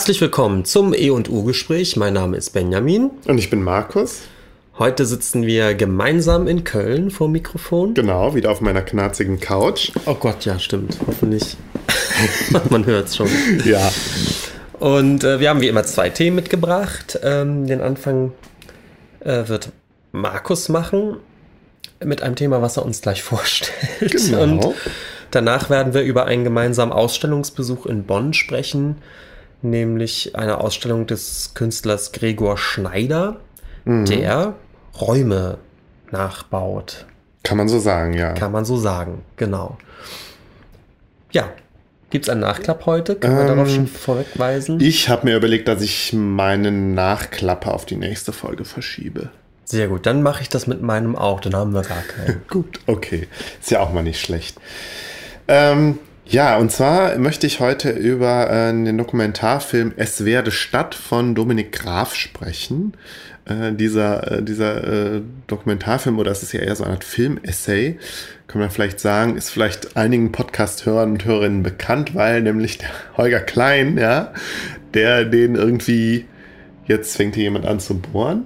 Herzlich willkommen zum E&U-Gespräch. Mein Name ist Benjamin. Und ich bin Markus. Heute sitzen wir gemeinsam in Köln vor dem Mikrofon. Genau, wieder auf meiner knarzigen Couch. Oh Gott, ja, stimmt. Hoffentlich. Man hört es schon. Ja. Und äh, wir haben wie immer zwei Themen mitgebracht. Ähm, den Anfang äh, wird Markus machen mit einem Thema, was er uns gleich vorstellt. Genau. Und danach werden wir über einen gemeinsamen Ausstellungsbesuch in Bonn sprechen nämlich eine Ausstellung des Künstlers Gregor Schneider, mhm. der Räume nachbaut. Kann man so sagen, ja. Kann man so sagen, genau. Ja, Gibt es einen Nachklapp heute? Kann man ähm, darauf schon vorwegweisen? Ich habe mir überlegt, dass ich meinen Nachklappe auf die nächste Folge verschiebe. Sehr gut, dann mache ich das mit meinem auch, dann haben wir gar keinen. gut, okay. Ist ja auch mal nicht schlecht. Ähm, ja, und zwar möchte ich heute über äh, den Dokumentarfilm Es werde Stadt von Dominik Graf sprechen. Äh, dieser äh, dieser äh, Dokumentarfilm, oder es ist ja eher so eine Art Film-Essay, kann man vielleicht sagen, ist vielleicht einigen Podcast-Hörern und Hörerinnen bekannt, weil nämlich der Holger Klein, ja, der den irgendwie, jetzt fängt hier jemand an zu bohren.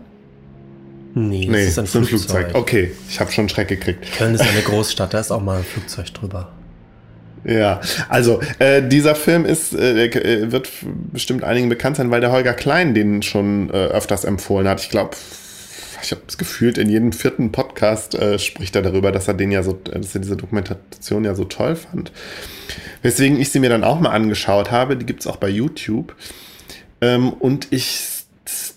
Nee, nee das ist ein, ist ein Flugzeug. Flugzeug. Okay, ich habe schon Schreck gekriegt. Köln ist eine Großstadt, da ist auch mal ein Flugzeug drüber. Ja, also äh, dieser Film ist, äh, äh, wird bestimmt einigen bekannt sein, weil der Holger Klein den schon äh, öfters empfohlen hat. Ich glaube, ich habe es gefühlt, in jedem vierten Podcast äh, spricht er darüber, dass er den ja so, dass er diese Dokumentation ja so toll fand. Weswegen ich sie mir dann auch mal angeschaut habe. Die gibt es auch bei YouTube. Ähm, und ich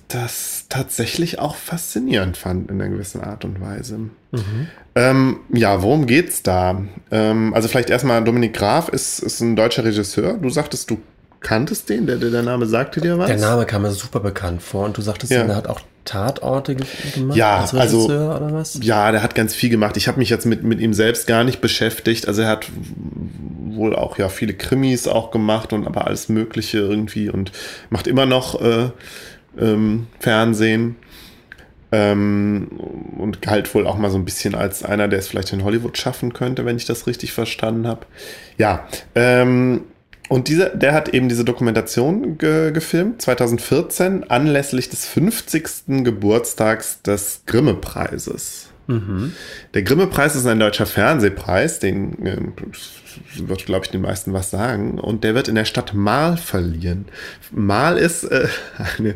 das tatsächlich auch faszinierend fand in einer gewissen Art und Weise. Mhm. Ähm, ja, worum geht's da? Ähm, also vielleicht erstmal Dominik Graf ist, ist ein deutscher Regisseur. Du sagtest, du kanntest den, der, der Name sagte dir was? Der Name kam mir super bekannt vor und du sagtest, ja. er hat auch Tatorte gemacht ja, als Regisseur also, oder was? Ja, der hat ganz viel gemacht. Ich habe mich jetzt mit, mit ihm selbst gar nicht beschäftigt. Also er hat wohl auch ja viele Krimis auch gemacht und aber alles Mögliche irgendwie und macht immer noch äh, ähm, Fernsehen. Ähm, und galt wohl auch mal so ein bisschen als einer, der es vielleicht in Hollywood schaffen könnte, wenn ich das richtig verstanden habe. Ja, ähm, und dieser, der hat eben diese Dokumentation ge gefilmt, 2014, anlässlich des 50. Geburtstags des Grimme-Preises. Der Grimme-Preis ist ein deutscher Fernsehpreis, den äh, wird, glaube ich, den meisten was sagen. Und der wird in der Stadt Mahl verliehen. Mahl ist äh, eine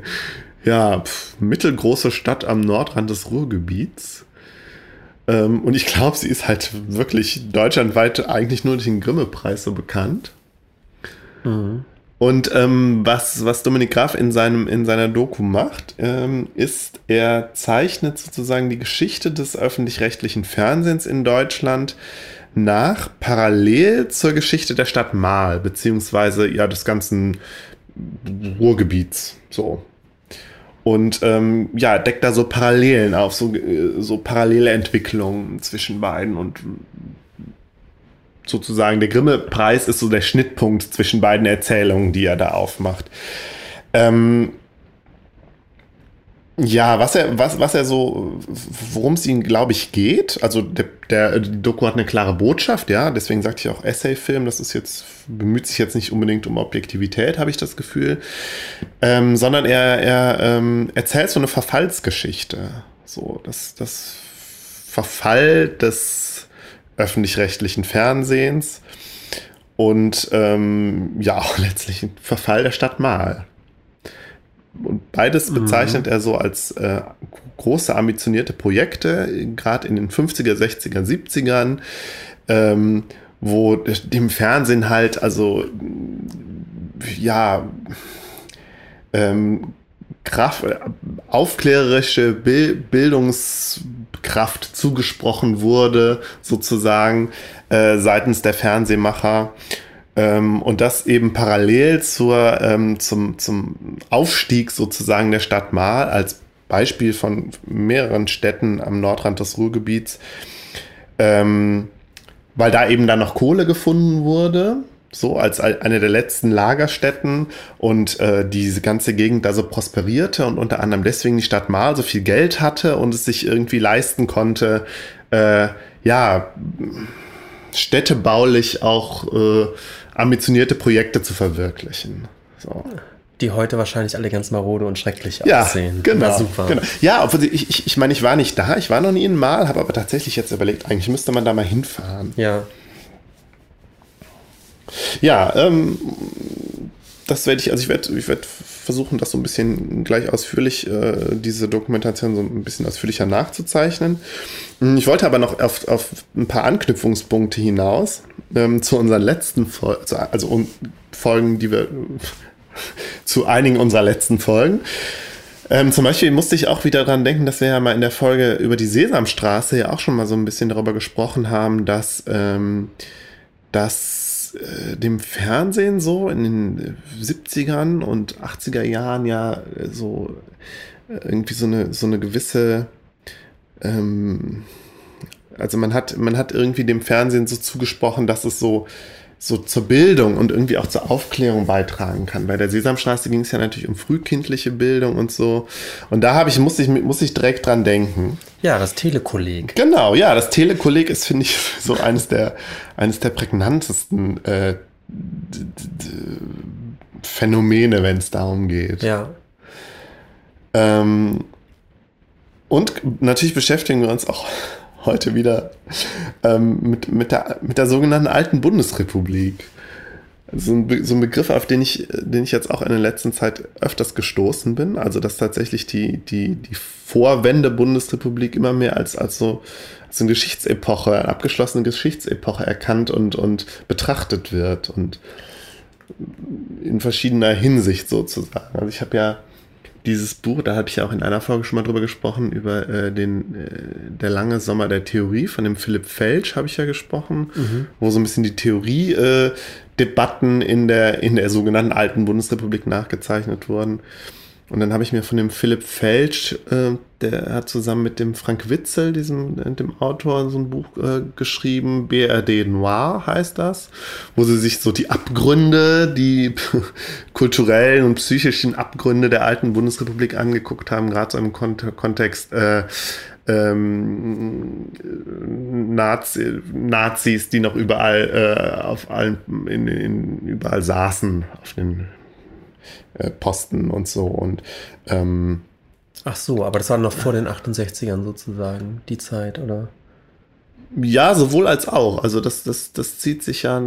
ja, pf, mittelgroße Stadt am Nordrand des Ruhrgebiets. Ähm, und ich glaube, sie ist halt wirklich deutschlandweit eigentlich nur durch den Grimme-Preis so bekannt. Mhm. Und ähm, was, was Dominik Graf in, seinem, in seiner Doku macht, ähm, ist, er zeichnet sozusagen die Geschichte des öffentlich-rechtlichen Fernsehens in Deutschland nach, parallel zur Geschichte der Stadt Mahl, beziehungsweise ja des ganzen Ruhrgebiets. So. Und ähm, ja, deckt da so Parallelen auf, so, äh, so parallele Entwicklungen zwischen beiden und sozusagen der Grimme-Preis ist so der Schnittpunkt zwischen beiden Erzählungen, die er da aufmacht. Ähm, ja, was er, was, was er so, worum es ihm, glaube ich, geht. Also der, der die Doku hat eine klare Botschaft, ja. Deswegen sagte ich auch Essay-Film. Das ist jetzt, bemüht sich jetzt nicht unbedingt um Objektivität, habe ich das Gefühl. Ähm, sondern er, er ähm, erzählt so eine Verfallsgeschichte. So, das, das Verfall des öffentlich-rechtlichen Fernsehens und ähm, ja, auch letztlich ein Verfall der Stadt Mahl. Und beides mhm. bezeichnet mhm. er so als äh, große ambitionierte Projekte, gerade in den 50er, 60er, 70ern, ähm, wo dem Fernsehen halt, also ja, ähm, Kraft, aufklärerische Bildungskraft zugesprochen wurde, sozusagen äh, seitens der Fernsehmacher. Ähm, und das eben parallel zur, ähm, zum, zum Aufstieg sozusagen der Stadt Mahl als Beispiel von mehreren Städten am Nordrand des Ruhrgebiets, ähm, weil da eben dann noch Kohle gefunden wurde, so als eine der letzten Lagerstätten und äh, diese ganze Gegend da so prosperierte und unter anderem deswegen die Stadt Mahl so viel Geld hatte und es sich irgendwie leisten konnte, äh, ja, städtebaulich auch äh, ambitionierte Projekte zu verwirklichen. So. die heute wahrscheinlich alle ganz marode und schrecklich ja, aussehen. Genau, Na, super. Genau. Ja, obwohl ich, ich, ich meine, ich war nicht da, ich war noch nie in Mal, habe aber tatsächlich jetzt überlegt, eigentlich müsste man da mal hinfahren. Ja. Ja, ähm, das werde ich, also ich werde ich werd versuchen, das so ein bisschen gleich ausführlich, äh, diese Dokumentation so ein bisschen ausführlicher nachzuzeichnen. Hm, ich wollte aber noch auf, auf ein paar Anknüpfungspunkte hinaus ähm, zu unseren letzten Folgen, also, um, Folgen, die wir zu einigen unserer letzten Folgen. Ähm, zum Beispiel musste ich auch wieder daran denken, dass wir ja mal in der Folge über die Sesamstraße ja auch schon mal so ein bisschen darüber gesprochen haben, dass, ähm, dass äh, dem Fernsehen so in den 70ern und 80er Jahren ja so äh, irgendwie so eine, so eine gewisse ähm, also man hat, man hat irgendwie dem Fernsehen so zugesprochen, dass es so so zur Bildung und irgendwie auch zur Aufklärung beitragen kann. Bei der Sesamstraße ging es ja natürlich um frühkindliche Bildung und so. Und da habe ich, muss ich, muss ich direkt dran denken. Ja, das Telekolleg. Genau, ja, das Telekolleg ist, finde ich, so eines der, eines der prägnantesten äh, Phänomene, wenn es darum geht. Ja. Ähm, und natürlich beschäftigen wir uns auch heute wieder ähm, mit, mit, der, mit der sogenannten alten Bundesrepublik. So ein, so ein Begriff, auf den ich, den ich jetzt auch in der letzten Zeit öfters gestoßen bin. Also, dass tatsächlich die, die, die Vorwende-Bundesrepublik immer mehr als, als so als eine Geschichtsepoche, eine abgeschlossene Geschichtsepoche erkannt und, und betrachtet wird. Und in verschiedener Hinsicht sozusagen. Also, ich habe ja dieses Buch, da habe ich ja auch in einer Folge schon mal drüber gesprochen, über äh, den äh, Der lange Sommer der Theorie von dem Philipp Felsch habe ich ja gesprochen, mhm. wo so ein bisschen die Theorie-Debatten äh, in, der, in der sogenannten alten Bundesrepublik nachgezeichnet wurden. Und dann habe ich mir von dem Philipp Felsch, äh, der hat zusammen mit dem Frank Witzel, diesem äh, dem Autor, so ein Buch äh, geschrieben, BRD Noir heißt das, wo sie sich so die Abgründe, die kulturellen und psychischen Abgründe der alten Bundesrepublik angeguckt haben, gerade so im Kont Kontext äh, ähm, Nazi, Nazis, die noch überall äh, auf allen, in, in, überall saßen auf den äh, Posten und so. Und ähm, Ach so, aber das war noch vor den 68ern sozusagen, die Zeit, oder? Ja, sowohl als auch. Also das, das, das zieht sich ja,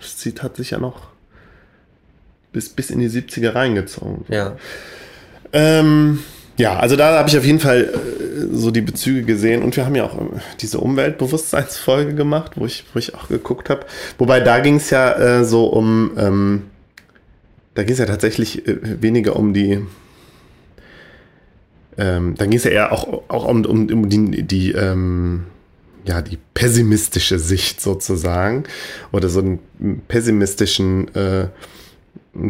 das zieht, hat sich ja noch bis, bis in die 70er reingezogen. Ja. Ähm, ja, also da habe ich auf jeden Fall äh, so die Bezüge gesehen und wir haben ja auch äh, diese Umweltbewusstseinsfolge gemacht, wo ich, wo ich auch geguckt habe. Wobei da ging es ja äh, so um ähm, da ging es ja tatsächlich äh, weniger um die. Ähm, da ging es ja eher auch, auch um, um, um die, die ähm, ja, die pessimistische Sicht sozusagen oder so einen pessimistischen äh,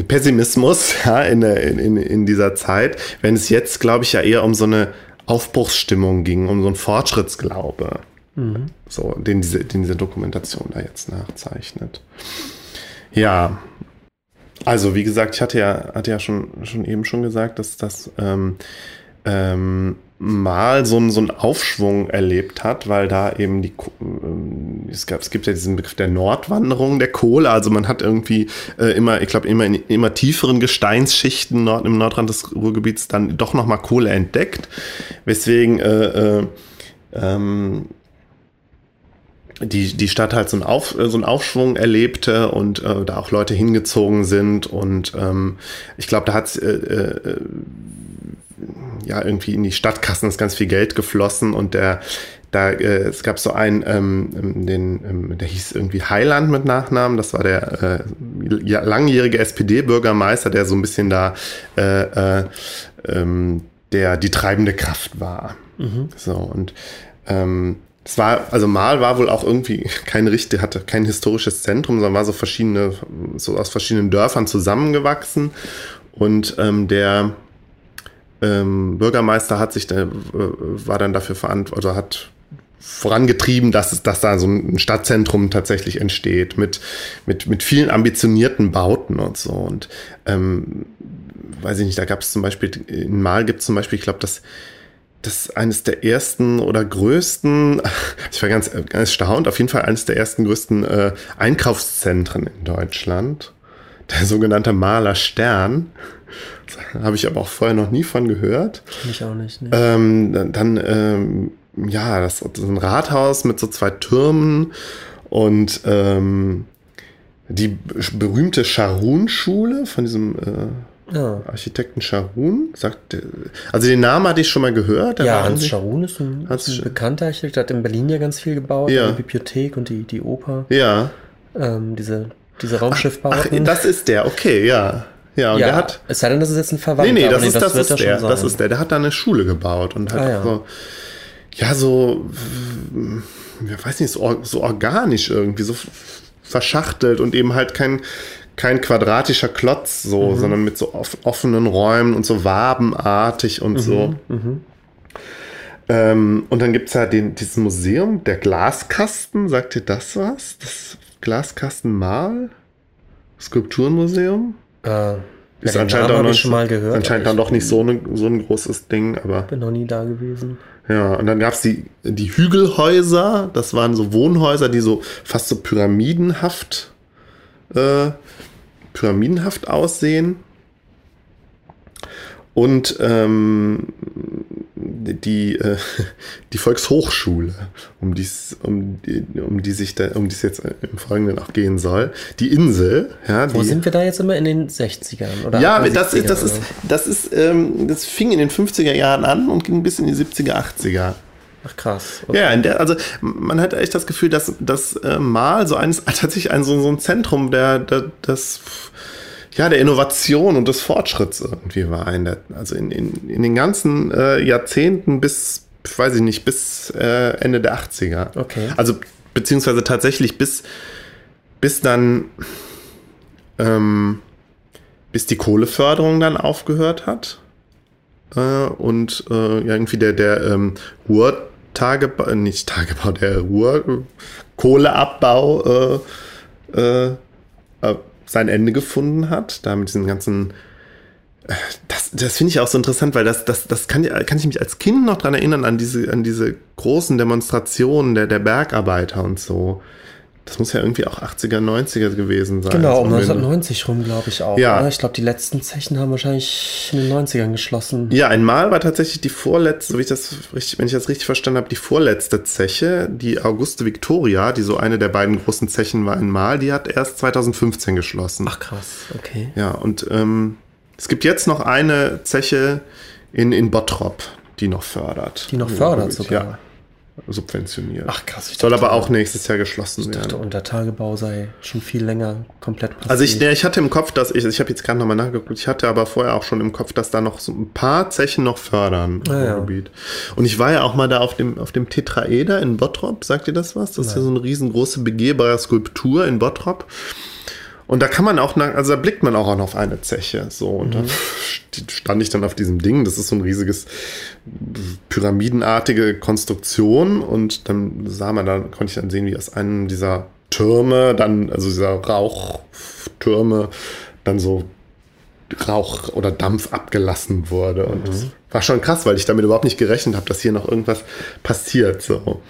Pessimismus ja, in, in, in dieser Zeit, wenn es jetzt, glaube ich, ja eher um so eine Aufbruchsstimmung ging, um so einen Fortschrittsglaube, mhm. so, den diese, den diese Dokumentation da jetzt nachzeichnet. Ja, also, wie gesagt, ich hatte ja, hatte ja schon, schon eben schon gesagt, dass das ähm, ähm, mal so, so einen Aufschwung erlebt hat, weil da eben die, äh, es, gab, es gibt ja diesen Begriff der Nordwanderung der Kohle, also man hat irgendwie äh, immer, ich glaube, immer in immer tieferen Gesteinsschichten Nord, im Nordrand des Ruhrgebiets dann doch nochmal Kohle entdeckt, weswegen äh, äh, ähm, die, die Stadt halt so einen, Auf, so einen Aufschwung erlebte und äh, da auch Leute hingezogen sind. Und ähm, ich glaube, da hat äh, äh, ja irgendwie in die Stadtkassen ist ganz viel Geld geflossen und der da äh, es gab so einen, ähm, den, ähm, der hieß irgendwie Heiland mit Nachnamen. Das war der äh, langjährige SPD-Bürgermeister, der so ein bisschen da äh, äh, ähm, der die treibende Kraft war. Mhm. So und ähm, es war, also Mal war wohl auch irgendwie kein richtig, hatte kein historisches Zentrum, sondern war so verschiedene, so aus verschiedenen Dörfern zusammengewachsen. Und ähm, der ähm, Bürgermeister hat sich da, äh, war dann dafür verantwortlich, oder hat vorangetrieben, dass dass da so ein Stadtzentrum tatsächlich entsteht mit, mit, mit vielen ambitionierten Bauten und so. Und ähm, weiß ich nicht, da gab es zum Beispiel, in Mal gibt es zum Beispiel, ich glaube, dass das ist eines der ersten oder größten, ich war ganz, ganz erstaunt, auf jeden Fall eines der ersten größten äh, Einkaufszentren in Deutschland. der sogenannte Maler Stern. Habe ich aber auch vorher noch nie von gehört. Ich auch nicht. Ne? Ähm, dann, ähm, ja, das ist ein Rathaus mit so zwei Türmen und ähm, die berühmte Scharun-Schule von diesem äh, ja. Architekten Scharun. Sagt, also den Namen hatte ich schon mal gehört. Ja, Hans Scharun ist ein, Hans ein bekannter Architekt, hat in Berlin ja ganz viel gebaut, ja. die Bibliothek und die, die Oper. Ja. Ähm, diese, diese Raumschiffbauten. Ach, das ist der, okay, ja. Ja, und ja, der hat. Es sei denn, das ist jetzt ein Verwandter. Nee, nee, das, ist, das, das ist der. Das ist der. Der hat da eine Schule gebaut und hat ah, ja. so, ja, so, ich weiß nicht, so, so organisch irgendwie, so verschachtelt und eben halt kein, kein quadratischer Klotz so, mhm. sondern mit so offenen Räumen und so wabenartig und mhm. so. Mhm. Ähm, und dann gibt es ja den, dieses Museum, der Glaskasten, sagt ihr das was? Das Glaskasten Mal? Skulpturenmuseum? Äh, ist ja, anscheinend, auch noch, schon mal gehört, anscheinend dann doch nicht so, eine, so ein großes Ding, aber. Bin noch nie da gewesen. Ja, und dann gab es die, die Hügelhäuser, das waren so Wohnhäuser, die so fast so pyramidenhaft, äh, pyramidenhaft aussehen. Und ähm, die, äh, die Volkshochschule, um die, um, um die sich da, um die es jetzt im Folgenden auch gehen soll. Die Insel, ja. Wo die, sind wir da jetzt immer in den 60ern? Oder ja, das, ist, das, ist, das ist, ähm, das fing in den 50er Jahren an und ging bis in die 70er, 80er. Ach krass. Okay. Ja, der, also man hat echt das Gefühl, dass das äh, Mal so eines tatsächlich ein so, so ein Zentrum der, der das ja, der Innovation und des Fortschritts irgendwie war. In der, also in, in, in den ganzen äh, Jahrzehnten bis, weiß ich nicht, bis äh, Ende der 80er. Okay. Also beziehungsweise tatsächlich bis, bis dann, ähm, bis die Kohleförderung dann aufgehört hat. Äh, und äh, irgendwie der, der ähm, Ruhrtagebau, äh, nicht Tagebau, der Ruhrkohleabbau äh, äh, äh sein Ende gefunden hat, da mit diesen ganzen das, das finde ich auch so interessant, weil das, das, das kann, kann ich mich als Kind noch dran erinnern, an diese, an diese großen Demonstrationen der, der Bergarbeiter und so. Das muss ja irgendwie auch 80er, 90er gewesen sein. Genau, um 1990 rum, glaube ich auch. Ja. Oder? Ich glaube, die letzten Zechen haben wahrscheinlich in den 90ern geschlossen. Ja, einmal war tatsächlich die vorletzte, so wie ich das richtig, wenn ich das richtig verstanden habe, die vorletzte Zeche, die Auguste Victoria, die so eine der beiden großen Zechen war einmal, die hat erst 2015 geschlossen. Ach krass, okay. Ja, und ähm, es gibt jetzt noch eine Zeche in, in Bottrop, die noch fördert. Die noch fördert sogar. Ja subventioniert. Ach krass. Soll aber auch nächstes Jahr geschlossen werden. Ich dachte, unter Tagebau sei schon viel länger komplett passiert. Also ich, ich hatte im Kopf, dass ich, ich habe jetzt gerade nochmal nachgeguckt, ich hatte aber vorher auch schon im Kopf, dass da noch so ein paar Zechen noch fördern ah, ja. Gebiet. Und ich war ja auch mal da auf dem, auf dem Tetraeder in Bottrop, sagt ihr das was? Das ist ja so eine riesengroße begehbare Skulptur in Bottrop. Und da kann man auch, also da blickt man auch auf eine Zeche. So, und mhm. da stand ich dann auf diesem Ding. Das ist so ein riesiges pyramidenartige Konstruktion. Und dann sah man, da konnte ich dann sehen, wie aus einem dieser Türme, dann, also dieser Rauchtürme, dann so Rauch oder Dampf abgelassen wurde. Und mhm. das war schon krass, weil ich damit überhaupt nicht gerechnet habe, dass hier noch irgendwas passiert. So.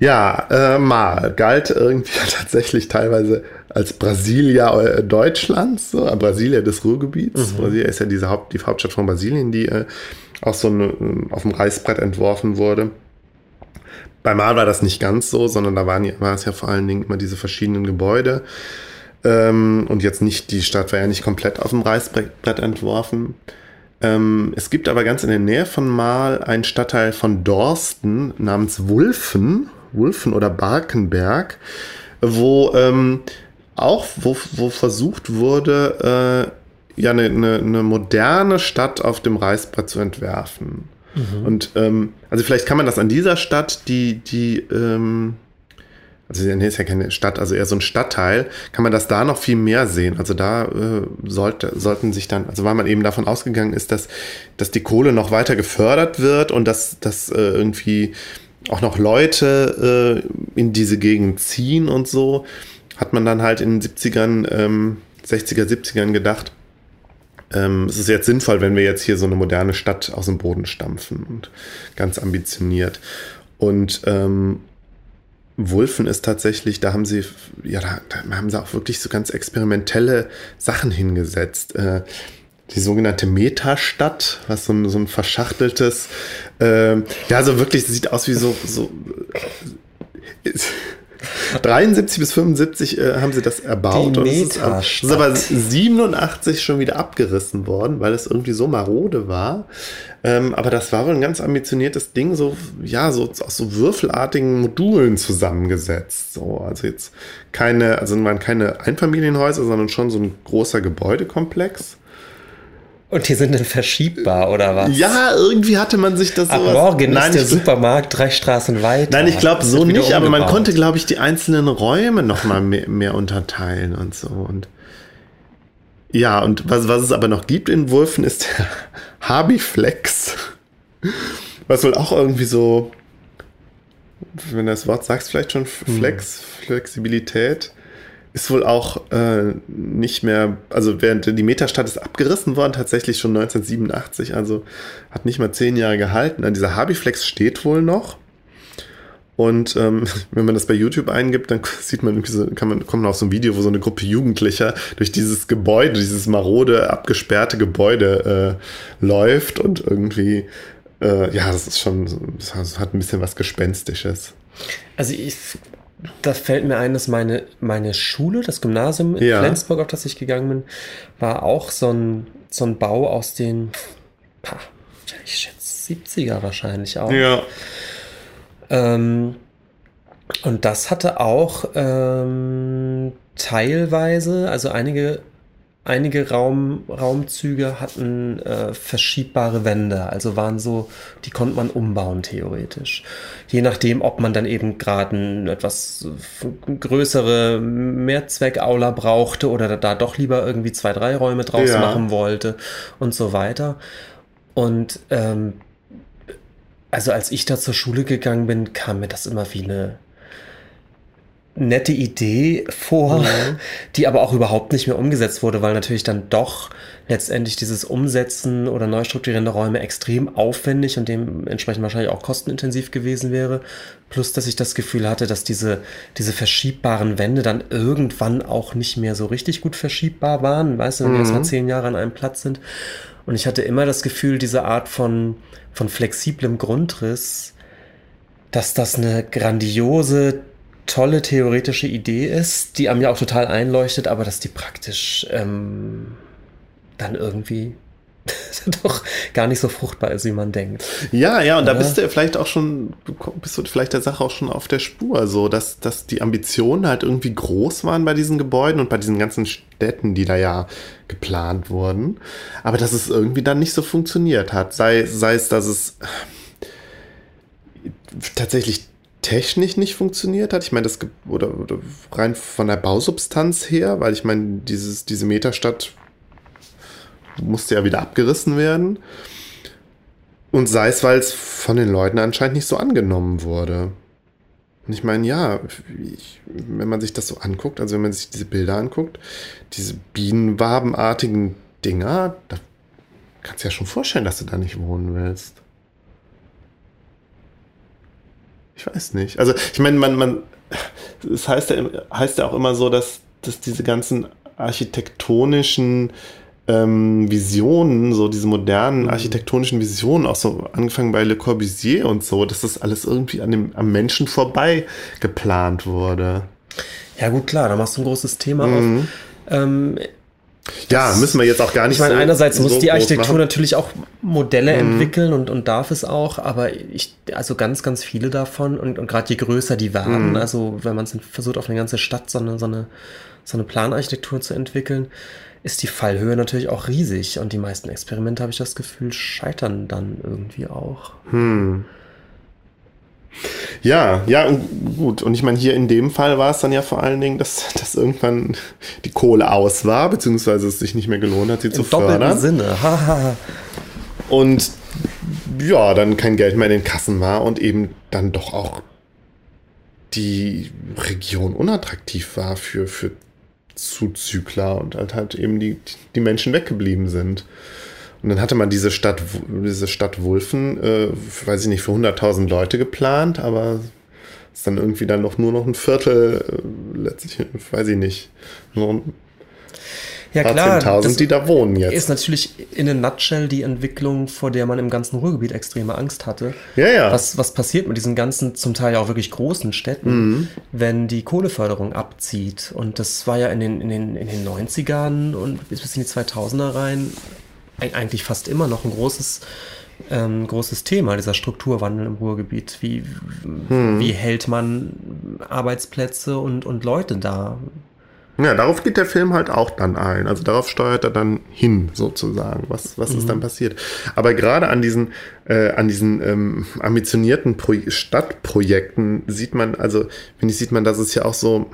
Ja, äh, mal galt irgendwie tatsächlich teilweise als Brasilia äh, Deutschlands, so, äh, Brasilia des Ruhrgebiets. Mhm. Brasilia ist ja diese Haupt, die Hauptstadt von Brasilien, die äh, auch so eine, äh, auf dem Reißbrett entworfen wurde. Bei Mal war das nicht ganz so, sondern da waren, war es ja vor allen Dingen immer diese verschiedenen Gebäude. Ähm, und jetzt nicht, die Stadt war ja nicht komplett auf dem Reißbrett entworfen. Ähm, es gibt aber ganz in der Nähe von Mal einen Stadtteil von Dorsten namens Wulfen Wulfen oder Barkenberg, wo ähm, auch, wo, wo versucht wurde, äh, ja, eine, eine, eine, moderne Stadt auf dem Reißbrett zu entwerfen. Mhm. Und ähm, also vielleicht kann man das an dieser Stadt, die, die, ähm, also nee, ist ja keine Stadt, also eher so ein Stadtteil, kann man das da noch viel mehr sehen. Also da äh, sollte, sollten sich dann, also weil man eben davon ausgegangen ist, dass, dass die Kohle noch weiter gefördert wird und dass, dass äh, irgendwie auch noch Leute äh, in diese Gegend ziehen und so, hat man dann halt in den 70ern, ähm, 60er, 70ern gedacht, ähm, es ist jetzt sinnvoll, wenn wir jetzt hier so eine moderne Stadt aus dem Boden stampfen und ganz ambitioniert. Und ähm, Wulfen ist tatsächlich, da haben sie, ja, da, da, haben sie auch wirklich so ganz experimentelle Sachen hingesetzt. Äh, die sogenannte Metastadt, was so ein, so ein verschachteltes, äh, ja, so wirklich, sieht aus wie so, so äh, 73 bis 75 äh, haben sie das erbaut. Die und es ist, es ist aber 87 schon wieder abgerissen worden, weil es irgendwie so marode war. Ähm, aber das war wohl ein ganz ambitioniertes Ding, so, ja, so aus so würfelartigen Modulen zusammengesetzt. So, also jetzt keine, also waren keine Einfamilienhäuser, sondern schon so ein großer Gebäudekomplex. Und die sind dann verschiebbar, oder was? Ja, irgendwie hatte man sich das so. Ab morgen Nein, ist der Supermarkt drei Straßen weiter. Nein, ich glaube so nicht, aber man konnte, glaube ich, die einzelnen Räume nochmal mehr, mehr unterteilen und so. Und ja, und was, was es aber noch gibt in Wulfen ist der Habiflex. Was wohl auch irgendwie so, wenn du das Wort sagst, vielleicht schon Flex, hm. Flexibilität ist wohl auch äh, nicht mehr, also während die Metastadt ist abgerissen worden, tatsächlich schon 1987, also hat nicht mal zehn Jahre gehalten. Dieser Habiflex steht wohl noch. Und ähm, wenn man das bei YouTube eingibt, dann sieht man, so, kann man, kommt man auf so ein Video, wo so eine Gruppe Jugendlicher durch dieses Gebäude, dieses marode, abgesperrte Gebäude äh, läuft und irgendwie, äh, ja, das ist schon, das hat ein bisschen was Gespenstisches. Also ich da fällt mir ein, dass meine, meine Schule, das Gymnasium in ja. Flensburg, auf das ich gegangen bin, war auch so ein, so ein Bau aus den, ich schätze, 70er wahrscheinlich auch. Ja. Ähm, und das hatte auch ähm, teilweise, also einige einige Raum, Raumzüge hatten äh, verschiebbare Wände, also waren so, die konnte man umbauen theoretisch. Je nachdem, ob man dann eben gerade eine etwas größere Mehrzweckaula brauchte oder da doch lieber irgendwie zwei, drei Räume draus ja. machen wollte und so weiter. Und ähm, also als ich da zur Schule gegangen bin, kam mir das immer wie eine nette Idee vor, ja. die aber auch überhaupt nicht mehr umgesetzt wurde, weil natürlich dann doch letztendlich dieses Umsetzen oder Neustrukturieren der Räume extrem aufwendig und dementsprechend wahrscheinlich auch kostenintensiv gewesen wäre. Plus, dass ich das Gefühl hatte, dass diese, diese verschiebbaren Wände dann irgendwann auch nicht mehr so richtig gut verschiebbar waren. Weißt du, wenn mhm. die erst mal zehn Jahre an einem Platz sind. Und ich hatte immer das Gefühl, diese Art von, von flexiblem Grundriss, dass das eine grandiose tolle theoretische Idee ist, die einem ja auch total einleuchtet, aber dass die praktisch ähm, dann irgendwie doch gar nicht so fruchtbar ist, wie man denkt. Ja, ja, und Oder? da bist du vielleicht auch schon, bist du vielleicht der Sache auch schon auf der Spur, so dass, dass die Ambitionen halt irgendwie groß waren bei diesen Gebäuden und bei diesen ganzen Städten, die da ja geplant wurden, aber dass es irgendwie dann nicht so funktioniert hat. Sei, sei es, dass es tatsächlich technisch nicht funktioniert hat. Ich meine, das oder, oder rein von der Bausubstanz her, weil ich meine, dieses, diese Metastadt musste ja wieder abgerissen werden. Und sei es, weil es von den Leuten anscheinend nicht so angenommen wurde. Und ich meine, ja, ich, wenn man sich das so anguckt, also wenn man sich diese Bilder anguckt, diese bienenwabenartigen Dinger, da kannst du ja schon vorstellen, dass du da nicht wohnen willst. Ich weiß nicht. Also ich meine, man, man, es heißt ja, heißt ja auch immer so, dass, dass diese ganzen architektonischen ähm, Visionen, so diese modernen mhm. architektonischen Visionen, auch so angefangen bei Le Corbusier und so, dass das alles irgendwie an dem, am Menschen vorbei geplant wurde. Ja, gut, klar, da machst du ein großes Thema mhm. auf. Ähm, ja, müssen wir jetzt auch gar nicht. Ich meine, so, einerseits muss so die Architektur natürlich auch Modelle mhm. entwickeln und, und darf es auch, aber ich, also ganz, ganz viele davon und, und gerade je größer die werden, mhm. also wenn man es versucht, auf eine ganze Stadt so eine, so eine, so eine Planarchitektur zu entwickeln, ist die Fallhöhe natürlich auch riesig und die meisten Experimente, habe ich das Gefühl, scheitern dann irgendwie auch. Hm. Ja, ja, gut. Und ich meine, hier in dem Fall war es dann ja vor allen Dingen, dass, dass irgendwann die Kohle aus war, beziehungsweise es sich nicht mehr gelohnt hat, sie Im zu fördern. Sinne. und ja, dann kein Geld mehr in den Kassen war und eben dann doch auch die Region unattraktiv war für, für Zuzügler und halt, halt eben die, die Menschen weggeblieben sind. Und dann hatte man diese Stadt, diese Stadt Wulfen, äh, weiß ich nicht, für 100.000 Leute geplant, aber ist dann irgendwie dann noch nur noch ein Viertel, äh, letztlich, weiß ich nicht, nur ja, klar, 10.000, die da wohnen jetzt. Ist natürlich in a nutshell die Entwicklung, vor der man im ganzen Ruhrgebiet extreme Angst hatte. Ja, ja. Was, was passiert mit diesen ganzen, zum Teil ja auch wirklich großen Städten, mhm. wenn die Kohleförderung abzieht? Und das war ja in den, in den, in den 90ern und bis in die 2000er rein eigentlich fast immer noch ein großes ähm, großes Thema, dieser Strukturwandel im Ruhrgebiet. Wie, hm. wie hält man Arbeitsplätze und, und Leute da? Ja, darauf geht der Film halt auch dann ein. Also darauf steuert er dann hin, sozusagen. Was, was mhm. ist dann passiert? Aber gerade an diesen, äh, an diesen ähm, ambitionierten Pro Stadtprojekten sieht man, also, finde ich, sieht man, dass es ja auch so,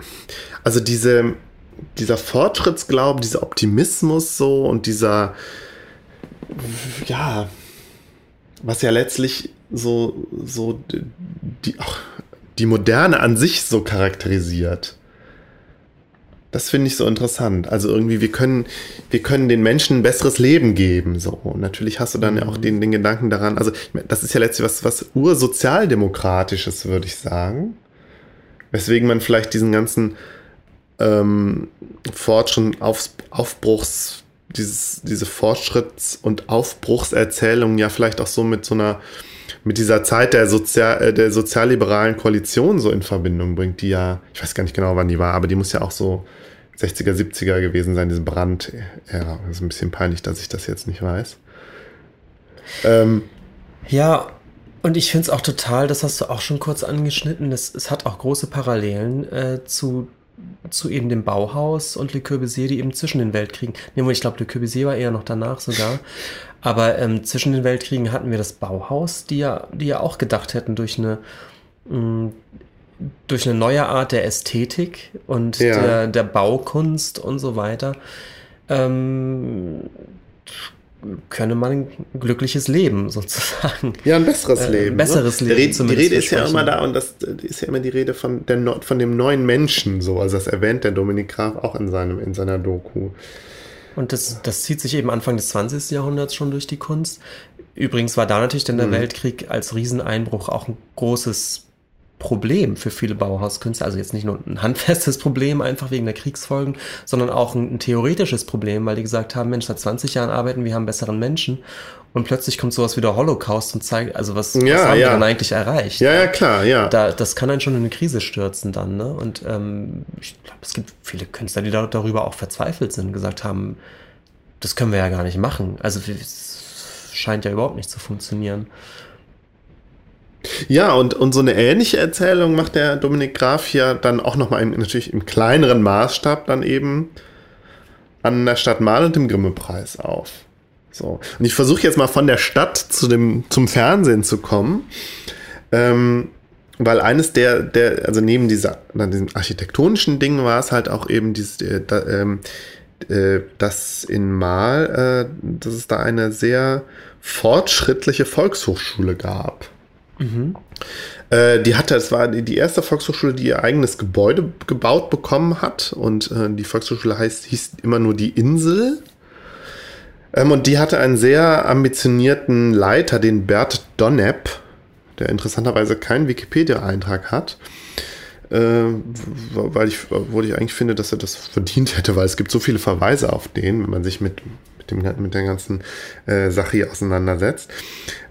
also diese, dieser Fortschrittsglaube, dieser Optimismus so und dieser, ja, was ja letztlich so, so die, die Moderne an sich so charakterisiert. Das finde ich so interessant. Also irgendwie, wir können, wir können den Menschen ein besseres Leben geben. So. Und natürlich hast du dann ja auch mhm. den, den Gedanken daran. Also, das ist ja letztlich was, was ursozialdemokratisches, würde ich sagen. Weswegen man vielleicht diesen ganzen ähm, Fortschritt, Auf, Aufbruchs, dieses, diese Fortschritts- und Aufbruchserzählung ja vielleicht auch so mit so einer, mit dieser Zeit der, Sozial, äh, der sozialliberalen Koalition so in Verbindung bringt, die ja, ich weiß gar nicht genau, wann die war, aber die muss ja auch so 60er, 70er gewesen sein, diese Brand-Ära. Das ist ein bisschen peinlich, dass ich das jetzt nicht weiß. Ähm, ja, und ich finde es auch total, das hast du auch schon kurz angeschnitten, das, es hat auch große Parallelen äh, zu, zu eben dem Bauhaus und Le Corbusier, die eben zwischen den Weltkriegen, nee, ich glaube, Le Corbusier war eher noch danach sogar, aber ähm, zwischen den Weltkriegen hatten wir das Bauhaus, die ja, die ja auch gedacht hätten, durch eine mh, mm, durch eine neue Art der Ästhetik und ja. der, der Baukunst und so weiter, ähm, könne man ein glückliches Leben sozusagen. Ja, ein besseres äh, Leben. Ein besseres ne? Leben. Die Rede, die Rede ist ja immer da und das ist ja immer die Rede von, der, von dem neuen Menschen so. Also das erwähnt der Dominik Graf auch in, seinem, in seiner Doku. Und das, das zieht sich eben Anfang des 20. Jahrhunderts schon durch die Kunst. Übrigens war da natürlich dann der mhm. Weltkrieg als Rieseneinbruch auch ein großes Problem für viele Bauhauskünstler. Also jetzt nicht nur ein handfestes Problem einfach wegen der Kriegsfolgen, sondern auch ein, ein, theoretisches Problem, weil die gesagt haben, Mensch, seit 20 Jahren arbeiten wir haben besseren Menschen und plötzlich kommt sowas wie der Holocaust und zeigt, also was, ja, was haben ja. wir dann eigentlich erreicht? Ja, ja, klar, ja. Da, das kann einen schon in eine Krise stürzen dann, ne? Und ähm, ich glaube, es gibt viele Künstler, die da, darüber auch verzweifelt sind, gesagt haben, das können wir ja gar nicht machen. Also es scheint ja überhaupt nicht zu funktionieren. Ja, und, und so eine ähnliche Erzählung macht der Dominik Graf ja dann auch nochmal natürlich im kleineren Maßstab dann eben an der Stadt Mal und dem Grimme-Preis auf. So. Und ich versuche jetzt mal von der Stadt zu dem, zum Fernsehen zu kommen. Ähm, weil eines der, der, also neben dieser, diesem architektonischen Ding war es halt auch eben dieses, äh, da, ähm, äh, dass in Mal, äh, dass es da eine sehr fortschrittliche Volkshochschule gab. Mhm. Äh, die hatte, es war die erste Volkshochschule, die ihr eigenes Gebäude gebaut bekommen hat. Und äh, die Volkshochschule heißt, hieß immer nur die Insel. Ähm, und die hatte einen sehr ambitionierten Leiter, den Bert Donnep, der interessanterweise keinen Wikipedia-Eintrag hat. Äh, weil ich, wo ich eigentlich finde, dass er das verdient hätte, weil es gibt so viele Verweise auf den, wenn man sich mit, mit, dem, mit der ganzen äh, Sache hier auseinandersetzt.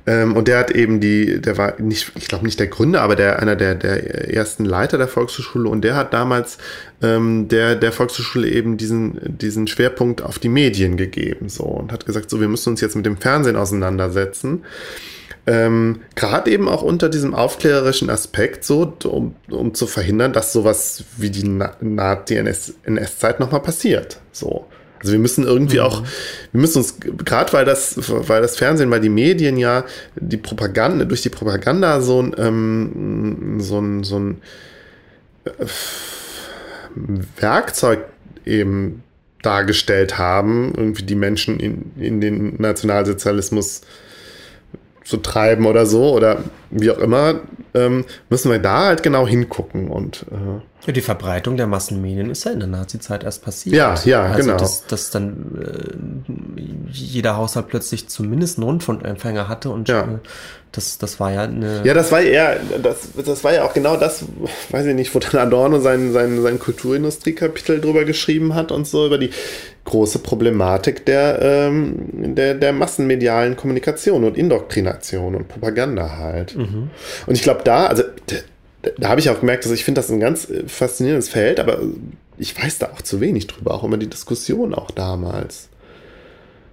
Ähm, und der hat eben die, der war nicht, ich glaube nicht der Gründer, aber der, einer der, der ersten Leiter der Volkshochschule und der hat damals ähm, der, der Volkshochschule eben diesen, diesen Schwerpunkt auf die Medien gegeben, so, und hat gesagt, so, wir müssen uns jetzt mit dem Fernsehen auseinandersetzen. Ähm, Gerade eben auch unter diesem aufklärerischen Aspekt, so, um, um zu verhindern, dass sowas wie die Naht-DNS-NS-Zeit nochmal passiert. So. Also wir müssen irgendwie mhm. auch, wir müssen uns, gerade weil das, weil das Fernsehen, weil die Medien ja die Propaganda, durch die Propaganda so ein, ähm, so ein, so ein äh, Werkzeug eben dargestellt haben, irgendwie die Menschen in, in den Nationalsozialismus zu treiben oder so oder wie auch immer, ähm, müssen wir da halt genau hingucken und äh, ja, die Verbreitung der Massenmedien ist ja in der Nazi-Zeit erst passiert. Ja, ja, also genau. Dass, dass dann äh, jeder Haushalt plötzlich zumindest einen Rundfunkempfänger hatte und ja. äh, das, das war ja eine. Ja, das war ja, das, das war ja auch genau das, weiß ich nicht, wo dann Adorno sein, sein, sein Kulturindustrie-Kapitel drüber geschrieben hat und so, über die große Problematik der, ähm, der, der massenmedialen Kommunikation und Indoktrination und Propaganda halt. Mhm. Und ich glaube, da, also da habe ich auch gemerkt, dass ich finde das ein ganz äh, faszinierendes Feld, aber ich weiß da auch zu wenig drüber, auch immer die Diskussion auch damals.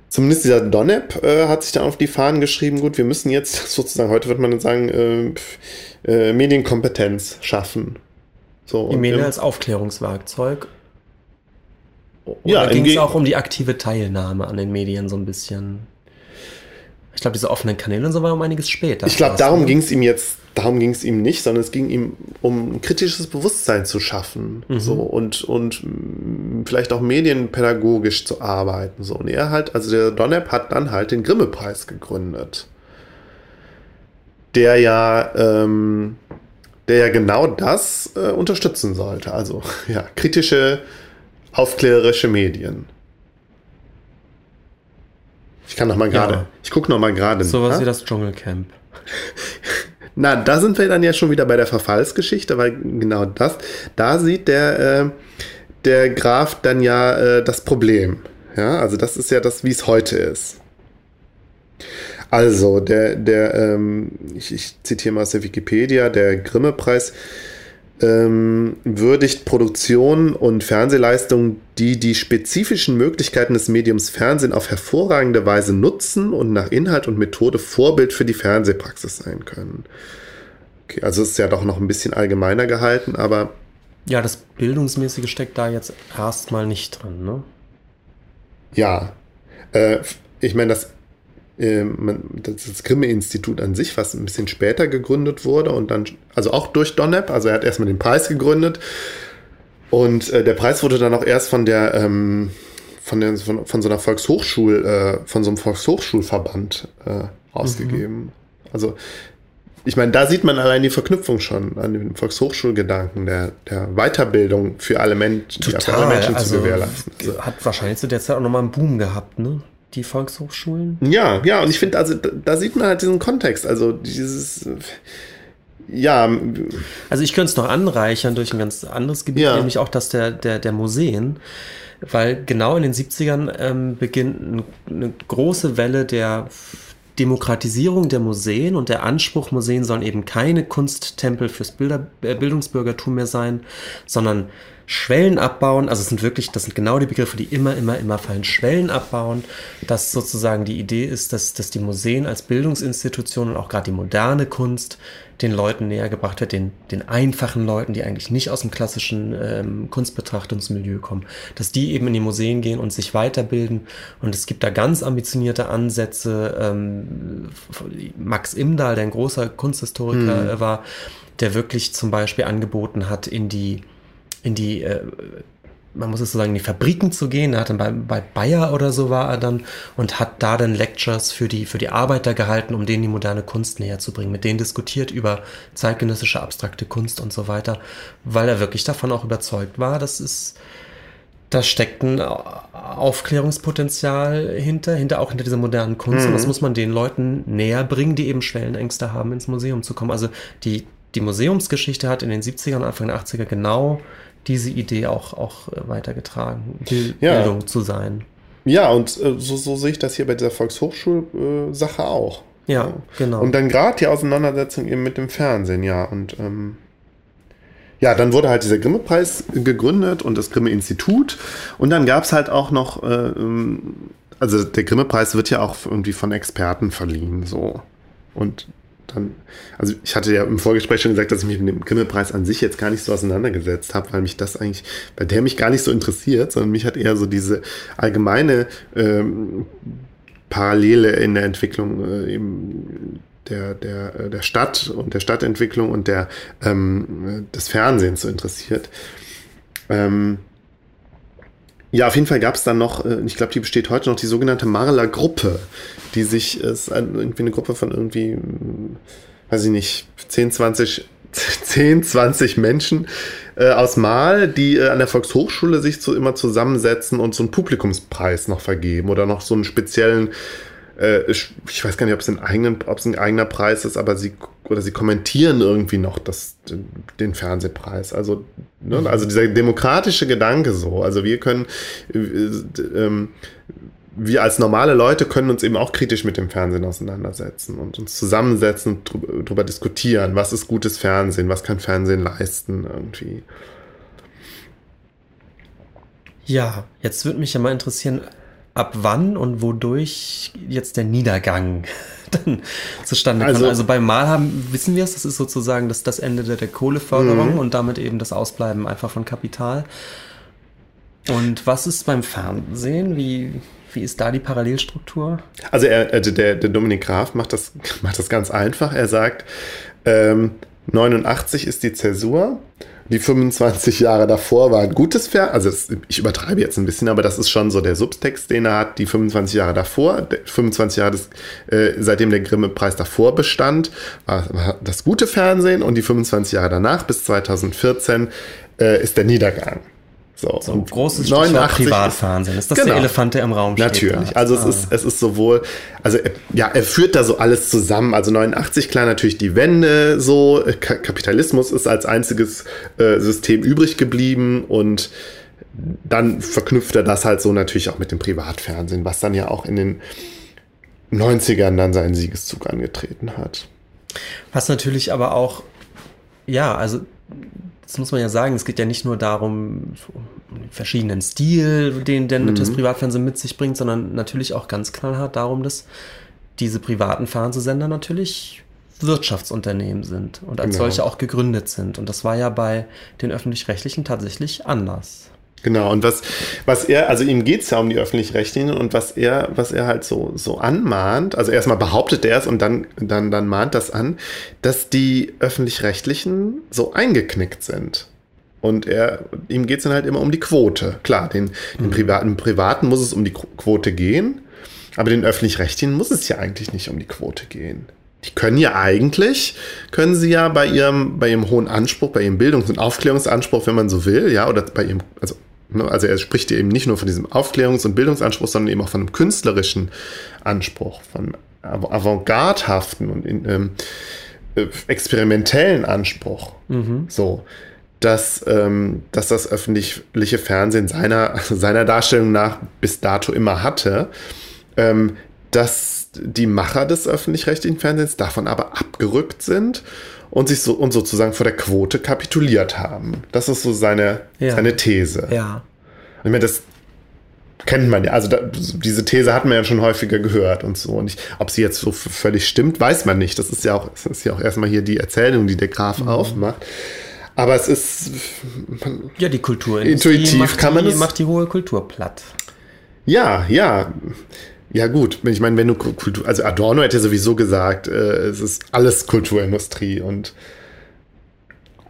Zumindest dieser Donep äh, hat sich dann auf die Fahnen geschrieben, gut, wir müssen jetzt sozusagen, heute wird man dann sagen, äh, äh, Medienkompetenz schaffen. So, die Medien als Aufklärungswerkzeug. Oder ja, ging es auch um die aktive Teilnahme an den Medien so ein bisschen? Ich glaube, diese offenen Kanäle und so waren um einiges später. Ich glaube, darum ne? ging es ihm jetzt darum ging es ihm nicht, sondern es ging ihm um kritisches Bewusstsein zu schaffen mhm. so und und vielleicht auch medienpädagogisch zu arbeiten so und er halt also der Donep hat dann halt den Grimme Preis gegründet der ja ähm, der ja genau das äh, unterstützen sollte also ja kritische aufklärerische Medien ich kann noch mal gerade ja. ich gucke noch mal gerade sowas ja? wie das Dschungelcamp Na, da sind wir dann ja schon wieder bei der Verfallsgeschichte, weil genau das, da sieht der, äh, der Graf dann ja äh, das Problem. Ja, also das ist ja das, wie es heute ist. Also, der, der, ähm, ich, ich zitiere mal aus der Wikipedia, der Grimme-Preis ähm, würdigt Produktionen und Fernsehleistungen, die die spezifischen Möglichkeiten des Mediums Fernsehen auf hervorragende Weise nutzen und nach Inhalt und Methode Vorbild für die Fernsehpraxis sein können. Okay, also es ist ja doch noch ein bisschen allgemeiner gehalten, aber. Ja, das Bildungsmäßige steckt da jetzt erstmal nicht drin, ne? Ja. Äh, ich meine, das das Grimme-Institut an sich, was ein bisschen später gegründet wurde und dann, also auch durch Donep, also er hat erstmal den Preis gegründet und äh, der Preis wurde dann auch erst von der, ähm, von, der von, von, so einer Volkshochschul, äh, von so einem Volkshochschulverband äh, ausgegeben. Mhm. Also ich meine, da sieht man allein die Verknüpfung schon an dem Volkshochschulgedanken, der, der Weiterbildung für alle Menschen, Total, für alle Menschen also, zu gewährleisten. Also, hat wahrscheinlich zu der Zeit auch nochmal einen Boom gehabt, ne? Die Volkshochschulen. Ja, ja, und ich finde, also da, sieht man halt diesen Kontext, also dieses, ja. Also ich könnte es noch anreichern durch ein ganz anderes Gebiet, ja. nämlich auch das der, der, der Museen, weil genau in den 70ern ähm, beginnt eine große Welle der Demokratisierung der Museen und der Anspruch, Museen sollen eben keine Kunsttempel fürs Bilder, äh, Bildungsbürgertum mehr sein, sondern Schwellen abbauen, also es sind wirklich, das sind genau die Begriffe, die immer, immer, immer fallen. Schwellen abbauen, dass sozusagen die Idee ist, dass, dass die Museen als Bildungsinstitutionen und auch gerade die moderne Kunst den Leuten näher gebracht wird, den, den einfachen Leuten, die eigentlich nicht aus dem klassischen ähm, Kunstbetrachtungsmilieu kommen, dass die eben in die Museen gehen und sich weiterbilden. Und es gibt da ganz ambitionierte Ansätze. Ähm, Max Imdahl, der ein großer Kunsthistoriker hm. war, der wirklich zum Beispiel angeboten hat, in die in die, äh, man muss es so sagen, in die Fabriken zu gehen. Er hat dann bei, bei Bayer oder so war er dann und hat da dann Lectures für die, für die Arbeiter gehalten, um denen die moderne Kunst näher zu bringen. Mit denen diskutiert über zeitgenössische abstrakte Kunst und so weiter, weil er wirklich davon auch überzeugt war, dass es, da steckt ein Aufklärungspotenzial hinter, hinter auch hinter dieser modernen Kunst. Mhm. Und das mhm. muss man den Leuten näher bringen, die eben Schwellenängste haben, ins Museum zu kommen. Also die, die Museumsgeschichte hat in den 70ern und Anfang der 80er genau diese Idee auch, auch äh, weitergetragen, Bildung ja. zu sein. Ja, und äh, so, so sehe ich das hier bei dieser Volkshochschulsache äh, auch. Ja, genau. Und dann gerade die Auseinandersetzung eben mit dem Fernsehen, ja. Und ähm, ja, dann wurde halt dieser Grimme-Preis gegründet und das Grimme-Institut. Und dann gab es halt auch noch, äh, ähm, also der Grimme-Preis wird ja auch irgendwie von Experten verliehen, so. Und dann, also ich hatte ja im Vorgespräch schon gesagt, dass ich mich mit dem Grimme-Preis an sich jetzt gar nicht so auseinandergesetzt habe, weil mich das eigentlich, bei der mich gar nicht so interessiert, sondern mich hat eher so diese allgemeine ähm, Parallele in der Entwicklung äh, eben der, der, äh, der Stadt und der Stadtentwicklung und der, ähm, des Fernsehens so interessiert. Ähm, Ja, auf jeden Fall gab es dann noch, äh, ich glaube, die besteht heute noch, die sogenannte Marler Gruppe, die sich, ist irgendwie eine Gruppe von irgendwie, hm, weiß ich nicht, 10, 20, 10, 20 Menschen äh, aus Mal, die äh, an der Volkshochschule sich so immer zusammensetzen und so einen Publikumspreis noch vergeben oder noch so einen speziellen äh, ich weiß gar nicht, ob es ein eigener Preis ist, aber sie oder sie kommentieren irgendwie noch das, den Fernsehpreis. Also, ne, also dieser demokratische Gedanke so. Also wir können, äh, äh, wir als normale Leute können uns eben auch kritisch mit dem Fernsehen auseinandersetzen und uns zusammensetzen drüber diskutieren, was ist gutes Fernsehen, was kann Fernsehen leisten irgendwie. Ja, jetzt würde mich ja mal interessieren, ab wann und wodurch jetzt der Niedergang dann zustande kommt. Also, also beim Malhaben wissen wir es, das ist sozusagen das, das Ende der, der Kohleförderung mhm. und damit eben das Ausbleiben einfach von Kapital. Und was ist beim Fernsehen? Wie, wie ist da die Parallelstruktur? Also er, also der, der Dominik Graf macht das, macht das ganz einfach. Er sagt, ähm, 89 ist die Zäsur die 25 Jahre davor war ein gutes Pferd. Also das, ich übertreibe jetzt ein bisschen, aber das ist schon so der Subtext, den er hat. Die 25 Jahre davor, 25 Jahre des, äh, seitdem der Grimme-Preis davor bestand, war, war, das gute Fernsehen und die 25 Jahre danach bis 2014 äh, ist der Niedergang. So, so ein großes 89 Privatfernsehen. Ist das genau, der Elefant, der im Raum steht? Natürlich. Da? Also es, ah. ist, es ist sowohl, also ja, er führt da so alles zusammen. Also 89, klar, natürlich die Wende so. Kapitalismus ist als einziges äh, System übrig geblieben und dann verknüpft er das halt so natürlich auch mit dem Privatfernsehen, was dann ja auch in den 90ern dann seinen Siegeszug angetreten hat. Was natürlich aber auch, ja, also das muss man ja sagen, es geht ja nicht nur darum, den verschiedenen Stil, den denn mhm. das Privatfernsehen mit sich bringt, sondern natürlich auch ganz knallhart darum, dass diese privaten Fernsehsender natürlich Wirtschaftsunternehmen sind und als genau. solche auch gegründet sind. Und das war ja bei den öffentlich-rechtlichen tatsächlich anders. Genau, und was, was er, also ihm geht es ja um die öffentlich-rechtlichen und was er, was er halt so, so anmahnt, also erstmal behauptet er es und dann, dann, dann mahnt das an, dass die öffentlich-rechtlichen so eingeknickt sind. Und er, ihm geht es dann halt immer um die Quote. Klar, den, den mhm. Privaten, Privaten muss es um die Quote gehen, aber den öffentlich-rechtlichen muss es ja eigentlich nicht um die Quote gehen. Die können ja eigentlich, können sie ja bei ihrem, bei ihrem hohen Anspruch, bei ihrem Bildungs- und Aufklärungsanspruch, wenn man so will, ja, oder bei ihrem, also also er spricht eben nicht nur von diesem Aufklärungs- und Bildungsanspruch, sondern eben auch von einem künstlerischen Anspruch, von avantgardhaften und in, ähm, äh, experimentellen Anspruch. Mhm. So, dass, ähm, dass das öffentliche Fernsehen seiner, seiner Darstellung nach bis dato immer hatte, ähm, dass die Macher des öffentlich-rechtlichen Fernsehens davon aber abgerückt sind und sich so und sozusagen vor der Quote kapituliert haben. Das ist so seine, ja. seine These. Ja. Ich meine, das kennt man ja. Also da, diese These hat man ja schon häufiger gehört und so. Und ich, ob sie jetzt so völlig stimmt, weiß man nicht. Das ist ja auch, das ist ja auch erstmal hier die Erzählung, die der Graf mhm. aufmacht. Aber es ist. Ja, die Kultur. Intuitiv kann man die, es. macht die hohe Kultur platt. Ja, ja. Ja, gut. Ich meine, wenn du Kultur, also Adorno hätte sowieso gesagt, äh, es ist alles Kulturindustrie und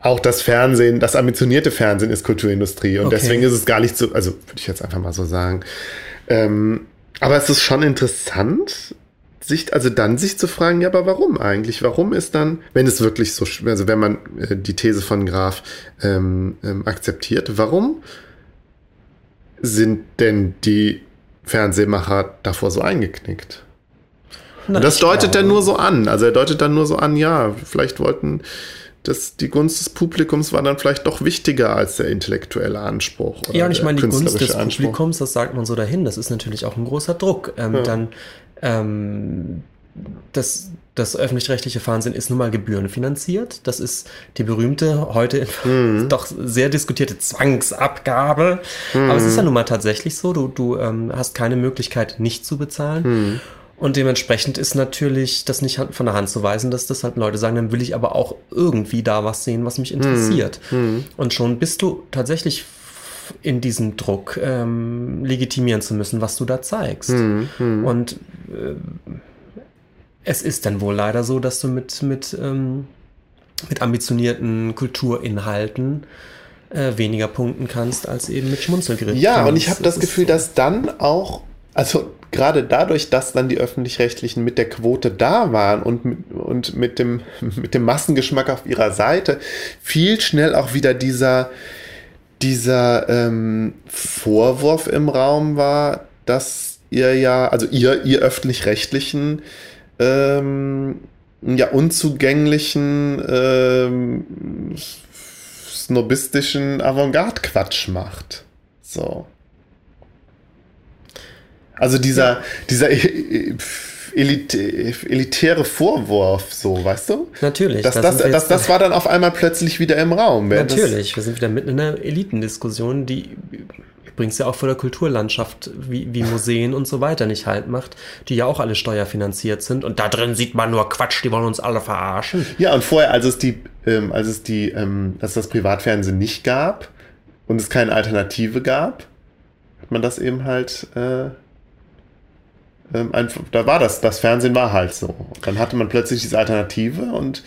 auch das Fernsehen, das ambitionierte Fernsehen ist Kulturindustrie und okay. deswegen ist es gar nicht so, also würde ich jetzt einfach mal so sagen. Ähm, aber es ist schon interessant, sich, also dann sich zu fragen, ja, aber warum eigentlich? Warum ist dann, wenn es wirklich so, also wenn man äh, die These von Graf ähm, ähm, akzeptiert, warum sind denn die Fernsehmacher davor so eingeknickt. Na, das deutet er nur so an. Also er deutet dann nur so an, ja, vielleicht wollten das, die Gunst des Publikums war dann vielleicht doch wichtiger als der intellektuelle Anspruch. ja, und ich meine, die Gunst des Anspruch. Publikums, das sagt man so dahin, das ist natürlich auch ein großer Druck. Ähm, ja. Dann ähm, das, das öffentlich-rechtliche Fernsehen ist nun mal gebührenfinanziert. Das ist die berühmte, heute mhm. doch sehr diskutierte Zwangsabgabe. Mhm. Aber es ist ja nun mal tatsächlich so, du, du ähm, hast keine Möglichkeit, nicht zu bezahlen. Mhm. Und dementsprechend ist natürlich das nicht von der Hand zu weisen, dass das halt Leute sagen, dann will ich aber auch irgendwie da was sehen, was mich mhm. interessiert. Mhm. Und schon bist du tatsächlich in diesem Druck ähm, legitimieren zu müssen, was du da zeigst. Mhm. mhm. Und äh, es ist dann wohl leider so, dass du mit, mit, ähm, mit ambitionierten Kulturinhalten äh, weniger punkten kannst als eben mit Schmunzelgriff. Ja, und ich habe das, das Gefühl, dass dann auch, also gerade dadurch, dass dann die öffentlich-rechtlichen mit der Quote da waren und, mit, und mit, dem, mit dem Massengeschmack auf ihrer Seite, viel schnell auch wieder dieser, dieser ähm, Vorwurf im Raum war, dass ihr ja, also ihr, ihr öffentlich-rechtlichen, ähm, ja, unzugänglichen, ähm, snobistischen Avantgarde-Quatsch macht. So. Also dieser, ja. dieser Elite, elitäre Vorwurf, so, weißt du? Natürlich. Das, das, das, das, war dann auf einmal plötzlich wieder im Raum. Natürlich, wir sind wieder mitten in einer Elitendiskussion, die übrigens ja auch vor der Kulturlandschaft wie, wie Museen und so weiter nicht halt macht, die ja auch alle steuerfinanziert sind. Und da drin sieht man nur Quatsch, die wollen uns alle verarschen. Ja, und vorher, als es die, ähm, als es die, ähm, als das Privatfernsehen nicht gab und es keine Alternative gab, hat man das eben halt. Äh ähm, einfach, da war das, das Fernsehen war halt so. Dann hatte man plötzlich diese Alternative und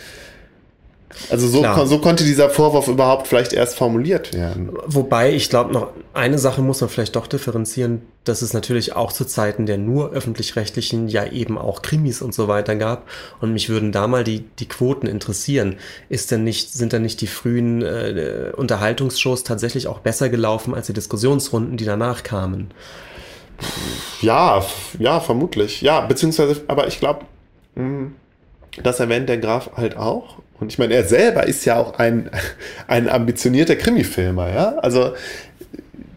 also so, so konnte dieser Vorwurf überhaupt vielleicht erst formuliert werden. Wobei, ich glaube, noch eine Sache muss man vielleicht doch differenzieren, dass es natürlich auch zu Zeiten der nur öffentlich-rechtlichen ja eben auch Krimis und so weiter gab. Und mich würden da mal die, die Quoten interessieren. Ist denn nicht, sind denn nicht die frühen äh, Unterhaltungsshows tatsächlich auch besser gelaufen als die Diskussionsrunden, die danach kamen? Ja, ja, vermutlich. Ja, beziehungsweise, aber ich glaube, hm, das erwähnt der Graf halt auch. Und ich meine, er selber ist ja auch ein, ein ambitionierter Krimifilmer, ja. Also,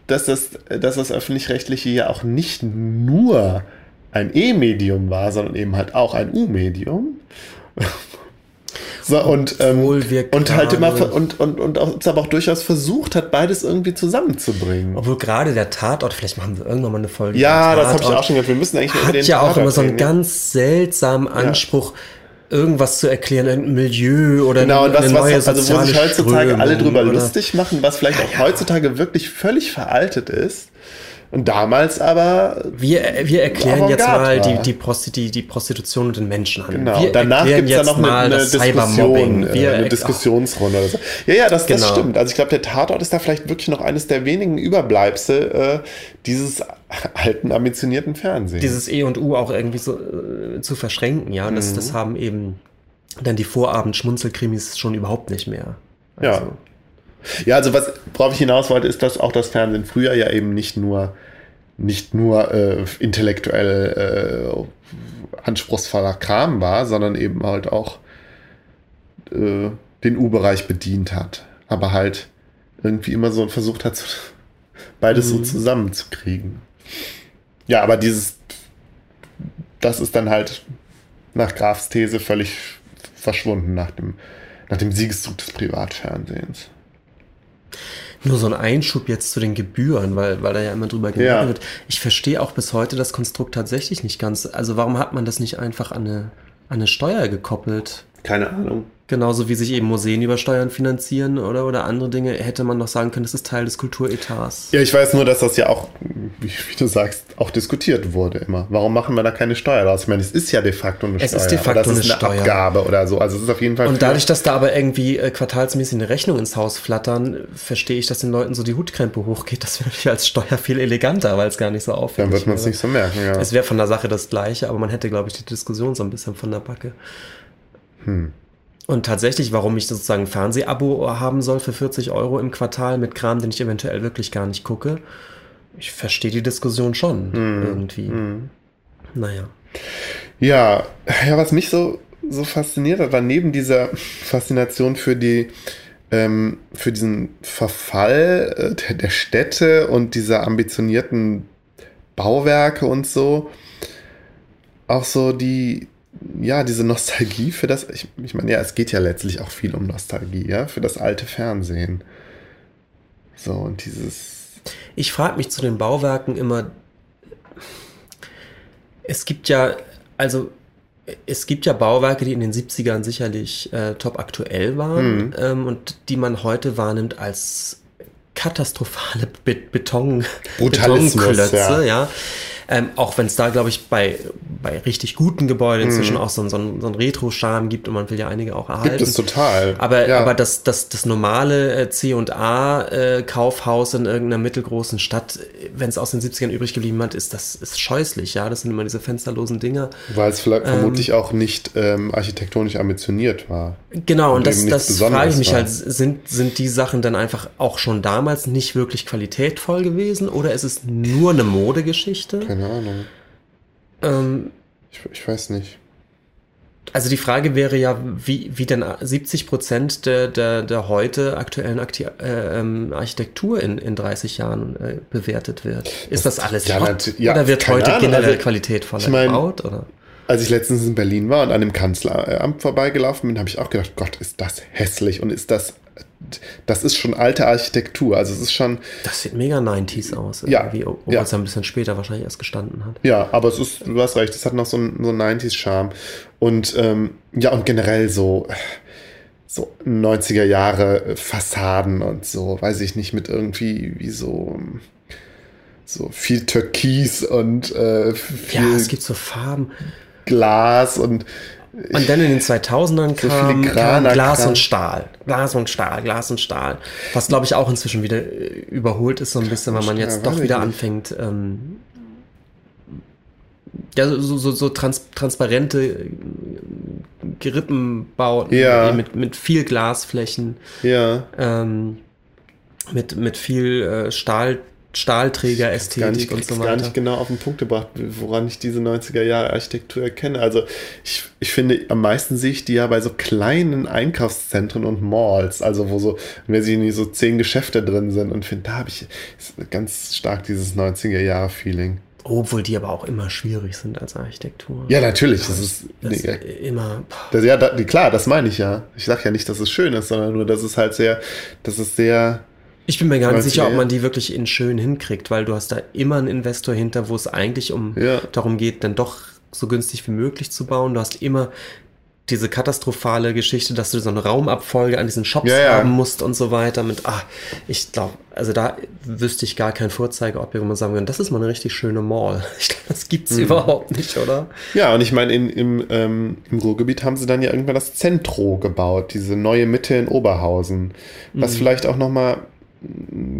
dass das, dass das Öffentlich-Rechtliche ja auch nicht nur ein E-Medium war, sondern eben halt auch ein U-Medium. So, und, ähm, und halt immer und, und, und auch, aber auch durchaus versucht hat, beides irgendwie zusammenzubringen. Obwohl gerade der Tatort, vielleicht machen wir irgendwann mal eine Folge. Ja, das habe ich auch schon gehört. Wir müssen eigentlich hat ja auch immer so einen ganz seltsamen Anspruch. Ja irgendwas zu erklären, ein Milieu oder genau, eine, das, eine neue was, also wo sich heutzutage Strömung alle drüber lustig machen, was vielleicht auch heutzutage wirklich völlig veraltet ist. Und damals aber. Wir, wir erklären jetzt mal die, die, Prosti die, Prostitution und den Menschenhandel. Genau. Wir Danach gibt es dann noch eine, eine Diskussion, äh, wir, eine Diskussionsrunde oder so. Ja, ja, das, genau. das stimmt. Also ich glaube, der Tatort ist da vielleicht wirklich noch eines der wenigen Überbleibsel äh, dieses alten, ambitionierten Fernsehens. Dieses E und U auch irgendwie so äh, zu verschränken, ja. Das, mhm. das haben eben dann die Vorabend-Schmunzelkrimis schon überhaupt nicht mehr. Also, ja. Ja, also was, worauf ich hinaus wollte, ist, dass auch das Fernsehen früher ja eben nicht nur, nicht nur äh, intellektuell äh, anspruchsvoller Kram war, sondern eben halt auch äh, den U-Bereich bedient hat. Aber halt irgendwie immer so versucht hat, beides mhm. so zusammenzukriegen. Ja, aber dieses, das ist dann halt nach Grafs These völlig verschwunden nach dem, nach dem Siegeszug des Privatfernsehens. Nur so ein Einschub jetzt zu den Gebühren, weil, weil da ja immer drüber geredet ja. wird. Ich verstehe auch bis heute das Konstrukt tatsächlich nicht ganz. Also warum hat man das nicht einfach an eine, an eine Steuer gekoppelt? Keine Ahnung. Genauso wie sich eben Museen über Steuern finanzieren oder, oder andere Dinge, hätte man noch sagen können, das ist Teil des Kulturetats. Ja, ich weiß nur, dass das ja auch, wie, wie du sagst, auch diskutiert wurde immer. Warum machen wir da keine Steuer draus? Ich meine, es ist ja de facto eine es Steuer. Es ist de facto das ist eine, eine Abgabe oder so. Also es ist auf jeden Fall. Und dadurch, dass da aber irgendwie äh, quartalsmäßig eine Rechnung ins Haus flattern, verstehe ich, dass den Leuten so die Hutkrempe hochgeht. Das wäre natürlich als Steuer viel eleganter, weil es gar nicht so auffällt. Dann wird man es nicht so merken, ja. Es wäre von der Sache das Gleiche, aber man hätte, glaube ich, die Diskussion so ein bisschen von der Backe. Hm. Und tatsächlich, warum ich sozusagen ein Fernsehabo haben soll für 40 Euro im Quartal mit Kram, den ich eventuell wirklich gar nicht gucke, ich verstehe die Diskussion schon mm. irgendwie. Mm. Naja. Ja, ja, was mich so, so fasziniert hat, war neben dieser Faszination für die ähm, für diesen Verfall äh, der, der Städte und dieser ambitionierten Bauwerke und so, auch so die, ja, diese Nostalgie für das, ich, ich meine, ja, es geht ja letztlich auch viel um Nostalgie, ja, für das alte Fernsehen. So, und dieses. Ich frage mich zu den Bauwerken immer, es gibt ja, also es gibt ja Bauwerke, die in den 70ern sicherlich äh, top aktuell waren mhm. ähm, und die man heute wahrnimmt als katastrophale Be Beton, Betonklötze, ja. ja. Ähm, auch wenn es da, glaube ich, bei, bei richtig guten Gebäuden inzwischen mhm. auch so, so, so einen Retro-Charme gibt und man will ja einige auch erhalten. Gibt es total. Aber, ja. aber das, das, das normale äh, C&A-Kaufhaus äh, in irgendeiner mittelgroßen Stadt, wenn es aus den 70ern übrig geblieben hat, ist das ist scheußlich, ja. Das sind immer diese fensterlosen Dinger. Weil es vielleicht ähm, vermutlich auch nicht ähm, architektonisch ambitioniert war. Genau, und, und das, das frage ich mich war. halt, sind, sind die Sachen dann einfach auch schon damals nicht wirklich qualitätvoll gewesen oder ist es nur eine Modegeschichte? Keine Ahnung. Ähm, ich, ich weiß nicht. Also die Frage wäre ja, wie, wie denn 70 Prozent der, der, der heute aktuellen Akti äh, ähm, Architektur in, in 30 Jahren äh, bewertet wird. Ist das, das alles ja, ja, oder wird heute Ahnung. generell also, qualitätvoller ich mein, gebaut? Oder? Als ich letztens in Berlin war und an dem Kanzleramt vorbeigelaufen bin, habe ich auch gedacht, Gott, ist das hässlich und ist das das ist schon alte Architektur. Also es ist schon. Das sieht mega 90s aus, ja, obwohl ja. es ein bisschen später wahrscheinlich erst gestanden hat. Ja, aber es ist, du hast recht, es hat noch so einen so 90s-Charme. Und ähm, ja, und generell so, so 90er Jahre Fassaden und so, weiß ich nicht, mit irgendwie wie so. So viel Türkis und äh, viel Ja, es gibt so Farben. Glas und und dann in den 2000ern so kam, kam, Glas und Stahl. Glas und Stahl, Glas und Stahl. Was, glaube ich, auch inzwischen wieder äh, überholt ist, so ein bisschen, weil man jetzt doch wieder anfängt, ähm, ja, so, so, so trans transparente äh, Gerippenbauten ja. mit, mit viel Glasflächen. Ja. Ähm, mit, mit viel äh, Stahl Stahlträger-Ästhetik und so weiter. gar nicht genau auf den Punkt gebracht, woran ich diese 90er Jahre Architektur erkenne. Also ich, ich finde, am meisten sehe ich die ja bei so kleinen Einkaufszentren und Malls, also wo so, wenn sie nicht so zehn Geschäfte drin sind und finde, da habe ich ganz stark dieses 90er Jahre Feeling. Obwohl die aber auch immer schwierig sind als Architektur. Ja, natürlich. Das ist das nee, immer. Das, ja, da, klar, das meine ich ja. Ich sage ja nicht, dass es schön ist, sondern nur, dass es halt sehr, dass es sehr ich bin mir gar nicht sicher, ob man die wirklich in schön hinkriegt, weil du hast da immer einen Investor hinter, wo es eigentlich um ja. darum geht, dann doch so günstig wie möglich zu bauen. Du hast immer diese katastrophale Geschichte, dass du so eine Raumabfolge an diesen Shops ja, ja. haben musst und so weiter. Mit, ah, ich glaube, also da wüsste ich gar kein Vorzeigeobjekt, wo man sagen würde, das ist mal eine richtig schöne Mall. Ich glaube, das gibt's mhm. überhaupt nicht, oder? Ja, und ich meine, im, ähm, im Ruhrgebiet haben sie dann ja irgendwann das Zentro gebaut, diese neue Mitte in Oberhausen, was mhm. vielleicht auch nochmal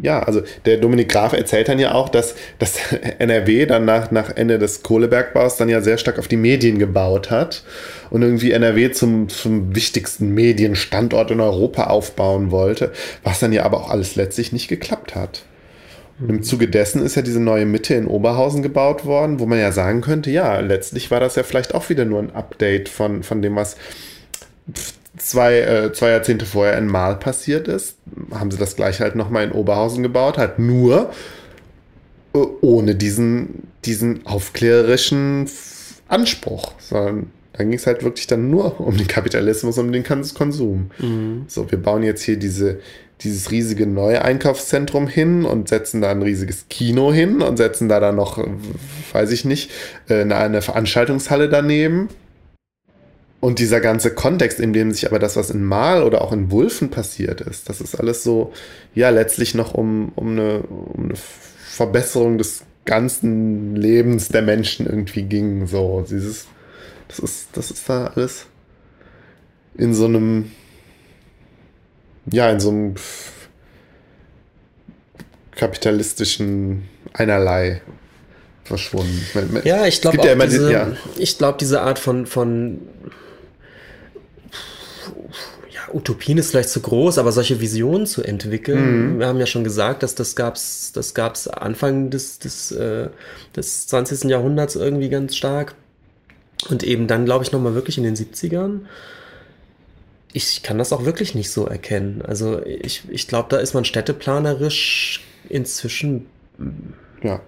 ja, also der Dominik Graf erzählt dann ja auch, dass das NRW dann nach, nach Ende des Kohlebergbaus dann ja sehr stark auf die Medien gebaut hat und irgendwie NRW zum, zum wichtigsten Medienstandort in Europa aufbauen wollte, was dann ja aber auch alles letztlich nicht geklappt hat. Und im Zuge dessen ist ja diese neue Mitte in Oberhausen gebaut worden, wo man ja sagen könnte, ja, letztlich war das ja vielleicht auch wieder nur ein Update von, von dem, was zwei, äh, zwei Jahrzehnte vorher in Mal passiert ist, haben sie das gleich halt nochmal in Oberhausen gebaut, halt nur äh, ohne diesen, diesen aufklärerischen Anspruch, sondern dann ging es halt wirklich dann nur um den Kapitalismus, um den Konsum. Mhm. So, wir bauen jetzt hier diese, dieses riesige neue Einkaufszentrum hin und setzen da ein riesiges Kino hin und setzen da dann noch, weiß ich nicht, äh, eine, eine Veranstaltungshalle daneben und dieser ganze Kontext, in dem sich aber das, was in Mal oder auch in Wulfen passiert ist, das ist alles so, ja, letztlich noch um, um, eine, um eine Verbesserung des ganzen Lebens der Menschen irgendwie ging. So, dieses, das ist, das ist da alles in so einem, ja, in so einem kapitalistischen Einerlei verschwunden. Ja, ich glaube ja diese, ja. ich glaube diese Art von, von Utopien ist vielleicht zu groß, aber solche Visionen zu entwickeln, mhm. wir haben ja schon gesagt, dass das gab's, das gab's Anfang des, des, äh, des 20. Jahrhunderts irgendwie ganz stark. Und eben dann, glaube ich, nochmal wirklich in den 70ern. Ich kann das auch wirklich nicht so erkennen. Also ich, ich glaube, da ist man städteplanerisch inzwischen ja,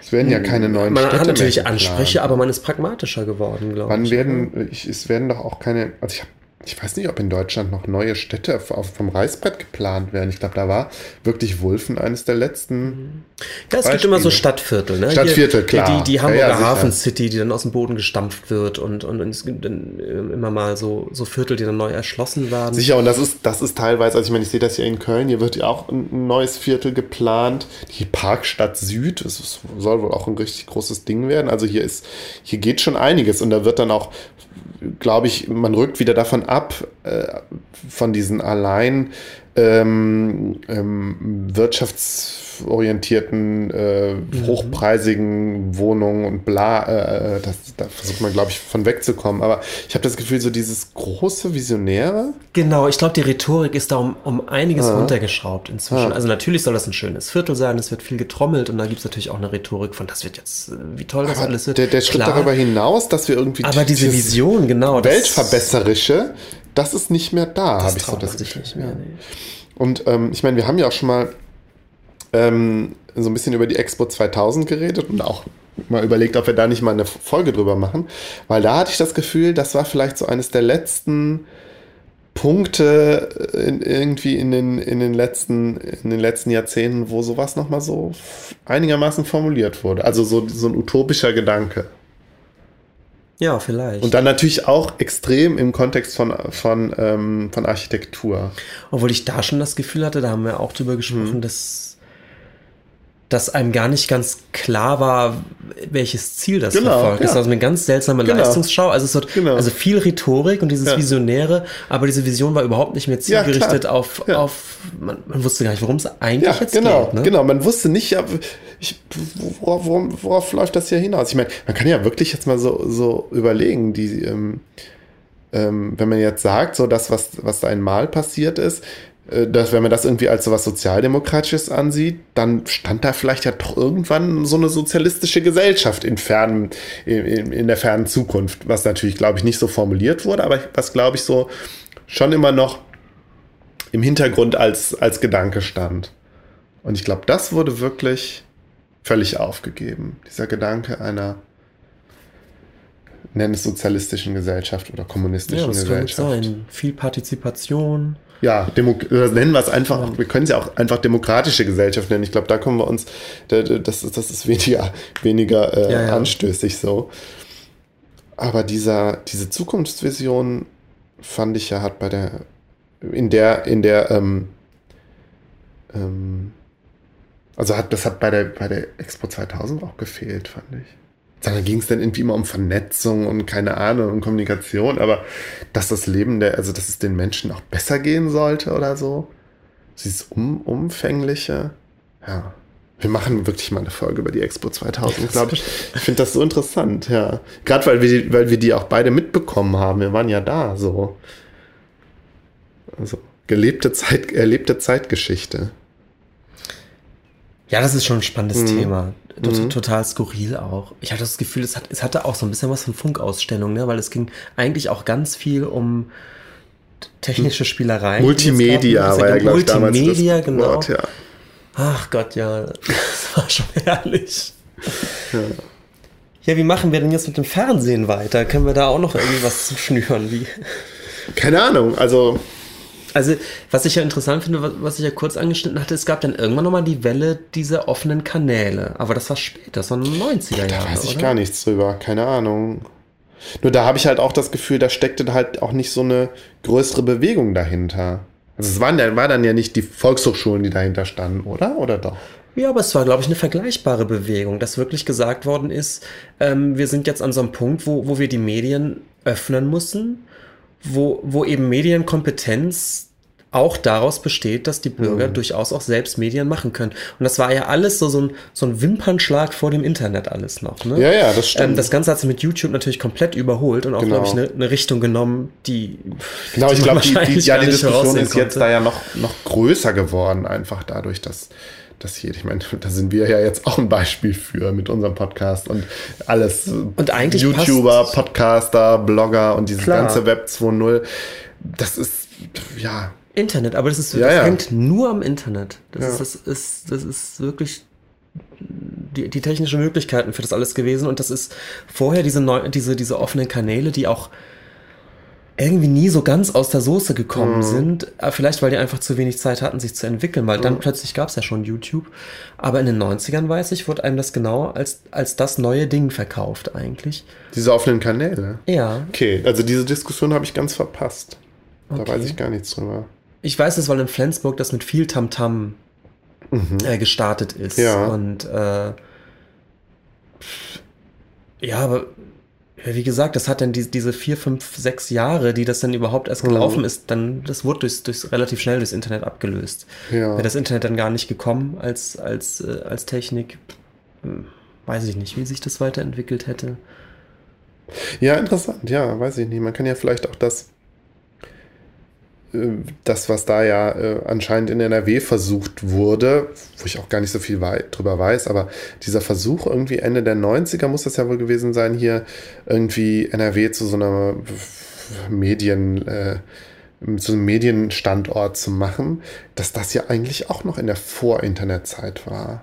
es werden ja keine neuen Man Städte hat natürlich Ansprüche, aber man ist pragmatischer geworden, glaube ich. Wann werden, ich, es werden doch auch keine, also ich habe ich weiß nicht, ob in Deutschland noch neue Städte vom Reißbrett geplant werden. Ich glaube, da war wirklich Wulfen eines der letzten. Ja, es Beispiele. gibt immer so Stadtviertel, ne? Stadtviertel, Hier, klar. Die, die Hamburger ja, ja, Hafen City, die dann aus dem Boden gestampft wird und, und, und es gibt dann äh, immer mal so, so Viertel, die dann neu erschlossen werden. Sicher, und das ist, das ist teilweise, also ich meine, ich sehe das hier in Köln, hier wird ja auch ein neues Viertel geplant. Die Parkstadt Süd, das soll wohl auch ein richtig großes Ding werden. Also hier ist, hier geht schon einiges und da wird dann auch glaube ich, man rückt wieder davon ab, äh, von diesen allein ähm, ähm, wirtschaftsorientierten, äh, mhm. hochpreisigen Wohnungen und bla, äh, das, da versucht man, glaube ich, von wegzukommen. Aber ich habe das Gefühl, so dieses große Visionäre. Genau, ich glaube, die Rhetorik ist da um, um einiges ah. runtergeschraubt inzwischen. Ah. Also natürlich soll das ein schönes Viertel sein, es wird viel getrommelt und da gibt es natürlich auch eine Rhetorik von, das wird jetzt, wie toll das aber alles wird. Der, der Schritt darüber hinaus, dass wir irgendwie. Aber diese Vision, genau. Weltverbesserische, das ist nicht mehr da, habe ich so das Gefühl. Nicht mehr, nee. Und ähm, ich meine, wir haben ja auch schon mal ähm, so ein bisschen über die Expo 2000 geredet und auch mal überlegt, ob wir da nicht mal eine Folge drüber machen, weil da hatte ich das Gefühl, das war vielleicht so eines der letzten Punkte in, irgendwie in den, in, den letzten, in den letzten Jahrzehnten, wo sowas nochmal so einigermaßen formuliert wurde. Also so, so ein utopischer Gedanke. Ja, vielleicht. Und dann natürlich auch extrem im Kontext von, von, ähm, von Architektur. Obwohl ich da schon das Gefühl hatte, da haben wir auch drüber gesprochen, mhm. dass dass einem gar nicht ganz klar war, welches Ziel das genau, verfolgt. Ja. Das ist also eine ganz seltsame genau. Leistungsschau. Also es wird genau. also viel Rhetorik und dieses ja. Visionäre, aber diese Vision war überhaupt nicht mehr zielgerichtet ja, auf, auf man, man, wusste gar nicht, worum es eigentlich jetzt genau, geht. Ne? Genau, man wusste nicht, ich, worauf, worauf, worauf, läuft das hier hinaus? Ich meine, man kann ja wirklich jetzt mal so, so überlegen, die, ähm, ähm, wenn man jetzt sagt, so das, was, was da einmal passiert ist, dass wenn man das irgendwie als so was Sozialdemokratisches ansieht, dann stand da vielleicht ja doch irgendwann so eine sozialistische Gesellschaft in, fernen, in, in der fernen Zukunft, was natürlich, glaube ich, nicht so formuliert wurde, aber was, glaube ich, so schon immer noch im Hintergrund als, als Gedanke stand. Und ich glaube, das wurde wirklich völlig aufgegeben. Dieser Gedanke einer, nenn es sozialistischen Gesellschaft oder kommunistischen ja, das Gesellschaft. Kann sein. Viel Partizipation, ja, Demo nennen wir es einfach, wir können es ja auch einfach demokratische Gesellschaft nennen. Ich glaube, da kommen wir uns, das, ist, das ist weniger, weniger äh, ja, ja. anstößig so. Aber dieser, diese Zukunftsvision fand ich ja, hat bei der, in der, in der, ähm, ähm, also hat, das hat bei der, bei der Expo 2000 auch gefehlt, fand ich. Da ging es dann irgendwie immer um Vernetzung und keine Ahnung und Kommunikation, aber dass das Leben der, also dass es den Menschen auch besser gehen sollte oder so. Dieses um, umfängliche, ja. Wir machen wirklich mal eine Folge über die Expo 2000, glaube ich. Ich finde das so interessant, ja. Gerade weil wir, weil wir die auch beide mitbekommen haben. Wir waren ja da, so. Also, gelebte Zeit, erlebte Zeitgeschichte. Ja, das ist schon ein spannendes mhm. Thema. Mhm. Total skurril auch. Ich hatte das Gefühl, es, hat, es hatte auch so ein bisschen was von Funkausstellung, ne? weil es ging eigentlich auch ganz viel um technische Spielereien. Multimedia war ja, glaube ich, damals Multimedia, genau. Wort, ja. Ach Gott, ja, das war schon herrlich. Ja. ja, wie machen wir denn jetzt mit dem Fernsehen weiter? Können wir da auch noch irgendwie was zuschnüren? Wie? Keine Ahnung, also also, was ich ja interessant finde, was ich ja kurz angeschnitten hatte, es gab dann irgendwann nochmal die Welle dieser offenen Kanäle. Aber das war später, das waren 90er Jahre. Da weiß ich oder? gar nichts drüber, keine Ahnung. Nur da habe ich halt auch das Gefühl, da steckte halt auch nicht so eine größere Bewegung dahinter. Also es waren, war dann ja nicht die Volkshochschulen, die dahinter standen, oder? Oder doch? Ja, aber es war, glaube ich, eine vergleichbare Bewegung, dass wirklich gesagt worden ist, ähm, wir sind jetzt an so einem Punkt, wo, wo wir die Medien öffnen müssen, wo, wo eben Medienkompetenz auch daraus besteht, dass die Bürger mhm. durchaus auch selbst Medien machen können. Und das war ja alles so, so, ein, so ein Wimpernschlag vor dem Internet alles noch. Ne? Ja, ja, das stimmt. Ähm, das Ganze hat sich mit YouTube natürlich komplett überholt und auch, genau. glaube ich, eine, eine, Richtung genommen, die. Genau, die ich glaube, die, die, ja, die Diskussion ist jetzt da ja noch, noch größer geworden, einfach dadurch, dass das hier, ich meine, da sind wir ja jetzt auch ein Beispiel für mit unserem Podcast und alles. Und eigentlich YouTuber, Podcaster, Blogger und dieses Klar. ganze Web 2.0. Das ist, ja, Internet, aber das ist ja, das ja. hängt nur am Internet. Das, ja. ist, das, ist, das ist wirklich die, die technischen Möglichkeiten für das alles gewesen und das ist vorher diese, neu, diese, diese offenen Kanäle, die auch irgendwie nie so ganz aus der Soße gekommen mhm. sind. Äh, vielleicht, weil die einfach zu wenig Zeit hatten, sich zu entwickeln, weil mhm. dann plötzlich gab es ja schon YouTube. Aber in den 90ern, weiß ich, wurde einem das genau als, als das neue Ding verkauft eigentlich. Diese offenen Kanäle? Ja. Okay, also diese Diskussion habe ich ganz verpasst. Da okay. weiß ich gar nichts drüber. Ich weiß es, weil in Flensburg das mit viel Tamtam -Tam, mhm. äh, gestartet ist. Ja. Und äh, ja, aber wie gesagt, das hat dann die, diese vier, fünf, sechs Jahre, die das dann überhaupt erst gelaufen mhm. ist, dann, das wurde durchs, durchs, relativ schnell durchs Internet abgelöst. Ja. Wäre das Internet dann gar nicht gekommen als, als, äh, als Technik, hm, weiß ich nicht, wie sich das weiterentwickelt hätte. Ja, interessant, ja, weiß ich nicht. Man kann ja vielleicht auch das das, was da ja äh, anscheinend in NRW versucht wurde, wo ich auch gar nicht so viel wei drüber weiß, aber dieser Versuch irgendwie Ende der 90er muss das ja wohl gewesen sein, hier irgendwie NRW zu so einer Medien, äh, zu einem Medienstandort zu machen, dass das ja eigentlich auch noch in der Vor-Internet-Zeit war.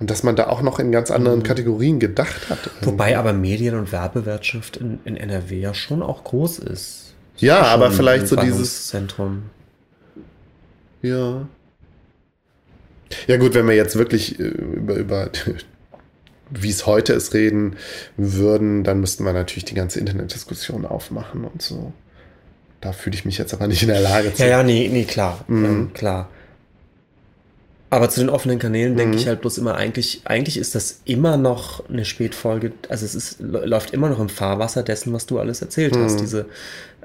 Und dass man da auch noch in ganz anderen mhm. Kategorien gedacht hat. Irgendwie. Wobei aber Medien- und Werbewirtschaft in, in NRW ja schon auch groß ist. Ja, aber vielleicht so dieses Zentrum. Ja. Ja gut, wenn wir jetzt wirklich äh, über, über wie es heute ist, reden würden, dann müssten wir natürlich die ganze Internetdiskussion aufmachen und so. Da fühle ich mich jetzt aber nicht in der Lage zu. Ja, ja, nee, nee, klar. Mhm. Ähm, klar. Aber zu den offenen Kanälen denke mhm. ich halt bloß immer, eigentlich, eigentlich ist das immer noch eine Spätfolge, also es ist, läuft immer noch im Fahrwasser dessen, was du alles erzählt mhm. hast, diese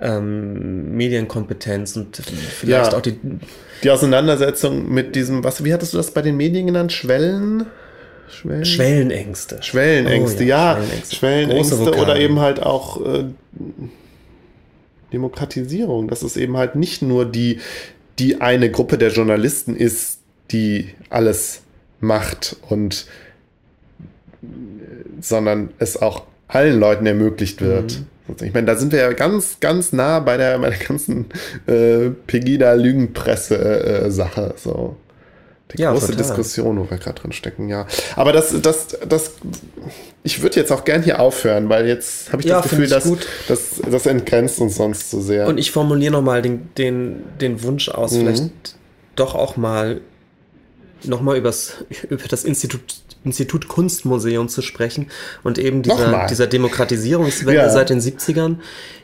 ähm, Medienkompetenz und vielleicht ja, auch die. Die Auseinandersetzung mit diesem, was, wie hattest du das bei den Medien genannt? Schwellen? Schwellen? Schwellenängste. Schwellenängste, oh, ja. ja. Schwellenängste, Schwellenängste oder eben halt auch äh, Demokratisierung, dass es eben halt nicht nur die, die eine Gruppe der Journalisten ist, die alles macht und sondern es auch allen Leuten ermöglicht wird. Mhm. Ich meine, da sind wir ja ganz, ganz nah bei der, bei der ganzen äh, Pegida-Lügenpresse-Sache. Äh, so. Die ja, große total. Diskussion, wo wir gerade drin stecken, ja. Aber das, das, das, ich würde jetzt auch gern hier aufhören, weil jetzt habe ich ja, das Gefühl, dass das, das entgrenzt uns sonst so sehr. Und ich formuliere nochmal den, den, den Wunsch aus, mhm. vielleicht doch auch mal nochmal über das Institut, Institut Kunstmuseum zu sprechen und eben dieser, dieser Demokratisierungswelle ja. seit den 70ern,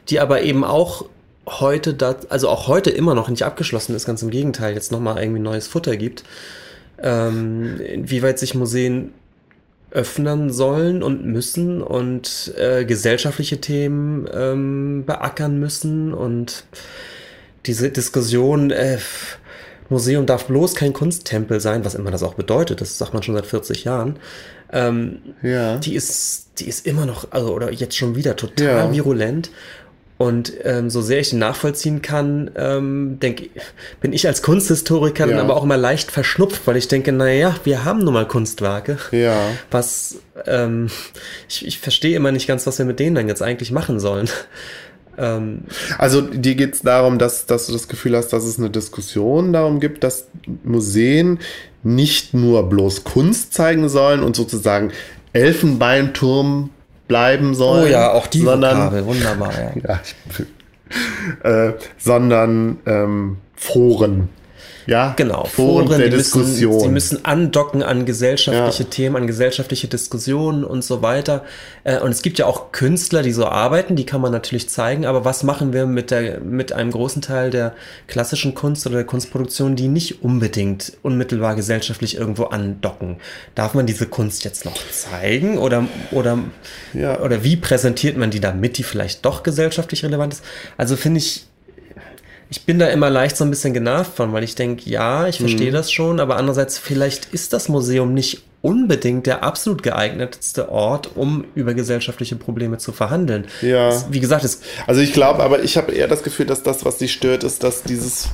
die aber eben auch heute, da, also auch heute immer noch nicht abgeschlossen ist, ganz im Gegenteil, jetzt nochmal irgendwie neues Futter gibt. Ähm, inwieweit sich Museen öffnen sollen und müssen und äh, gesellschaftliche Themen ähm, beackern müssen und diese Diskussion, äh, Museum darf bloß kein Kunsttempel sein, was immer das auch bedeutet, das sagt man schon seit 40 Jahren. Ähm, ja. Die ist, die ist immer noch, also oder jetzt schon wieder total ja. virulent. Und ähm, so sehr ich ihn nachvollziehen kann, ähm, denke bin ich als Kunsthistoriker ja. dann aber auch immer leicht verschnupft, weil ich denke, naja, wir haben nun mal Kunstwerke. Ja. Was ähm, ich, ich verstehe immer nicht ganz, was wir mit denen dann jetzt eigentlich machen sollen. Ähm, also dir geht es darum, dass, dass du das Gefühl hast, dass es eine Diskussion darum gibt, dass Museen nicht nur bloß Kunst zeigen sollen und sozusagen Elfenbeinturm bleiben sollen. Oh ja, auch die sondern, Vokabel, wunderbar. Ja, ja äh, sondern ähm, Foren ja, genau. Foren, Foren der die Diskussion. Müssen, sie müssen andocken an gesellschaftliche ja. Themen, an gesellschaftliche Diskussionen und so weiter. Äh, und es gibt ja auch Künstler, die so arbeiten, die kann man natürlich zeigen. Aber was machen wir mit, der, mit einem großen Teil der klassischen Kunst oder der Kunstproduktion, die nicht unbedingt unmittelbar gesellschaftlich irgendwo andocken? Darf man diese Kunst jetzt noch zeigen? Oder, oder, ja. oder wie präsentiert man die damit, die vielleicht doch gesellschaftlich relevant ist? Also finde ich, ich bin da immer leicht so ein bisschen genervt von, weil ich denke, ja, ich verstehe mhm. das schon, aber andererseits, vielleicht ist das Museum nicht unbedingt der absolut geeignetste Ort, um über gesellschaftliche Probleme zu verhandeln. Ja. wie gesagt, es. Also ich glaube, aber ich habe eher das Gefühl, dass das, was sie stört, ist, dass dieses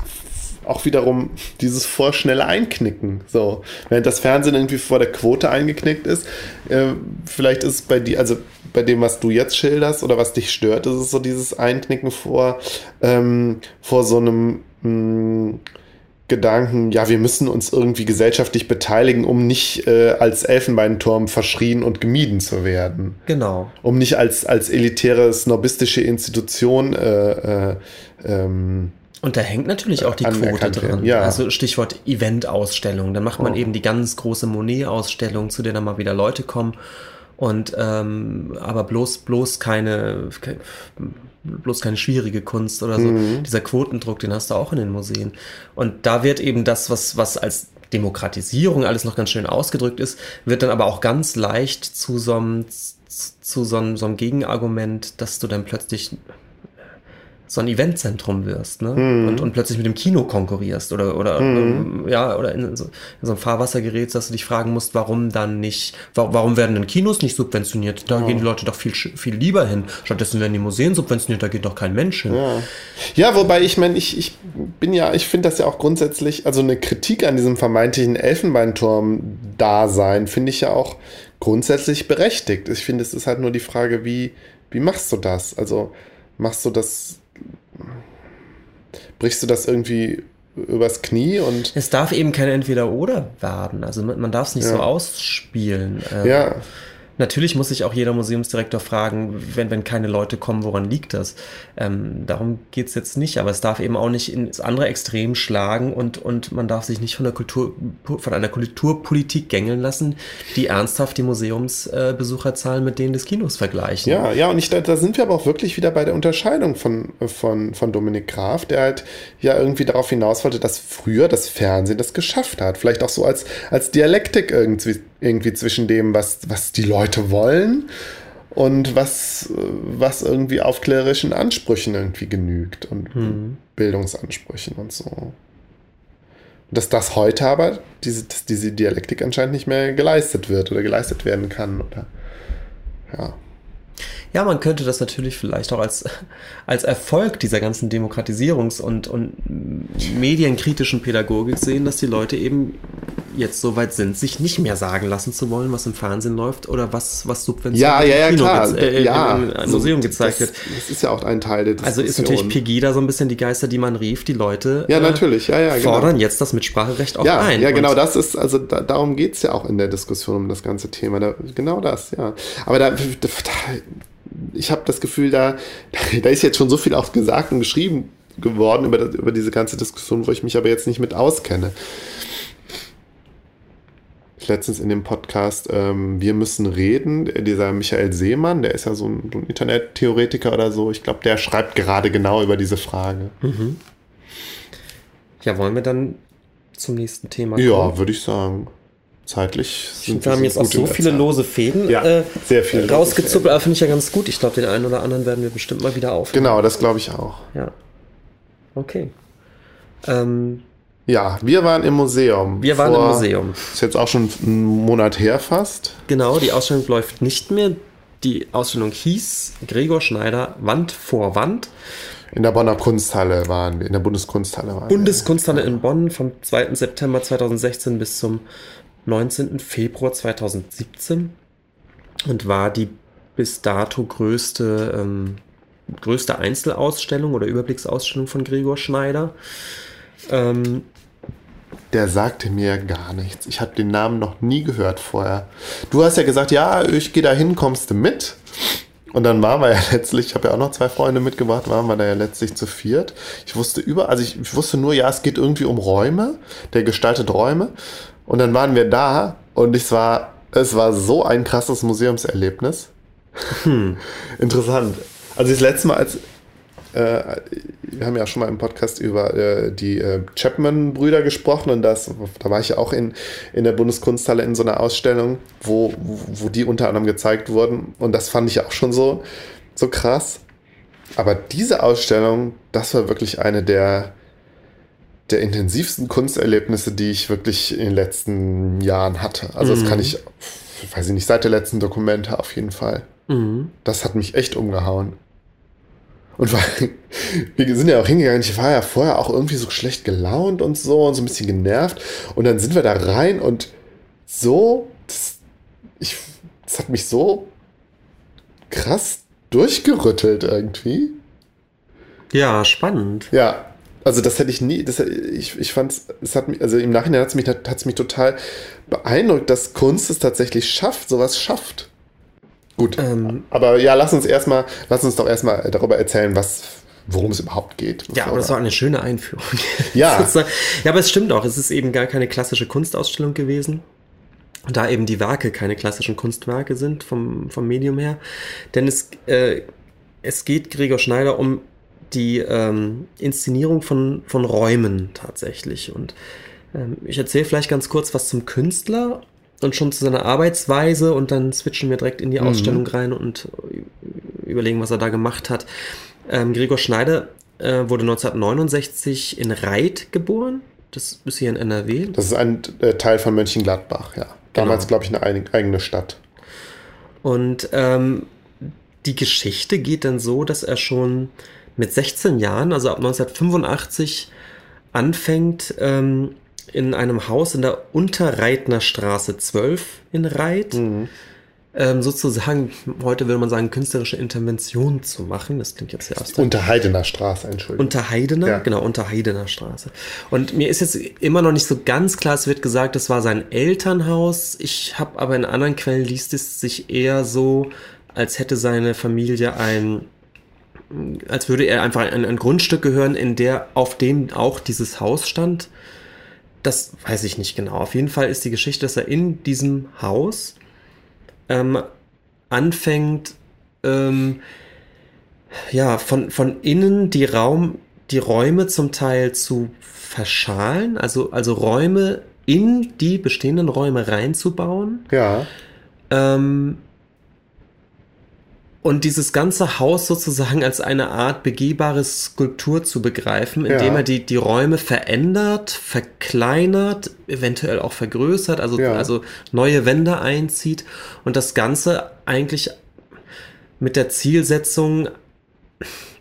auch wiederum dieses vorschnelle Einknicken. So, während das Fernsehen irgendwie vor der Quote eingeknickt ist, äh, vielleicht ist es bei dir, also bei dem, was du jetzt schilderst oder was dich stört, ist es so dieses Einknicken vor, ähm, vor so einem mh, mm, Gedanken, ja, wir müssen uns irgendwie gesellschaftlich beteiligen, um nicht äh, als Elfenbeinturm verschrien und gemieden zu werden. Genau. Um nicht als, als elitäre, snobistische Institution äh, äh, ähm, und da hängt natürlich auch die Quote drin. Ja. Also Stichwort Event-Ausstellung. Dann macht man oh. eben die ganz große Monet-Ausstellung, zu der dann mal wieder Leute kommen. Und ähm, aber bloß, bloß keine, bloß keine schwierige Kunst oder so. Mhm. Dieser Quotendruck, den hast du auch in den Museen. Und da wird eben das, was, was als Demokratisierung alles noch ganz schön ausgedrückt ist, wird dann aber auch ganz leicht zu so einem, zu so einem, so einem Gegenargument, dass du dann plötzlich so ein Eventzentrum wirst, ne? Mhm. Und, und plötzlich mit dem Kino konkurrierst oder oder mhm. ja oder in so, in so ein Fahrwasser gerätst, dass du dich fragen musst, warum dann nicht, warum werden denn Kinos nicht subventioniert? Da ja. gehen die Leute doch viel viel lieber hin. Stattdessen werden die Museen subventioniert, da geht doch kein Mensch hin. Ja, ja wobei ich meine, ich, ich bin ja, ich finde das ja auch grundsätzlich, also eine Kritik an diesem vermeintlichen Elfenbeinturm-Dasein finde ich ja auch grundsätzlich berechtigt. Ich finde, es ist halt nur die Frage, wie, wie machst du das? Also machst du das brichst du das irgendwie übers Knie und. Es darf eben kein Entweder-Oder werden. Also man darf es nicht ja. so ausspielen. Ähm, ja. Natürlich muss sich auch jeder Museumsdirektor fragen, wenn, wenn keine Leute kommen, woran liegt das? Ähm, darum geht es jetzt nicht, aber es darf eben auch nicht ins andere Extrem schlagen und, und man darf sich nicht von der Kultur, von einer Kulturpolitik gängeln lassen, die ernsthaft die Museumsbesucherzahlen mit denen des Kinos vergleichen. Ja, ja, und ich, da sind wir aber auch wirklich wieder bei der Unterscheidung von, von, von Dominik Graf, der halt ja irgendwie darauf hinaus wollte, dass früher das Fernsehen das geschafft hat. Vielleicht auch so als, als Dialektik irgendwie irgendwie zwischen dem, was, was die Leute wollen und was, was irgendwie aufklärerischen Ansprüchen irgendwie genügt und mhm. Bildungsansprüchen und so. Dass das heute aber, diese, dass diese Dialektik anscheinend nicht mehr geleistet wird oder geleistet werden kann. Oder, ja. Ja, man könnte das natürlich vielleicht auch als, als Erfolg dieser ganzen Demokratisierungs- und, und medienkritischen Pädagogik sehen, dass die Leute eben jetzt so weit sind, sich nicht mehr sagen lassen zu wollen, was im Fernsehen läuft oder was, was subventioniert ja, ja, ja, Kino klar. Äh, ja, im, im Museum so, gezeigt wird. Das ist ja auch ein Teil der Diskussion. Also ist natürlich Pegida so ein bisschen die Geister, die man rief, die Leute ja, natürlich. Ja, ja, genau. fordern jetzt das Mitspracherecht auch ja, ein. Ja, genau, das ist, also da, darum geht es ja auch in der Diskussion um das ganze Thema. Da, genau das, ja. Aber da, da ich habe das Gefühl, da, da ist jetzt schon so viel auch gesagt und geschrieben geworden über, das, über diese ganze Diskussion, wo ich mich aber jetzt nicht mit auskenne. Letztens in dem Podcast ähm, Wir müssen reden, dieser Michael Seemann, der ist ja so ein, so ein Internettheoretiker oder so, ich glaube, der schreibt gerade genau über diese Frage. Mhm. Ja, wollen wir dann zum nächsten Thema kommen? Ja, würde ich sagen zeitlich sind wir haben jetzt auch so viele Zeit. lose Fäden ja, äh, sehr viel rausgezuppelt, aber finde ich ja ganz gut. Ich glaube, den einen oder anderen werden wir bestimmt mal wieder aufnehmen. Genau, das glaube ich auch. Ja. Okay. Ähm, ja, wir waren im Museum. Wir waren im Museum. Ist jetzt auch schon einen Monat her fast. Genau, die Ausstellung läuft nicht mehr. Die Ausstellung hieß Gregor Schneider Wand vor Wand. In der Bonner Kunsthalle waren wir, in der Bundeskunsthalle waren Bundeskunsthalle wir. in Bonn vom 2. September 2016 bis zum 19. Februar 2017 und war die bis dato größte, ähm, größte Einzelausstellung oder Überblicksausstellung von Gregor Schneider. Ähm, der sagte mir gar nichts. Ich habe den Namen noch nie gehört vorher. Du hast ja gesagt, ja, ich gehe da hin, kommst du mit? Und dann waren wir ja letztlich, ich habe ja auch noch zwei Freunde mitgebracht, waren wir da ja letztlich zu viert. Ich wusste über, also ich, ich wusste nur, ja, es geht irgendwie um Räume, der gestaltet Räume. Und dann waren wir da und es war, es war so ein krasses Museumserlebnis. Hm. Interessant. Also das letzte Mal, als äh, wir haben ja schon mal im Podcast über äh, die äh, Chapman-Brüder gesprochen und das, da war ich ja auch in, in der Bundeskunsthalle in so einer Ausstellung, wo, wo die unter anderem gezeigt wurden und das fand ich auch schon so, so krass. Aber diese Ausstellung, das war wirklich eine der, der intensivsten Kunsterlebnisse, die ich wirklich in den letzten Jahren hatte. Also das kann mhm. ich, weiß ich nicht, seit der letzten Dokumente auf jeden Fall. Mhm. Das hat mich echt umgehauen. Und wir sind ja auch hingegangen, ich war ja vorher auch irgendwie so schlecht gelaunt und so und so ein bisschen genervt. Und dann sind wir da rein und so, das, ich, das hat mich so krass durchgerüttelt irgendwie. Ja, spannend. Ja, Also das hätte ich nie, das, ich, ich fand es, hat mich, also im Nachhinein hat es mich, hat's mich total beeindruckt, dass Kunst es tatsächlich schafft, sowas schafft. Gut. Ähm, aber ja, lass uns erstmal, lass uns doch erstmal darüber erzählen, was, worum es überhaupt geht. Ja, aber das war eine schöne Einführung. Ja. ja, aber es stimmt auch, es ist eben gar keine klassische Kunstausstellung gewesen. Da eben die Werke keine klassischen Kunstwerke sind vom, vom Medium her. Denn es, äh, es geht Gregor Schneider um die ähm, Inszenierung von, von Räumen tatsächlich. Und ähm, ich erzähle vielleicht ganz kurz was zum Künstler und schon zu seiner Arbeitsweise und dann switchen wir direkt in die mhm. Ausstellung rein und überlegen, was er da gemacht hat. Ähm, Gregor Schneider äh, wurde 1969 in Reit geboren. Das ist hier in NRW. Das ist ein äh, Teil von Mönchengladbach, ja. Damals, genau. glaube ich, eine eigene Stadt. Und ähm, die Geschichte geht dann so, dass er schon mit 16 Jahren, also ab 1985, anfängt, ähm, in einem Haus in der Unterreitner Straße 12 in Reit, mhm. ähm, sozusagen, heute würde man sagen, künstlerische Intervention zu machen. Das klingt jetzt sehr abstrakt. Unterheidener Straße, Entschuldigung. Unterheidener, ja. genau, Unterheidener Straße. Und mir ist jetzt immer noch nicht so ganz klar, es wird gesagt, das war sein Elternhaus. Ich habe aber in anderen Quellen liest es sich eher so, als hätte seine Familie ein als würde er einfach ein, ein Grundstück gehören, in der auf dem auch dieses Haus stand. Das weiß ich nicht genau. Auf jeden Fall ist die Geschichte, dass er in diesem Haus ähm, anfängt, ähm, ja, von, von innen die Raum, die Räume zum Teil zu verschalen, also, also Räume in die bestehenden Räume reinzubauen. Ja. Ähm, und dieses ganze Haus sozusagen als eine Art begehbare Skulptur zu begreifen, indem ja. er die, die Räume verändert, verkleinert, eventuell auch vergrößert, also, ja. also neue Wände einzieht und das Ganze eigentlich mit der Zielsetzung,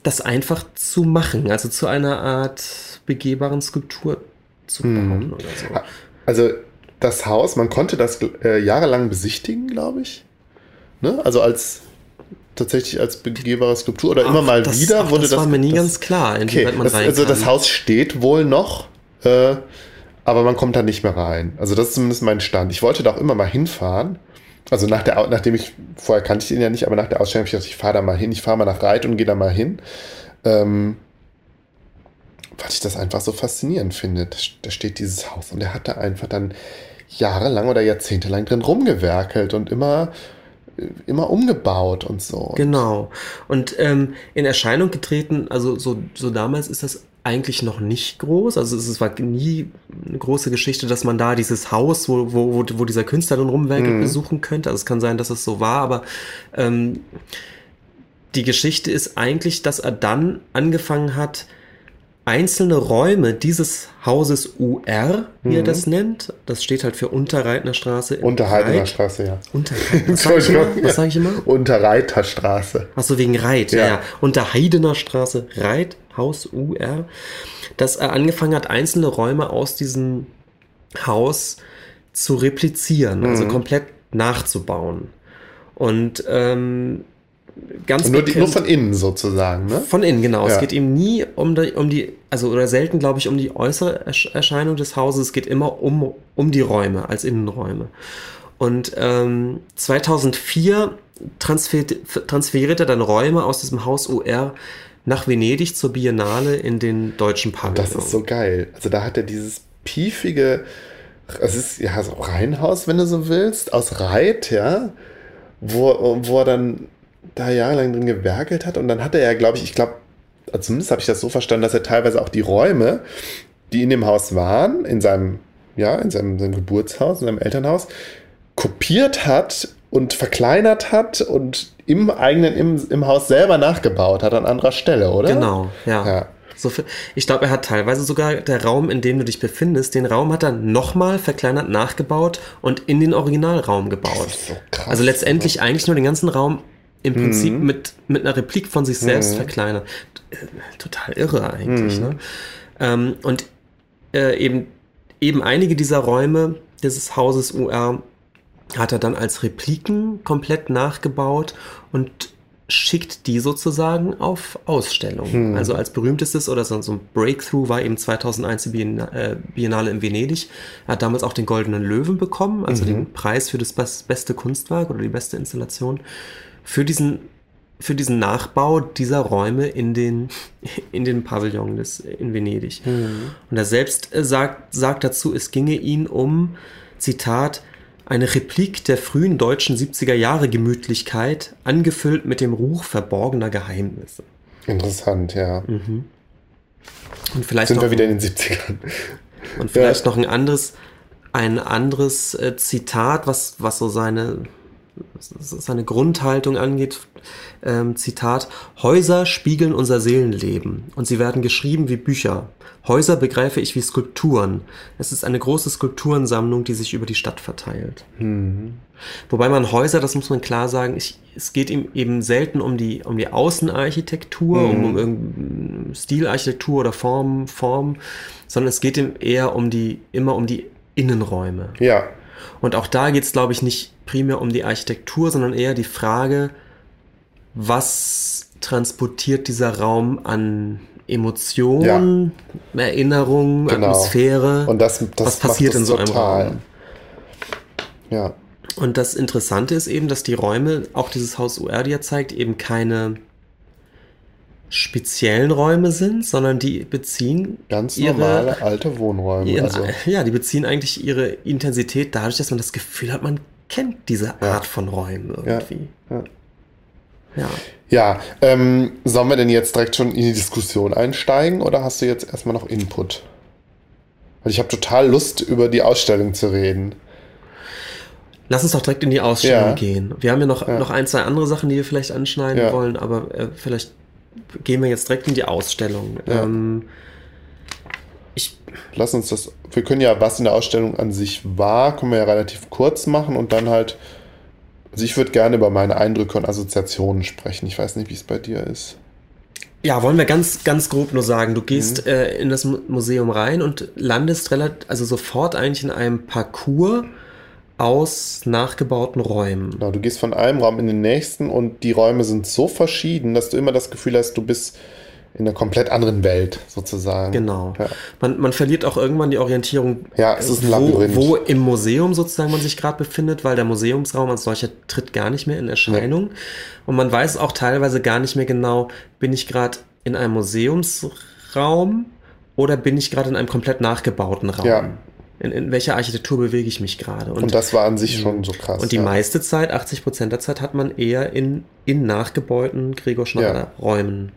das einfach zu machen, also zu einer Art begehbaren Skulptur zu hm. bauen hm. oder so. Also das Haus, man konnte das äh, jahrelang besichtigen, glaube ich. Ne? Also als tatsächlich als begehbare Skulptur oder ach, immer mal das, wieder wurde das. Das war mir nie das, ganz klar, okay, man das, Also das Haus steht wohl noch, äh, aber man kommt da nicht mehr rein. Also das ist zumindest mein Stand. Ich wollte da auch immer mal hinfahren. Also nach der, nachdem ich, vorher kannte ich ihn ja nicht, aber nach der Ausstellung habe ich gedacht, ich fahre da mal hin, ich fahre mal nach Reit und gehe da mal hin. Ähm, weil ich das einfach so faszinierend finde. Da steht dieses Haus und er hat da einfach dann jahrelang oder jahrzehntelang drin rumgewerkelt und immer immer umgebaut und so. Genau. Und ähm, in Erscheinung getreten, also so, so damals ist das eigentlich noch nicht groß. Also es war nie eine große Geschichte, dass man da dieses Haus, wo, wo, wo dieser Künstler dann rumwerkelt, mhm. besuchen könnte. Also es kann sein, dass es so war, aber ähm, die Geschichte ist eigentlich, dass er dann angefangen hat, einzelne Räume dieses Hauses UR, wie mhm. er das nennt, das steht halt für Unterreitnerstraße. Unterreitnerstraße, ja. Unterreitner. Was sage ich, immer? sag ich immer? Unterreiterstraße. Achso, wegen Reit, ja. ja. Unterheidener Straße, Reit, Haus UR. Dass er angefangen hat, einzelne Räume aus diesem Haus zu replizieren, also mhm. also komplett nachzubauen. Und ähm, ganz nur, die, nur, von innen sozusagen, ne? Von innen, genau. Ja. Es geht ihm nie um die, um die, also oder selten, glaube ich, um die äußere Erscheinung des Hauses. Es geht immer um, um die Räume als Innenräume. Und ähm, 2004 transferiert, transferiert er dann Räume aus diesem Haus UR nach Venedig zur Biennale in den deutschen Pavillon. Das ist so geil. Also da hat er dieses piefige, es ist ja so Reihenhaus, wenn du so willst, aus Reit, ja, wo, wo er dann da jahrelang drin gewerkelt hat und dann hat er ja, glaube ich, ich glaube, zumindest habe ich das so verstanden, dass er teilweise auch die Räume, die in dem Haus waren, in seinem, ja, in seinem, seinem Geburtshaus, in seinem Elternhaus, kopiert hat und verkleinert hat und im eigenen, im, im Haus selber nachgebaut hat an anderer Stelle, oder? Genau, ja. ja. So viel, ich glaube, er hat teilweise sogar der Raum, in dem du dich befindest, den Raum hat er nochmal verkleinert nachgebaut und in den Originalraum gebaut. So krass, also letztendlich oder? eigentlich nur den ganzen Raum im Prinzip mhm. mit, mit einer Replik von sich selbst mhm. verkleinert. Total irre eigentlich. Mhm. Ne? Ähm, und äh, eben, eben einige dieser Räume dieses Hauses UR hat er dann als Repliken komplett nachgebaut und schickt die sozusagen auf Ausstellung. Hm. Also als berühmtestes oder so ein Breakthrough war eben 2001 die äh, Biennale in Venedig. Er hat damals auch den Goldenen Löwen bekommen, also mhm. den Preis für das beste Kunstwerk oder die beste Installation, für diesen, für diesen Nachbau dieser Räume in den, in den Pavillon des, in Venedig. Mhm. Und er selbst äh, sagt, sagt dazu, es ginge ihn um, Zitat, eine Replik der frühen deutschen 70er Jahre Gemütlichkeit, angefüllt mit dem Ruch verborgener Geheimnisse. Interessant, ja. Mhm. Und vielleicht Sind wir wieder in den 70ern. Und vielleicht ja. noch ein anderes, ein anderes äh, Zitat, was, was so seine, seine Grundhaltung angeht. Ähm, Zitat, Häuser spiegeln unser Seelenleben und sie werden geschrieben wie Bücher. Häuser begreife ich wie Skulpturen. Es ist eine große Skulpturensammlung, die sich über die Stadt verteilt. Mhm. Wobei man Häuser, das muss man klar sagen, ich, es geht ihm eben selten um die, um die Außenarchitektur, mhm. um, um Stilarchitektur oder Form, Form, sondern es geht ihm eher um die, immer um die Innenräume. Ja. Und auch da geht es, glaube ich, nicht primär um die Architektur, sondern eher die Frage, was transportiert dieser Raum an Emotionen, ja. Erinnerungen, genau. Atmosphäre. Und das, das was passiert in so einem total. Raum. Ja. Und das Interessante ist eben, dass die Räume, auch dieses Haus Uerdia zeigt, eben keine speziellen Räume sind, sondern die beziehen ganz ihre, normale alte Wohnräume. Ihren, also. Ja, die beziehen eigentlich ihre Intensität dadurch, dass man das Gefühl hat, man kennt diese Art ja. von Räumen irgendwie. Ja. ja. Ja. Ähm, sollen wir denn jetzt direkt schon in die Diskussion einsteigen oder hast du jetzt erstmal noch Input? Weil ich habe total Lust, über die Ausstellung zu reden. Lass uns doch direkt in die Ausstellung ja. gehen. Wir haben ja noch, noch ein, zwei andere Sachen, die wir vielleicht anschneiden wollen, aber äh, vielleicht gehen wir jetzt direkt in die Ausstellung. Ähm, ich Lass uns das. Wir können ja, was in der Ausstellung an sich war, können wir ja relativ kurz machen und dann halt also ich würde gerne über meine Eindrücke und Assoziationen sprechen. Ich weiß nicht, wie es bei dir ist. Ja, wollen wir ganz, ganz grob nur sagen, du gehst mhm. äh, in das Museum rein und landest relativ, also sofort eigentlich in einem Parcours aus nachgebauten Räumen. Genau, du gehst von einem Raum in den nächsten und die Räume sind so verschieden, dass du immer das Gefühl hast, du bist in einer komplett anderen Welt sozusagen. Genau. Ja. Man, man verliert auch irgendwann die Orientierung, ja, es ist ein wo, wo im Museum sozusagen man sich gerade befindet, weil der Museumsraum als solcher tritt gar nicht mehr in Erscheinung. Nee. Und man weiß auch teilweise gar nicht mehr genau, bin ich gerade in einem Museumsraum oder bin ich gerade in einem komplett nachgebauten Raum. Ja. In, in, welcher Architektur bewege ich mich gerade? Und, und, das war an sich schon so krass. Und die ja. meiste Zeit, 80 Prozent der Zeit, hat man eher in, in nachgebauten Gregor Schneider-Räumen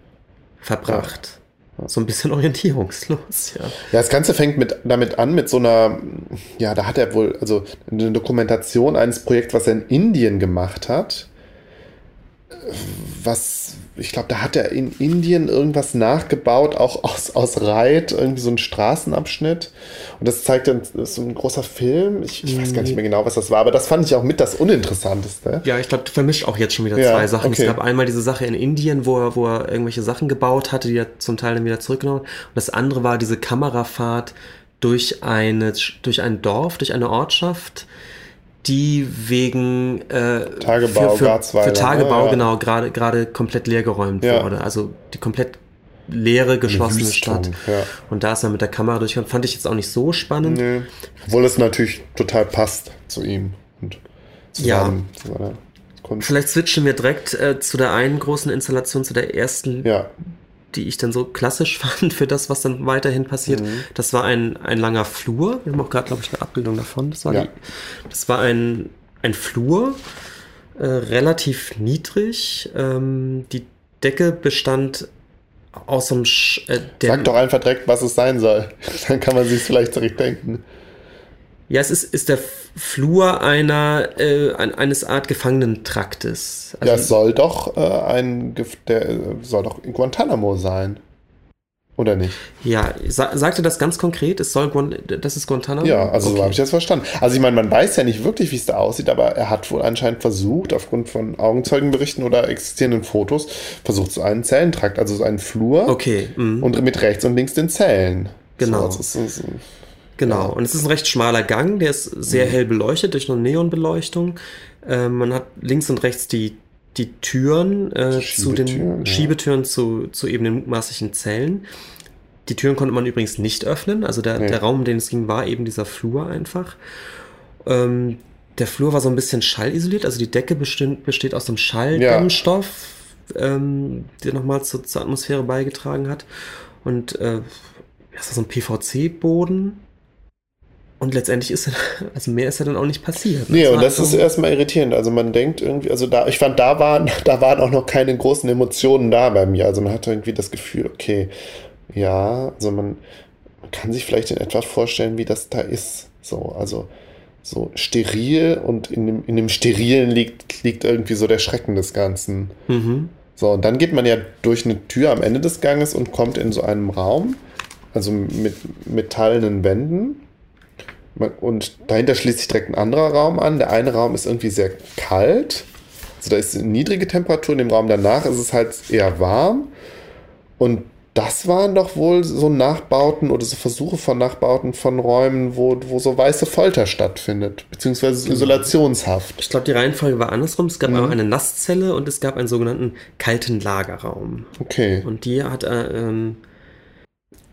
verbracht. Ja. So ein bisschen orientierungslos, ja. Ja, das Ganze fängt mit, damit an, mit so einer, ja, da hat er wohl, also eine Dokumentation eines Projekts, was er in Indien gemacht hat, was ich glaube, da hat er in Indien irgendwas nachgebaut, auch aus, aus Reit, irgendwie so ein Straßenabschnitt. Und das zeigt dann, so ein großer Film. Ich, ich, weiß gar nicht mehr genau, was das war, aber das fand ich auch mit das Uninteressanteste. Ja, ich glaube, du vermischt auch jetzt schon wieder ja, zwei Sachen. Okay. Es gab einmal diese Sache in Indien, wo er, wo er irgendwelche Sachen gebaut hatte, die er zum Teil dann wieder zurückgenommen hat. Und das andere war diese Kamerafahrt durch, eine, durch ein Dorf, durch eine Ortschaft die wegen äh, Tagebau, für, für, für Tagebau, ja. genau, gerade gerade komplett leergeräumt ja. wurde. Also die komplett leere, geschlossene Stadt. Ja. Und da ist er mit der Kamera durchgekommen. Fand ich jetzt auch nicht so spannend. Nee. Obwohl es natürlich total passt zu ihm. Und zu ja. Seinem, zu Vielleicht switchen wir direkt äh, zu der einen großen Installation, zu der ersten, ja die ich dann so klassisch fand für das, was dann weiterhin passiert. Mhm. Das war ein, ein langer Flur. Wir haben auch gerade, glaube ich, eine Abbildung davon. Das war, ja. die, das war ein, ein Flur, äh, relativ niedrig. Ähm, die Decke bestand aus einem. Sch äh, Sag doch einfach direkt, was es sein soll. Dann kann man sich vielleicht direkt denken. Ja, es ist, ist der Flur einer, äh, eines Art Gefangenentraktes. Also, ja, es soll doch äh, ein, der äh, soll doch in Guantanamo sein. Oder nicht? Ja, sa sagte das ganz konkret? Es soll Guan das ist Guantanamo? Ja, also okay. so habe ich das verstanden. Also ich meine, man weiß ja nicht wirklich, wie es da aussieht, aber er hat wohl anscheinend versucht, aufgrund von Augenzeugenberichten oder existierenden Fotos, versucht so einen Zellentrakt, also so einen Flur. Okay. Mhm. Und mit rechts und links den Zellen. Genau. So, das ist, das ist, Genau, und es ist ein recht schmaler Gang, der ist sehr mhm. hell beleuchtet durch eine Neonbeleuchtung. Äh, man hat links und rechts die die Türen äh, zu den ja. Schiebetüren zu, zu eben den mutmaßlichen Zellen. Die Türen konnte man übrigens nicht öffnen. Also der, nee. der Raum, um den es ging, war eben dieser Flur einfach. Ähm, der Flur war so ein bisschen schallisoliert. Also die Decke besteht, besteht aus einem Schalldämmstoff, ja. ähm, der nochmal zu, zur Atmosphäre beigetragen hat. Und äh, das war so ein PVC-Boden und letztendlich ist also mehr ist ja dann auch nicht passiert. Nee, das und das ist erstmal irritierend. Also man denkt irgendwie, also da, ich fand, da waren, da waren auch noch keine großen Emotionen da bei mir. Also man hatte irgendwie das Gefühl, okay, ja, also man, man kann sich vielleicht in etwa vorstellen, wie das da ist. So, also so steril und in dem, in dem Sterilen liegt, liegt irgendwie so der Schrecken des Ganzen. Mhm. So, und dann geht man ja durch eine Tür am Ende des Ganges und kommt in so einem Raum, also mit metallenen Wänden und dahinter schließt sich direkt ein anderer Raum an. Der eine Raum ist irgendwie sehr kalt. Also da ist eine niedrige Temperatur. In dem Raum danach ist es halt eher warm. Und das waren doch wohl so Nachbauten oder so Versuche von Nachbauten von Räumen, wo, wo so weiße Folter stattfindet, beziehungsweise genau. Isolationshaft. Ich glaube, die Reihenfolge war andersrum. Es gab mhm. eine Nasszelle und es gab einen sogenannten kalten Lagerraum. Okay. Und die hat äh, ähm,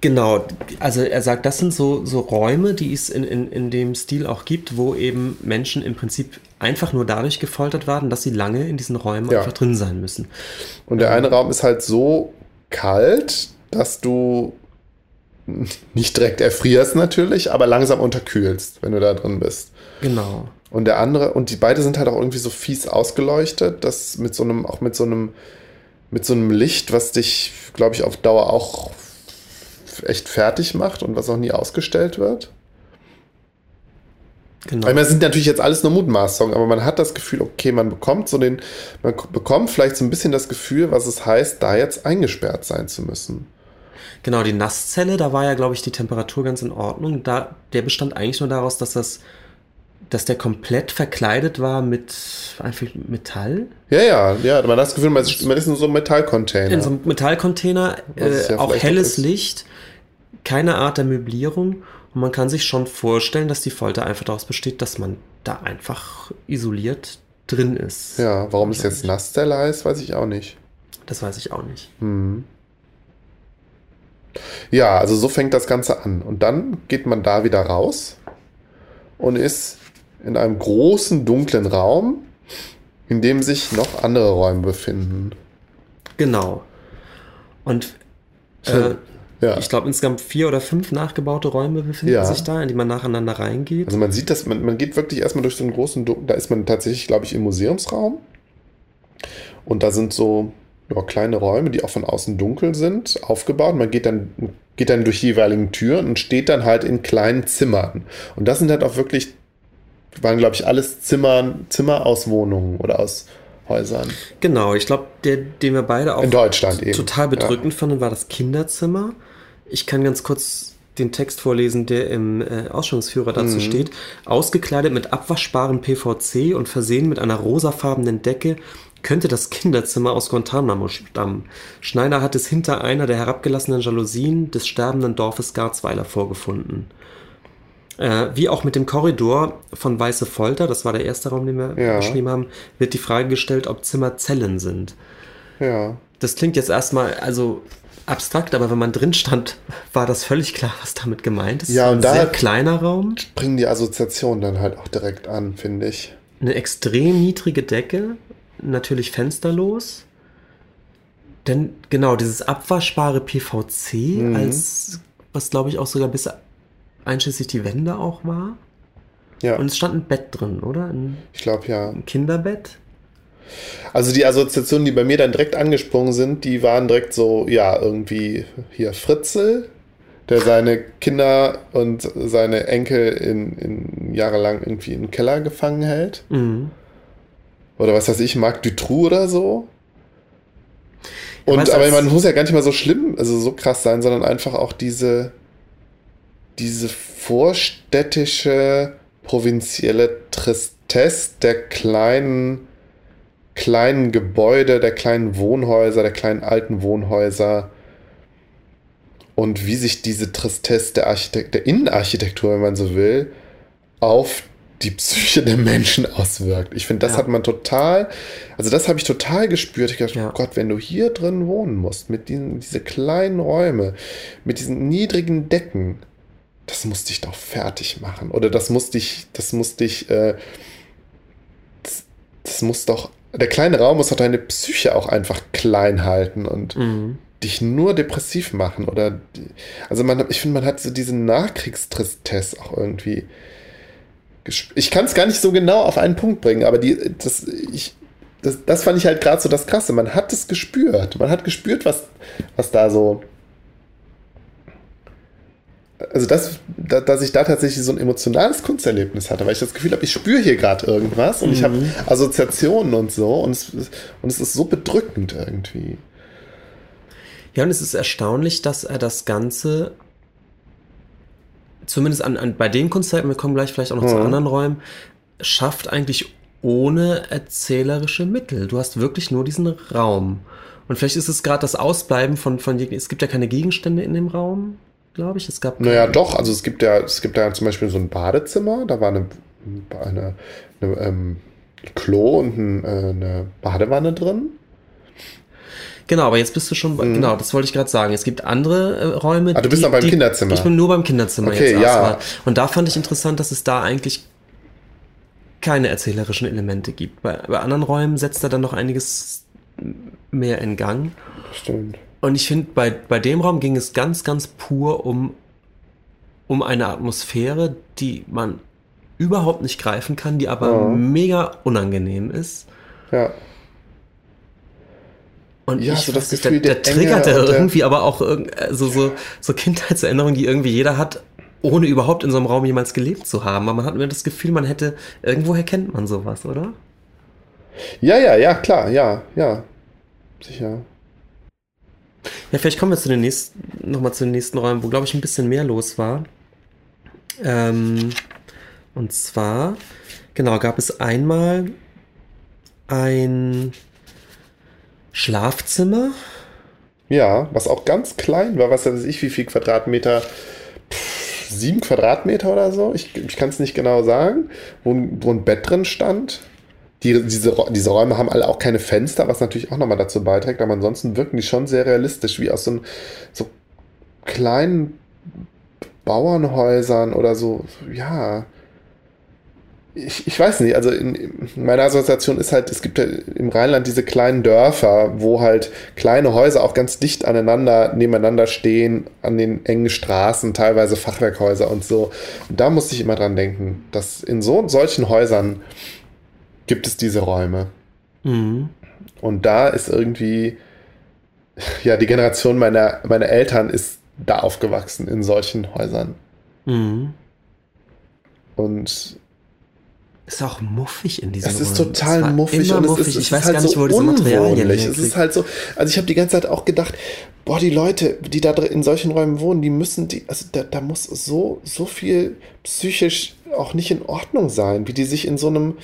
Genau, also er sagt, das sind so, so Räume, die es in, in, in dem Stil auch gibt, wo eben Menschen im Prinzip einfach nur dadurch gefoltert werden, dass sie lange in diesen Räumen ja. einfach drin sein müssen. Und der eine Raum ist halt so kalt, dass du nicht direkt erfrierst natürlich, aber langsam unterkühlst, wenn du da drin bist. Genau. Und der andere, und die beide sind halt auch irgendwie so fies ausgeleuchtet, dass mit so einem, auch mit so einem, mit so einem Licht, was dich, glaube ich, auf Dauer auch echt fertig macht und was auch nie ausgestellt wird. Genau. Meine, das sind natürlich jetzt alles nur Mutmaßungen, aber man hat das Gefühl, okay, man bekommt so den, man bekommt vielleicht so ein bisschen das Gefühl, was es heißt, da jetzt eingesperrt sein zu müssen. Genau, die Nasszelle, da war ja, glaube ich, die Temperatur ganz in Ordnung. Da, der bestand eigentlich nur daraus, dass das, dass der komplett verkleidet war mit einfach Metall. Ja, ja, ja. Man hat das Gefühl, man ist, man ist in so einem Metallcontainer. In so einem Metallcontainer, äh, ja auch helles Licht keine Art der Möblierung und man kann sich schon vorstellen, dass die Folter einfach daraus besteht, dass man da einfach isoliert drin ist. Ja, warum es jetzt Nasszelle heißt, weiß ich auch nicht. Das weiß ich auch nicht. Hm. Ja, also so fängt das Ganze an. Und dann geht man da wieder raus und ist in einem großen, dunklen Raum, in dem sich noch andere Räume befinden. Genau. Und äh, ja. Ich glaube, insgesamt vier oder fünf nachgebaute Räume befinden ja. sich da, in die man nacheinander reingeht. Also man sieht das, man, man geht wirklich erstmal durch so einen großen, da ist man tatsächlich, glaube ich, im Museumsraum. Und da sind so ja, kleine Räume, die auch von außen dunkel sind, aufgebaut. Man geht dann, geht dann durch die jeweiligen Türen und steht dann halt in kleinen Zimmern. Und das sind halt auch wirklich, waren, glaube ich, alles Zimmer, Zimmer aus Wohnungen oder aus Häusern. Genau, ich glaube, der, den wir beide auch in Deutschland eben. total bedrückend ja. fanden, war das Kinderzimmer. Ich kann ganz kurz den Text vorlesen, der im äh, Ausstellungsführer dazu mhm. steht. Ausgekleidet mit abwaschbarem PVC und versehen mit einer rosafarbenen Decke könnte das Kinderzimmer aus Guantanamo stammen. Schneider hat es hinter einer der herabgelassenen Jalousien des sterbenden Dorfes Garzweiler vorgefunden. Äh, wie auch mit dem Korridor von Weiße Folter, das war der erste Raum, den wir ja. beschrieben haben, wird die Frage gestellt, ob Zimmer Zellen sind. Ja. Das klingt jetzt erstmal, also abstrakt, aber wenn man drin stand, war das völlig klar, was damit gemeint ist. Ja, und ein da sehr kleiner Raum. Bringen die Assoziationen dann halt auch direkt an, finde ich. Eine extrem niedrige Decke, natürlich fensterlos. Denn genau, dieses abwaschbare PVC, mhm. als was glaube ich auch sogar bis einschließlich die Wände auch war. Ja. Und es stand ein Bett drin, oder? Ein, ich glaube ja. Ein Kinderbett. Also die Assoziationen, die bei mir dann direkt angesprungen sind, die waren direkt so, ja, irgendwie hier Fritzel, der seine Kinder und seine Enkel in, in jahrelang irgendwie im Keller gefangen hält. Mhm. Oder was weiß ich, Marc Dutroux oder so. Und, ja, aber man muss ja gar nicht mal so schlimm, also so krass sein, sondern einfach auch diese, diese vorstädtische, provinzielle Tristesse der kleinen kleinen Gebäude, der kleinen Wohnhäuser, der kleinen alten Wohnhäuser und wie sich diese Tristesse der, Architekt der Innenarchitektur, wenn man so will, auf die Psyche der Menschen auswirkt. Ich finde, das ja. hat man total, also das habe ich total gespürt. Ich dachte, ja. oh Gott, wenn du hier drin wohnen musst, mit diesen diese kleinen Räume, mit diesen niedrigen Decken, das muss dich doch fertig machen. Oder das muss dich, das muss dich, äh, das, das, muss doch, der kleine Raum muss doch deine Psyche auch einfach klein halten und mhm. dich nur depressiv machen. Oder, also man, ich finde, man hat so diesen Nachkriegstristess auch irgendwie ich kann es gar nicht so genau auf einen Punkt bringen, aber die, das, ich, das, das fand ich halt gerade so das Krasse. Man hat es gespürt. Man hat gespürt, was, was da so. Also, das, da, dass ich da tatsächlich so ein emotionales Kunsterlebnis hatte, weil ich das Gefühl habe, ich spüre hier gerade irgendwas und mhm. ich habe Assoziationen und so und es, und es ist so bedrückend irgendwie. Ja, und es ist erstaunlich, dass er das Ganze zumindest an, an, bei den Kunstwerken, wir kommen gleich vielleicht auch noch mhm. zu anderen Räumen, schafft eigentlich ohne erzählerische Mittel. Du hast wirklich nur diesen Raum. Und vielleicht ist es gerade das Ausbleiben von, von, es gibt ja keine Gegenstände in dem Raum, glaube ich. Es gab naja, doch, also es gibt ja, es gibt ja zum Beispiel so ein Badezimmer, da war eine, eine, eine ähm, Klo und ein, äh, eine Badewanne drin. Genau, aber jetzt bist du schon, mhm. genau, das wollte ich gerade sagen. Es gibt andere äh, Räume. Ah, du bist die, aber beim Kinderzimmer. Ich bin nur beim Kinderzimmer okay, jetzt ja. Und da fand ich interessant, dass es da eigentlich keine erzählerischen Elemente gibt. Bei, bei anderen Räumen setzt er dann noch einiges mehr in Gang. Stimmt. Und ich finde, bei, bei dem Raum ging es ganz, ganz pur um, um eine Atmosphäre, die man überhaupt nicht greifen kann, die aber ja. mega unangenehm ist. Ja. Und ja, ich so das Gefühl, der, der triggert er irgendwie aber auch also so, so Kindheitserinnerungen, die irgendwie jeder hat, ohne überhaupt in so einem Raum jemals gelebt zu haben. Aber man hat mir das Gefühl, man hätte, irgendwoher kennt man sowas, oder? Ja, ja, ja, klar, ja, ja. Sicher. Ja, vielleicht kommen wir zu den nächsten, nochmal zu den nächsten Räumen, wo, glaube ich, ein bisschen mehr los war. Ähm, und zwar, genau, gab es einmal ein Schlafzimmer? Ja, was auch ganz klein war, was weiß ich, wie viel Quadratmeter? sieben Quadratmeter oder so, ich, ich kann es nicht genau sagen, wo, wo ein Bett drin stand. Die, diese, diese Räume haben alle auch keine Fenster, was natürlich auch nochmal dazu beiträgt, aber ansonsten wirken die schon sehr realistisch, wie aus so, einem, so kleinen Bauernhäusern oder so, ja, ich, ich weiß nicht, also in, in meiner Assoziation ist halt, es gibt ja im Rheinland diese kleinen Dörfer, wo halt kleine Häuser auch ganz dicht aneinander, nebeneinander stehen, an den engen Straßen, teilweise Fachwerkhäuser und so. Und da musste ich immer dran denken, dass in so solchen Häusern gibt es diese Räume. Mhm. Und da ist irgendwie, ja, die Generation meiner, meiner Eltern ist da aufgewachsen in solchen Häusern. Mhm. Und ist auch muffig in diesem Es ist total muffig und muffig. es ist, es ich weiß halt gar nicht, so wo diese Materialien Es ist halt so, also ich habe die ganze Zeit auch gedacht, boah, die Leute, die da in solchen Räumen wohnen, die müssen, die, also da, da muss so, so viel psychisch auch nicht in Ordnung sein, wie die sich in so einem,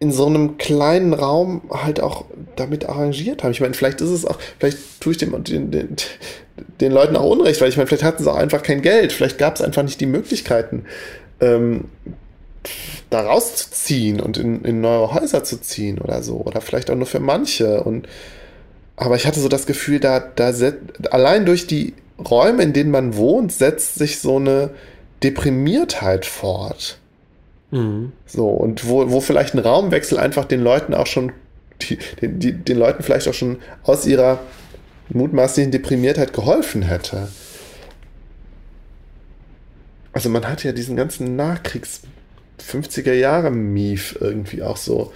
in so einem kleinen Raum halt auch damit arrangiert haben. Ich meine, vielleicht ist es auch, vielleicht tue ich dem, den, den, den Leuten auch Unrecht, weil ich meine, vielleicht hatten sie auch einfach kein Geld, vielleicht gab es einfach nicht die Möglichkeiten, ähm, da rauszuziehen und in, in neue Häuser zu ziehen oder so. Oder vielleicht auch nur für manche. Und, aber ich hatte so das Gefühl, da, da allein durch die Räume, in denen man wohnt, setzt sich so eine Deprimiertheit fort. Mhm. So, und wo, wo vielleicht ein Raumwechsel einfach den Leuten auch schon, die, den, die, den Leuten vielleicht auch schon aus ihrer mutmaßlichen Deprimiertheit geholfen hätte. Also man hat ja diesen ganzen Nachkriegs 50er Jahre Mief irgendwie auch so,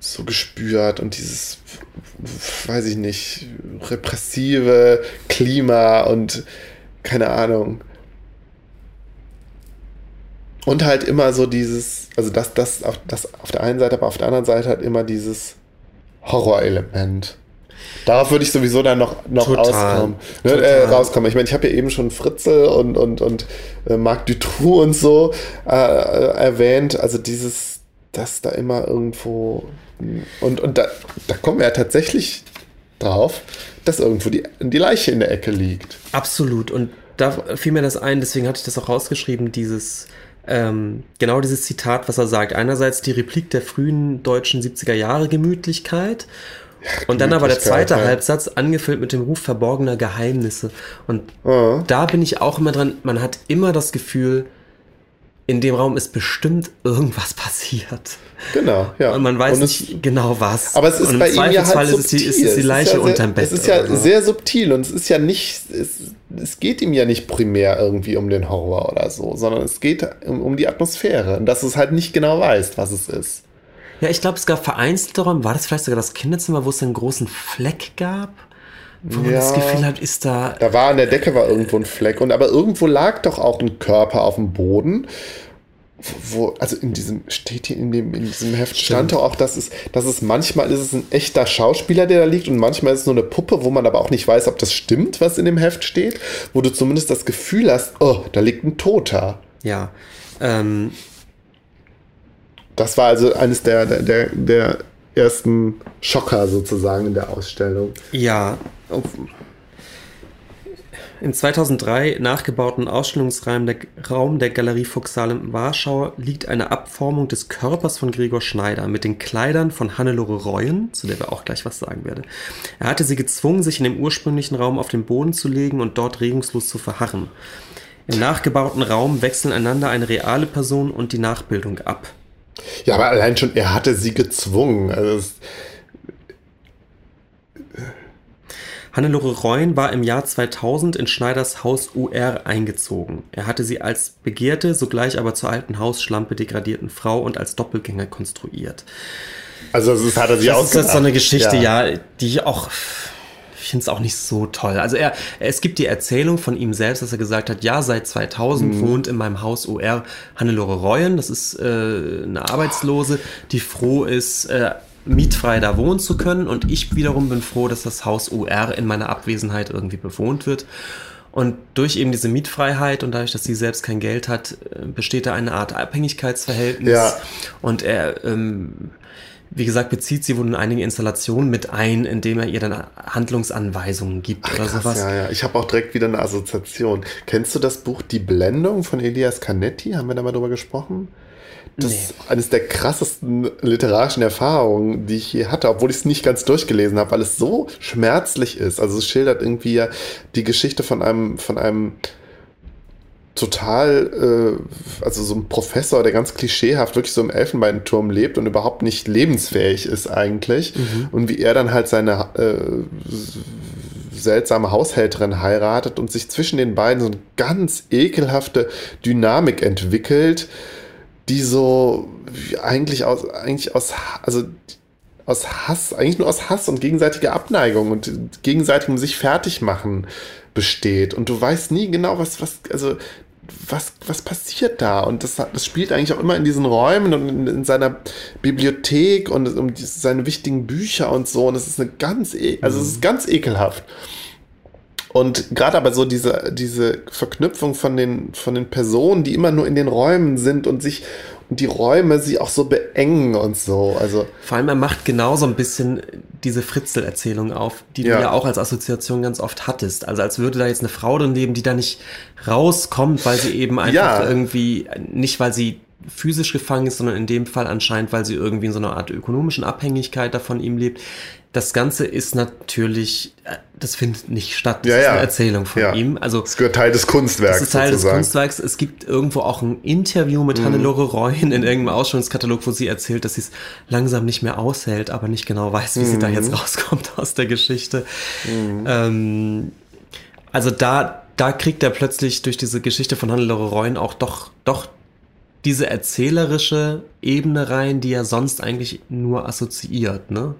so gespürt und dieses, weiß ich nicht, repressive Klima und keine Ahnung. Und halt immer so dieses, also das, das, auf, das auf der einen Seite, aber auf der anderen Seite halt immer dieses Horrorelement. Darauf würde ich sowieso dann noch, noch auskommen, ne, äh, rauskommen. Ich meine, ich habe ja eben schon Fritzel und, und, und äh, Marc Dutroux und so äh, äh, erwähnt. Also dieses, das da immer irgendwo. Und, und da, da kommen wir ja tatsächlich drauf, dass irgendwo die, die Leiche in der Ecke liegt. Absolut. Und da fiel mir das ein, deswegen hatte ich das auch rausgeschrieben, dieses ähm, genau dieses Zitat, was er sagt. Einerseits die Replik der frühen deutschen 70er Jahre Gemütlichkeit und dann aber der zweite ja. Halbsatz, angefüllt mit dem Ruf verborgener Geheimnisse. Und oh. da bin ich auch immer dran, man hat immer das Gefühl, in dem Raum ist bestimmt irgendwas passiert. Genau, ja. Und man weiß und nicht es, genau was. Aber es ist und bei ihm ja halt ist es, die, ist es die Leiche ja unterm Bett. Es ist ja so. sehr subtil und es ist ja nicht, es, es, geht ihm ja nicht primär irgendwie um den Horror oder so, sondern es geht um, um die Atmosphäre und dass es halt nicht genau weiß, was es ist. Ja, ich glaube, es gab vereinzelte Räume, war das vielleicht sogar das Kinderzimmer, wo es einen großen Fleck gab? Wo man ja, das Gefühl hat, ist da. Da war an der Decke war irgendwo ein Fleck. Und aber irgendwo lag doch auch ein Körper auf dem Boden. Wo, also in diesem, steht hier in, dem, in diesem Heft stand doch auch, dass es, dass es manchmal ist es ein echter Schauspieler, der da liegt, und manchmal ist es nur eine Puppe, wo man aber auch nicht weiß, ob das stimmt, was in dem Heft steht, wo du zumindest das Gefühl hast, oh, da liegt ein Toter. Ja. Ähm, das war also eines der, der, der, der ersten Schocker sozusagen in der Ausstellung. Ja. Im 2003 nachgebauten Ausstellungsraum der, Raum der Galerie Fuchsal in Warschau liegt eine Abformung des Körpers von Gregor Schneider mit den Kleidern von Hannelore Reuen, zu der wir auch gleich was sagen werden. Er hatte sie gezwungen, sich in dem ursprünglichen Raum auf den Boden zu legen und dort regungslos zu verharren. Im nachgebauten Raum wechseln einander eine reale Person und die Nachbildung ab. Ja, aber allein schon, er hatte sie gezwungen. Also Hannelore Reun war im Jahr 2000 in Schneiders Haus UR eingezogen. Er hatte sie als begehrte, sogleich aber zur alten Hausschlampe degradierten Frau und als Doppelgänger konstruiert. Also das hat er sie Das ist so eine Geschichte, ja, ja die ich auch ich finde es auch nicht so toll. Also er, es gibt die Erzählung von ihm selbst, dass er gesagt hat, ja, seit 2000 mhm. wohnt in meinem Haus UR Hannelore Reuen. Das ist äh, eine Arbeitslose, die froh ist, äh, mietfrei da wohnen zu können. Und ich wiederum bin froh, dass das Haus UR in meiner Abwesenheit irgendwie bewohnt wird. Und durch eben diese Mietfreiheit und dadurch, dass sie selbst kein Geld hat, äh, besteht da eine Art Abhängigkeitsverhältnis. Ja. Und er ähm, wie gesagt, bezieht sie wohl in einige Installationen mit ein, indem er ihr dann Handlungsanweisungen gibt Ach, oder krass, sowas. Ja, ja. Ich habe auch direkt wieder eine Assoziation. Kennst du das Buch Die Blendung von Elias Canetti? Haben wir da mal drüber gesprochen? Das nee. ist eines der krassesten literarischen Erfahrungen, die ich je hatte, obwohl ich es nicht ganz durchgelesen habe, weil es so schmerzlich ist. Also es schildert irgendwie ja die Geschichte von einem, von einem total, äh, also so ein Professor, der ganz klischeehaft wirklich so im Elfenbeinturm lebt und überhaupt nicht lebensfähig ist eigentlich. Mhm. Und wie er dann halt seine äh, seltsame Haushälterin heiratet und sich zwischen den beiden so eine ganz ekelhafte Dynamik entwickelt, die so eigentlich aus, eigentlich aus, also aus Hass, eigentlich nur aus Hass und gegenseitiger Abneigung und gegenseitigem sich fertig machen besteht. Und du weißt nie genau, was, was, also was, was passiert da? Und das, das spielt eigentlich auch immer in diesen Räumen und in, in seiner Bibliothek und um die, seine wichtigen Bücher und so. Und es ist eine ganz, e also es ist ganz ekelhaft. Und gerade aber so diese, diese Verknüpfung von den, von den Personen, die immer nur in den Räumen sind und sich und die Räume sich auch so beengen und so. Also Vor allem, er macht genauso ein bisschen diese Fritzel-Erzählung auf, die ja. du ja auch als Assoziation ganz oft hattest. Also als würde da jetzt eine Frau drin leben, die da nicht rauskommt, weil sie eben einfach ja. irgendwie, nicht weil sie physisch gefangen ist, sondern in dem Fall anscheinend, weil sie irgendwie in so einer Art ökonomischen Abhängigkeit davon ihm lebt. Das Ganze ist natürlich, äh, das findet nicht statt. Das ja, ist eine Erzählung von ja. ihm. Also, es gehört Teil des Kunstwerks. Das ist Teil sozusagen. des Kunstwerks. Es gibt irgendwo auch ein Interview mit mhm. Hannelore Reuen in irgendeinem Ausstellungskatalog, wo sie erzählt, dass sie es langsam nicht mehr aushält, aber nicht genau weiß, wie mhm. sie da jetzt rauskommt aus der Geschichte. Mhm. Ähm, also da, da kriegt er plötzlich durch diese Geschichte von Hannelore Reuen auch doch, doch diese erzählerische Ebene rein, die er sonst eigentlich nur assoziiert, ne?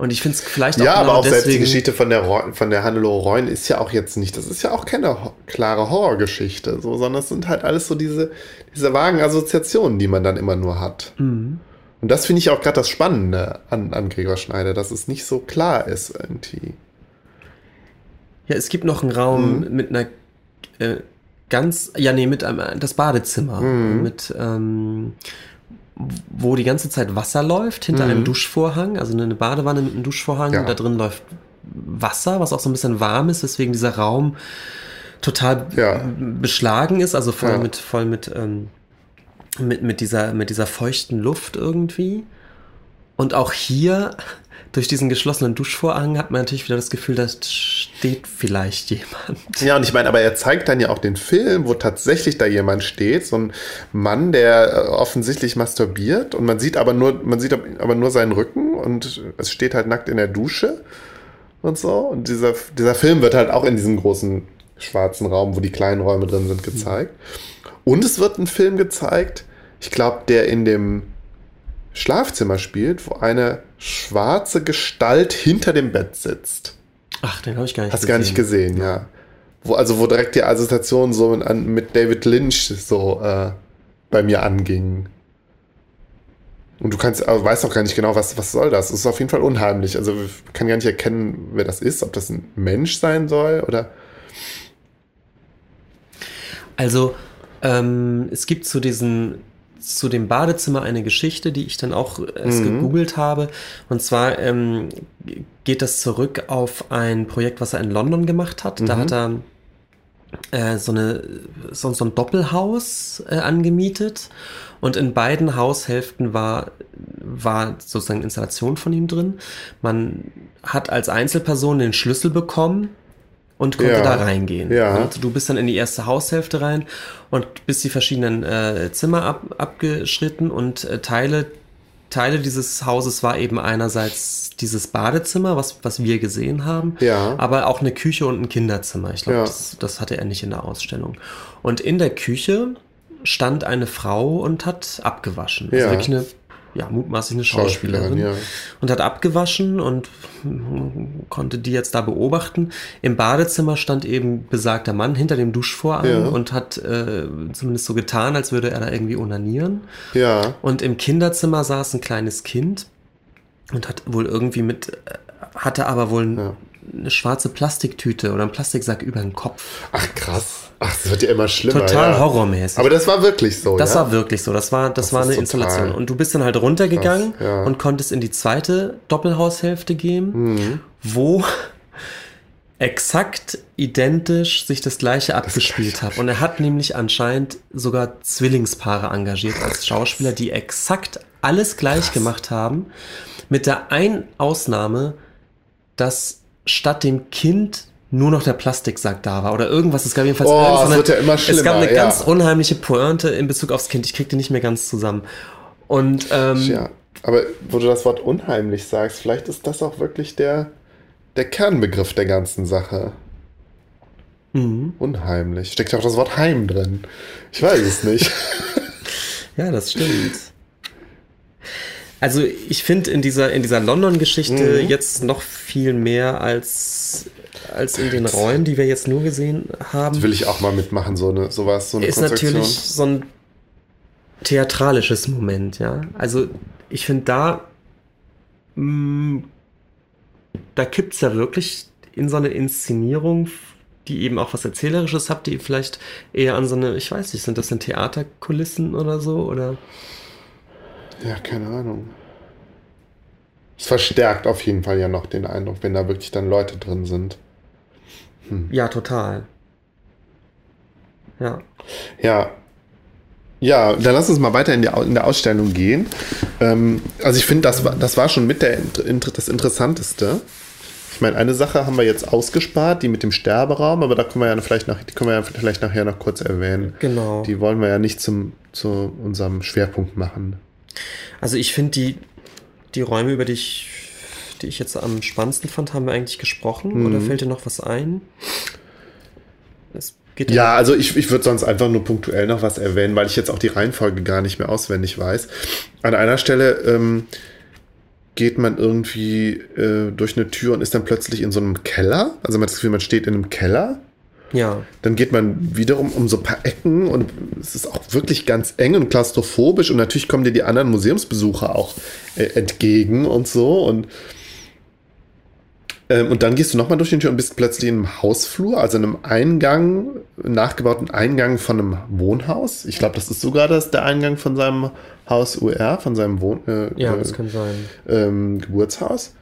Und ich finde es vielleicht auch Ja, aber auch deswegen, selbst die Geschichte von der, von der Hannelore Reun ist ja auch jetzt nicht, das ist ja auch keine klare Horrorgeschichte, so, sondern es sind halt alles so diese, diese vagen Assoziationen, die man dann immer nur hat. Mhm. Und das finde ich auch gerade das Spannende an, an Gregor Schneider, dass es nicht so klar ist irgendwie. Ja, es gibt noch einen Raum mhm. mit einer äh, ganz, ja, nee, mit einem, das Badezimmer. Mhm. Mit, ähm, wo die ganze Zeit Wasser läuft, hinter mhm. einem Duschvorhang, also eine Badewanne mit einem Duschvorhang, ja. und da drin läuft Wasser, was auch so ein bisschen warm ist, weswegen dieser Raum total ja. beschlagen ist, also voll ja. mit, voll mit ähm, mit, mit, dieser, mit dieser feuchten Luft irgendwie. Und auch hier, durch diesen geschlossenen Duschvorhang, hat man natürlich wieder das Gefühl, da steht vielleicht jemand. Ja, und ich meine, aber er zeigt dann ja auch den Film, wo tatsächlich da jemand steht, so ein Mann, der äh, offensichtlich masturbiert und man sieht aber nur, man sieht aber nur seinen Rücken und es steht halt nackt in der Dusche und so. Und dieser, dieser Film wird halt auch in diesem großen schwarzen Raum, wo die kleinen Räume drin sind, gezeigt. Und es wird ein Film gezeigt, ich glaube, der in dem Schlafzimmer spielt, wo eine schwarze Gestalt hinter dem Bett sitzt. Ach, den habe ich gar nicht Hast gesehen. gar nicht gesehen, ja. Wo, also wo direkt die Assoziation so mit, mit David Lynch so äh, bei mir anging. Und du kannst, also weißt auch gar nicht genau, was, was soll das? Es ist auf jeden Fall unheimlich. Also ich kann gar nicht erkennen, wer das ist, ob das ein Mensch sein soll oder. Also, ähm, es gibt zu diesen zu dem Badezimmer eine Geschichte, die ich dann auch erst mhm. gegoogelt habe. Und zwar ähm, geht das zurück auf ein Projekt, was er in London gemacht hat. Mhm. Da hat er äh, so, eine, so, so ein Doppelhaus äh, angemietet. Und in beiden Haushälften war, war sozusagen Installation von ihm drin. Man hat als Einzelperson den Schlüssel bekommen und konnte ja. da reingehen. Ja. Und du bist dann in die erste Haushälfte rein und bist die verschiedenen äh, Zimmer ab, abgeschritten und äh, Teile Teile dieses Hauses war eben einerseits dieses Badezimmer, was, was wir gesehen haben, ja. aber auch eine Küche und ein Kinderzimmer. Ich glaube, ja. das, das hatte er nicht in der Ausstellung. Und in der Küche stand eine Frau und hat abgewaschen. Also ja. wirklich eine ja, mutmaßlich eine Schauspielerin, Schauspielerin ja. und hat abgewaschen und konnte die jetzt da beobachten. Im Badezimmer stand eben besagter Mann hinter dem Duschvorhang ja. und hat äh, zumindest so getan, als würde er da irgendwie onanieren. Ja. Und im Kinderzimmer saß ein kleines Kind und hat wohl irgendwie mit, hatte aber wohl ja. eine schwarze Plastiktüte oder einen Plastiksack über den Kopf. Ach krass. Ach, das wird ja immer schlimmer. Total ja. horrormäßig. Aber das war wirklich so. Das ja? war wirklich so. Das war, das, das war eine Installation. Und du bist dann halt runtergegangen krass, ja. und konntest in die zweite Doppelhaushälfte gehen, mhm. wo exakt identisch sich das gleiche abgespielt hat. Und er hat nämlich anscheinend sogar Zwillingspaare engagiert als Schauspieler, die exakt alles gleich Krass. gemacht haben. Mit der einen Ausnahme, dass statt dem Kind nur noch der Plastiksack da war oder irgendwas. Es gab jedenfalls oh, es wird ja immer schlimmer, Es gab eine ja. ganz unheimliche Pointe in Bezug aufs Kind. Ich kriegte nicht mehr ganz zusammen. Und ähm, ja, aber wo du das Wort unheimlich sagst, vielleicht ist das auch wirklich der, der Kernbegriff der ganzen Sache. Mhm. Unheimlich. Steckt ja auch das Wort Heim drin. Ich weiß es nicht. ja, das stimmt. Also ich finde in dieser, in dieser London-Geschichte mhm. jetzt noch viel mehr als als in den Räumen, die wir jetzt nur gesehen haben. Das will ich auch mal mitmachen, so eine sowas, so eine Ist natürlich so ein theatralisches Moment, ja. Also ich finde da, mh, mm, da kippt es ja wirklich in so eine Inszenierung, die eben auch was Erzählerisches hat, die vielleicht eher an so eine, ich weiß nicht, sind das denn Theaterkulissen oder so, oder? Ja, keine Ahnung. Es verstärkt auf jeden Fall ja noch den Eindruck, wenn da wirklich dann Leute drin sind. Hm. Ja, total. Ja. Ja. Ja, dann lass uns mal weiter in, die, in der Ausstellung gehen. Ähm, also ich finde, das war, das war schon mit der, das Interessanteste. Ich meine, eine Sache haben wir jetzt ausgespart, die mit dem Sterberaum, aber da können wir ja vielleicht, nach, die können wir ja vielleicht nachher noch kurz erwähnen. Genau. Die wollen wir ja nicht zum, zu unserem Schwerpunkt machen. Also ich finde die, die Räume, über die ich die ich jetzt am spannendsten fand, haben wir eigentlich gesprochen? Mhm. Oder fällt dir noch was ein? ja, also ich, ich würde sonst einfach nur punktuell noch was erwähnen, weil ich jetzt auch die Reihenfolge gar nicht mehr auswendig weiß. An einer Stelle ähm, geht man irgendwie äh, durch eine Tür und ist dann plötzlich in so einem Keller. Also man hat das Gefühl, man steht in einem Keller. Ja. Dann geht man wiederum um so ein paar Ecken und es ist auch wirklich ganz eng und klaustrophobisch und natürlich kommen dir die anderen Museumsbesucher auch äh, entgegen und so und und dann gehst du nochmal durch die Tür und bist plötzlich in einem Hausflur, also in einem Eingang, nachgebauten Eingang von einem Wohnhaus. Ich glaube, das ist sogar das, der Eingang von seinem Haus UR, von seinem Wohn äh, ja, das kann sein. Ähm, Geburtshaus.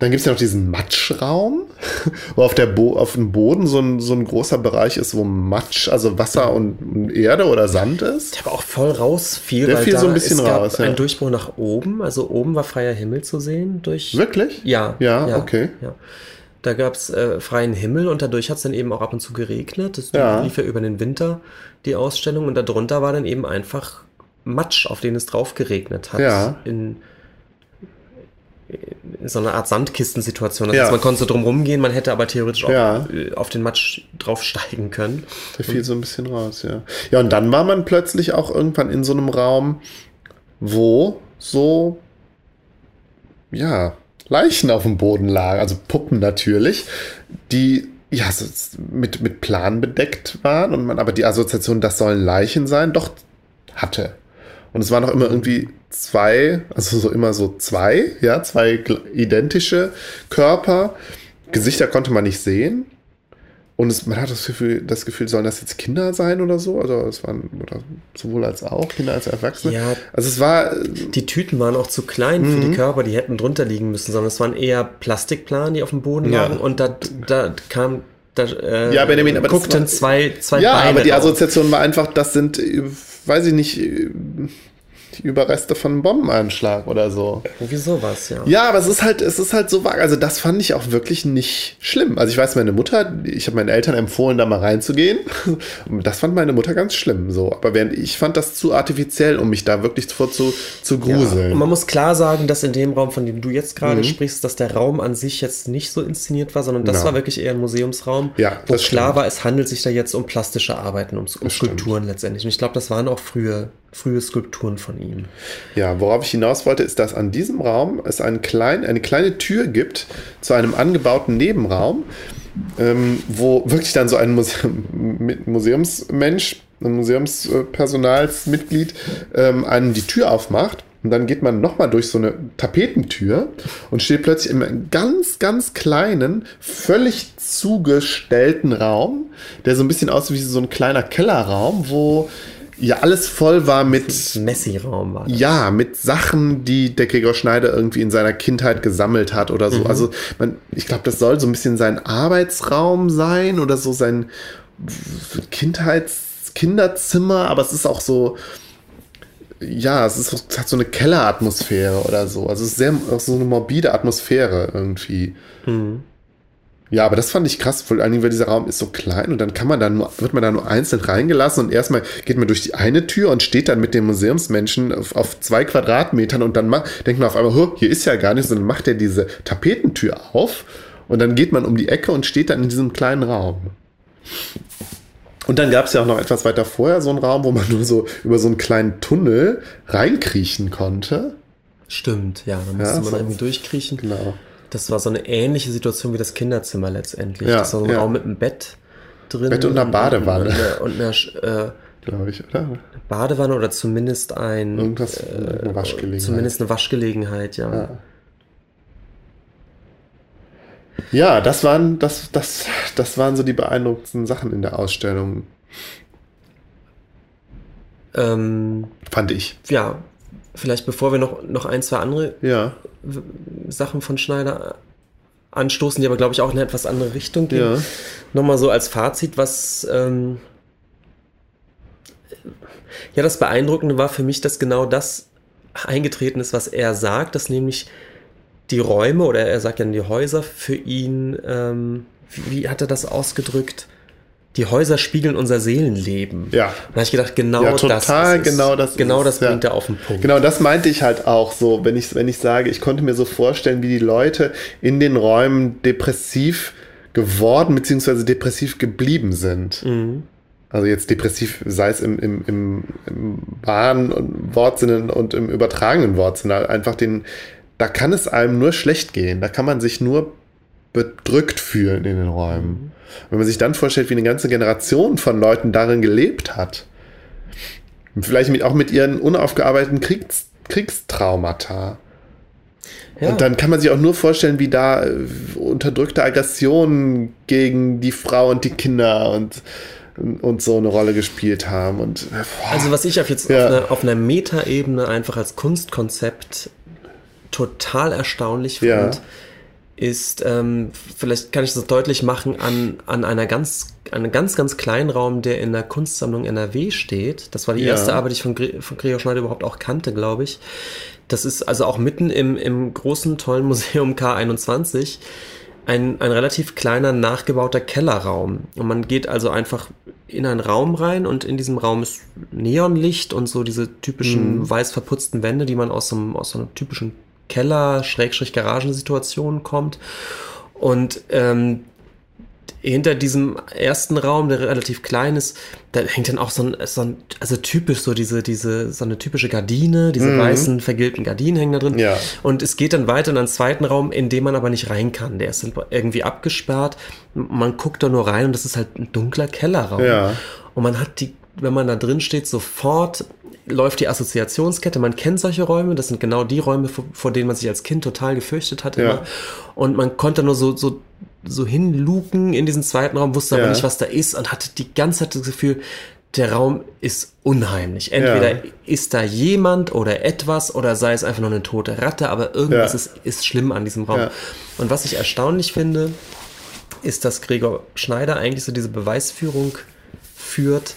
Dann gibt es ja noch diesen Matschraum, wo auf, der Bo auf dem Boden so ein, so ein großer Bereich ist, wo Matsch, also Wasser und Erde oder Sand ist. Der aber auch voll raus fiel. Der fiel so ein bisschen es gab raus. Ein Ja. Durchbruch nach oben, also oben war freier Himmel zu sehen durch. Wirklich? Ja. Ja, okay. Ja. Da gab es äh, freien Himmel und dadurch hat es dann eben auch ab und zu geregnet. Das Ja. lief ja über den Winter, die Ausstellung. Und darunter war dann eben einfach Matsch, auf den es drauf geregnet hat. Ja. In so einer Art Sandkistensituation. Das Ja. heißt, man konnte so drum rumgehen, man hätte aber theoretisch auch Ja. äh, auf den Matsch draufsteigen können. Der fiel so ein bisschen raus, ja. Ja, und dann war man plötzlich auch irgendwann in so einem Raum, wo so, ja, Leichen auf dem Boden lagen, also Puppen natürlich, die ja so mit, mit Plan bedeckt waren und man aber die Assoziation, das sollen Leichen sein, doch hatte. Und es waren auch immer irgendwie zwei, also so immer so zwei, ja, zwei identische Körper. Gesichter konnte man nicht sehen. Und es, man hat das Gefühl, das Gefühl, sollen das jetzt Kinder sein oder so? Also es waren sowohl als auch Kinder als Erwachsene. Ja. Also es war Die Tüten waren auch zu klein für Mhm. die Körper, die hätten drunter liegen müssen, sondern es waren eher Plastikplanen, die auf dem Boden Ja. lagen und da, da kam, da äh, Ja, Benjamin, aber guckten war- zwei, zwei ja, Beine aber die. Assoziation war einfach, das sind, äh, weiß ich nicht, äh, die Überreste von einem Bombeneinschlag oder so. Irgendwie sowas, ja. Ja, aber es ist halt, es ist halt so vage. Also das fand ich auch wirklich nicht schlimm. Also ich weiß, meine Mutter, ich habe meinen Eltern empfohlen, da mal reinzugehen. Das fand meine Mutter ganz schlimm. So, aber während ich fand das zu artifiziell, um mich da wirklich vor zu, zu Ja, gruseln. und man muss klar sagen, dass in dem Raum, von dem du jetzt gerade Mhm. sprichst, dass der Raum an sich jetzt nicht so inszeniert war, sondern das Ja. war wirklich eher ein Museumsraum, Ja, wo klar stimmt. war, es handelt sich da jetzt um plastische Arbeiten, um, um Skulpturen letztendlich. Und ich glaube, das waren auch frühe, frühe Skulpturen von ihm. Ja, worauf ich hinaus wollte, ist, dass an diesem Raum es einen kleinen, eine kleine Tür gibt zu einem angebauten Nebenraum, ähm, wo wirklich dann so ein mit- Museumsmensch, ein Museumspersonalsmitglied ähm, einem die Tür aufmacht. Und dann geht man nochmal durch so eine Tapetentür und steht plötzlich einem ganz, ganz kleinen, völlig zugestellten Raum, der so ein bisschen aussieht wie so ein kleiner Kellerraum, wo ja alles voll war mit Messi-Raum war das. ja, mit Sachen, die der Gregor Schneider irgendwie in seiner Kindheit gesammelt hat oder so. Also, man, ich glaube, das soll so ein bisschen sein Arbeitsraum sein oder so sein Kindheits-Kinderzimmer, aber es ist auch so, ja, es, ist, es hat so eine Kelleratmosphäre oder so. Also, es ist sehr, auch so eine morbide Atmosphäre irgendwie. Ja, aber das fand ich krass, vor allen Dingen, weil dieser Raum ist so klein und dann kann man da nur, wird man da nur einzeln reingelassen und erstmal geht man durch die eine Tür und steht dann mit dem Museumsmenschen auf, auf zwei Quadratmetern und dann denkt man auf einmal, "Huh, hier ist ja gar nichts, und dann macht er diese Tapetentür auf und dann geht man um die Ecke und steht dann in diesem kleinen Raum. Und dann gab es ja auch noch etwas weiter vorher so einen Raum, wo man nur so über so einen kleinen Tunnel reinkriechen konnte. Stimmt, ja, da Ja, musste man so- irgendwie durchkriechen. Genau. Das war so eine ähnliche Situation wie das Kinderzimmer letztendlich. Ja, das war so ein ja. Raum mit einem Bett drin. Bett und einer Badewanne. Und, einer- und einer äh, Glaube ich, oder? Badewanne oder zumindest ein. Irgendwas, eine Waschgelegenheit. Zumindest eine Waschgelegenheit, ja. Ja. Ja, das waren, das, das, das waren so die beeindruckendsten Sachen in der Ausstellung, Ähm, fand ich. ja, vielleicht bevor wir noch, noch ein, zwei andere Ja, Sachen von Schneider anstoßen, die aber, glaube ich, auch in eine etwas andere Richtung gehen. ja. Nochmal so als Fazit, was ähm, ja das Beeindruckende war für mich, dass genau das eingetreten ist, was er sagt, dass nämlich die Räume oder er sagt ja die Häuser für ihn, ähm, wie, wie hat er das ausgedrückt? Die Häuser spiegeln unser Seelenleben. Ja. Und da habe ich gedacht, genau Ja, das total, ist es. genau das ist Genau es, das ja. bringt er auf den Punkt. Genau, das meinte ich halt auch so, wenn ich, wenn ich sage, ich konnte mir so vorstellen, wie die Leute in den Räumen depressiv geworden bzw. depressiv geblieben sind. Also jetzt depressiv, sei es im, im, im, im wahren Wortsinne und im übertragenen Wortsinne, einfach den, da kann es einem nur schlecht gehen, da kann man sich nur bedrückt fühlen in den Räumen. Wenn man sich dann vorstellt, wie eine ganze Generation von Leuten darin gelebt hat, vielleicht mit, auch mit ihren unaufgearbeiteten Kriegs, Kriegstraumata. Ja. Und dann kann man sich auch nur vorstellen, wie da äh, unterdrückte Aggressionen gegen die Frau und die Kinder und, und so eine Rolle gespielt haben. Und äh, boah, Also was ich auf jetzt Ja. auf einer, auf einer Metaebene einfach als Kunstkonzept total erstaunlich Ja. Ist, ähm, vielleicht kann ich das deutlich machen, an, an einer ganz, einem ganz, ganz kleinen Raum, der in der Kunstsammlung NRW steht. Das war die ja. erste Arbeit, die ich von, Gre von Gregor Schneider überhaupt auch kannte, glaube ich. Das ist also auch mitten im, im großen, tollen Museum K21 ein, ein relativ kleiner, nachgebauter Kellerraum. Und man geht also einfach in einen Raum rein und in diesem Raum ist Neonlicht und so diese typischen mhm. weiß verputzten Wände, die man aus so, einem, aus so einer typischen Keller-Garagensituation kommt. Und ähm, hinter diesem ersten Raum, der relativ klein ist, da hängt dann auch so ein, so ein also typisch so diese, diese, so eine typische Gardine, diese mhm. weißen vergilbten Gardinen hängen da drin. Ja. Und es geht dann weiter in einen zweiten Raum, in dem man aber nicht rein kann. Der ist irgendwie abgesperrt. Man guckt da nur rein und das ist halt ein dunkler Kellerraum. Ja. Und man hat die, wenn man da drin steht, sofort läuft die Assoziationskette. Man kennt solche Räume. Das sind genau die Räume, vor, vor denen man sich als Kind total gefürchtet hat. Ja. Und man konnte nur so, so, so hinluken in diesen zweiten Raum, wusste aber ja. nicht, was da ist und hatte die ganze Zeit das Gefühl, der Raum ist unheimlich. Entweder ja. ist da jemand oder etwas oder sei es einfach nur eine tote Ratte, aber irgendwas ja. ist, ist schlimm an diesem Raum. Und was ich erstaunlich finde, ist, dass Gregor Schneider eigentlich so diese Beweisführung führt,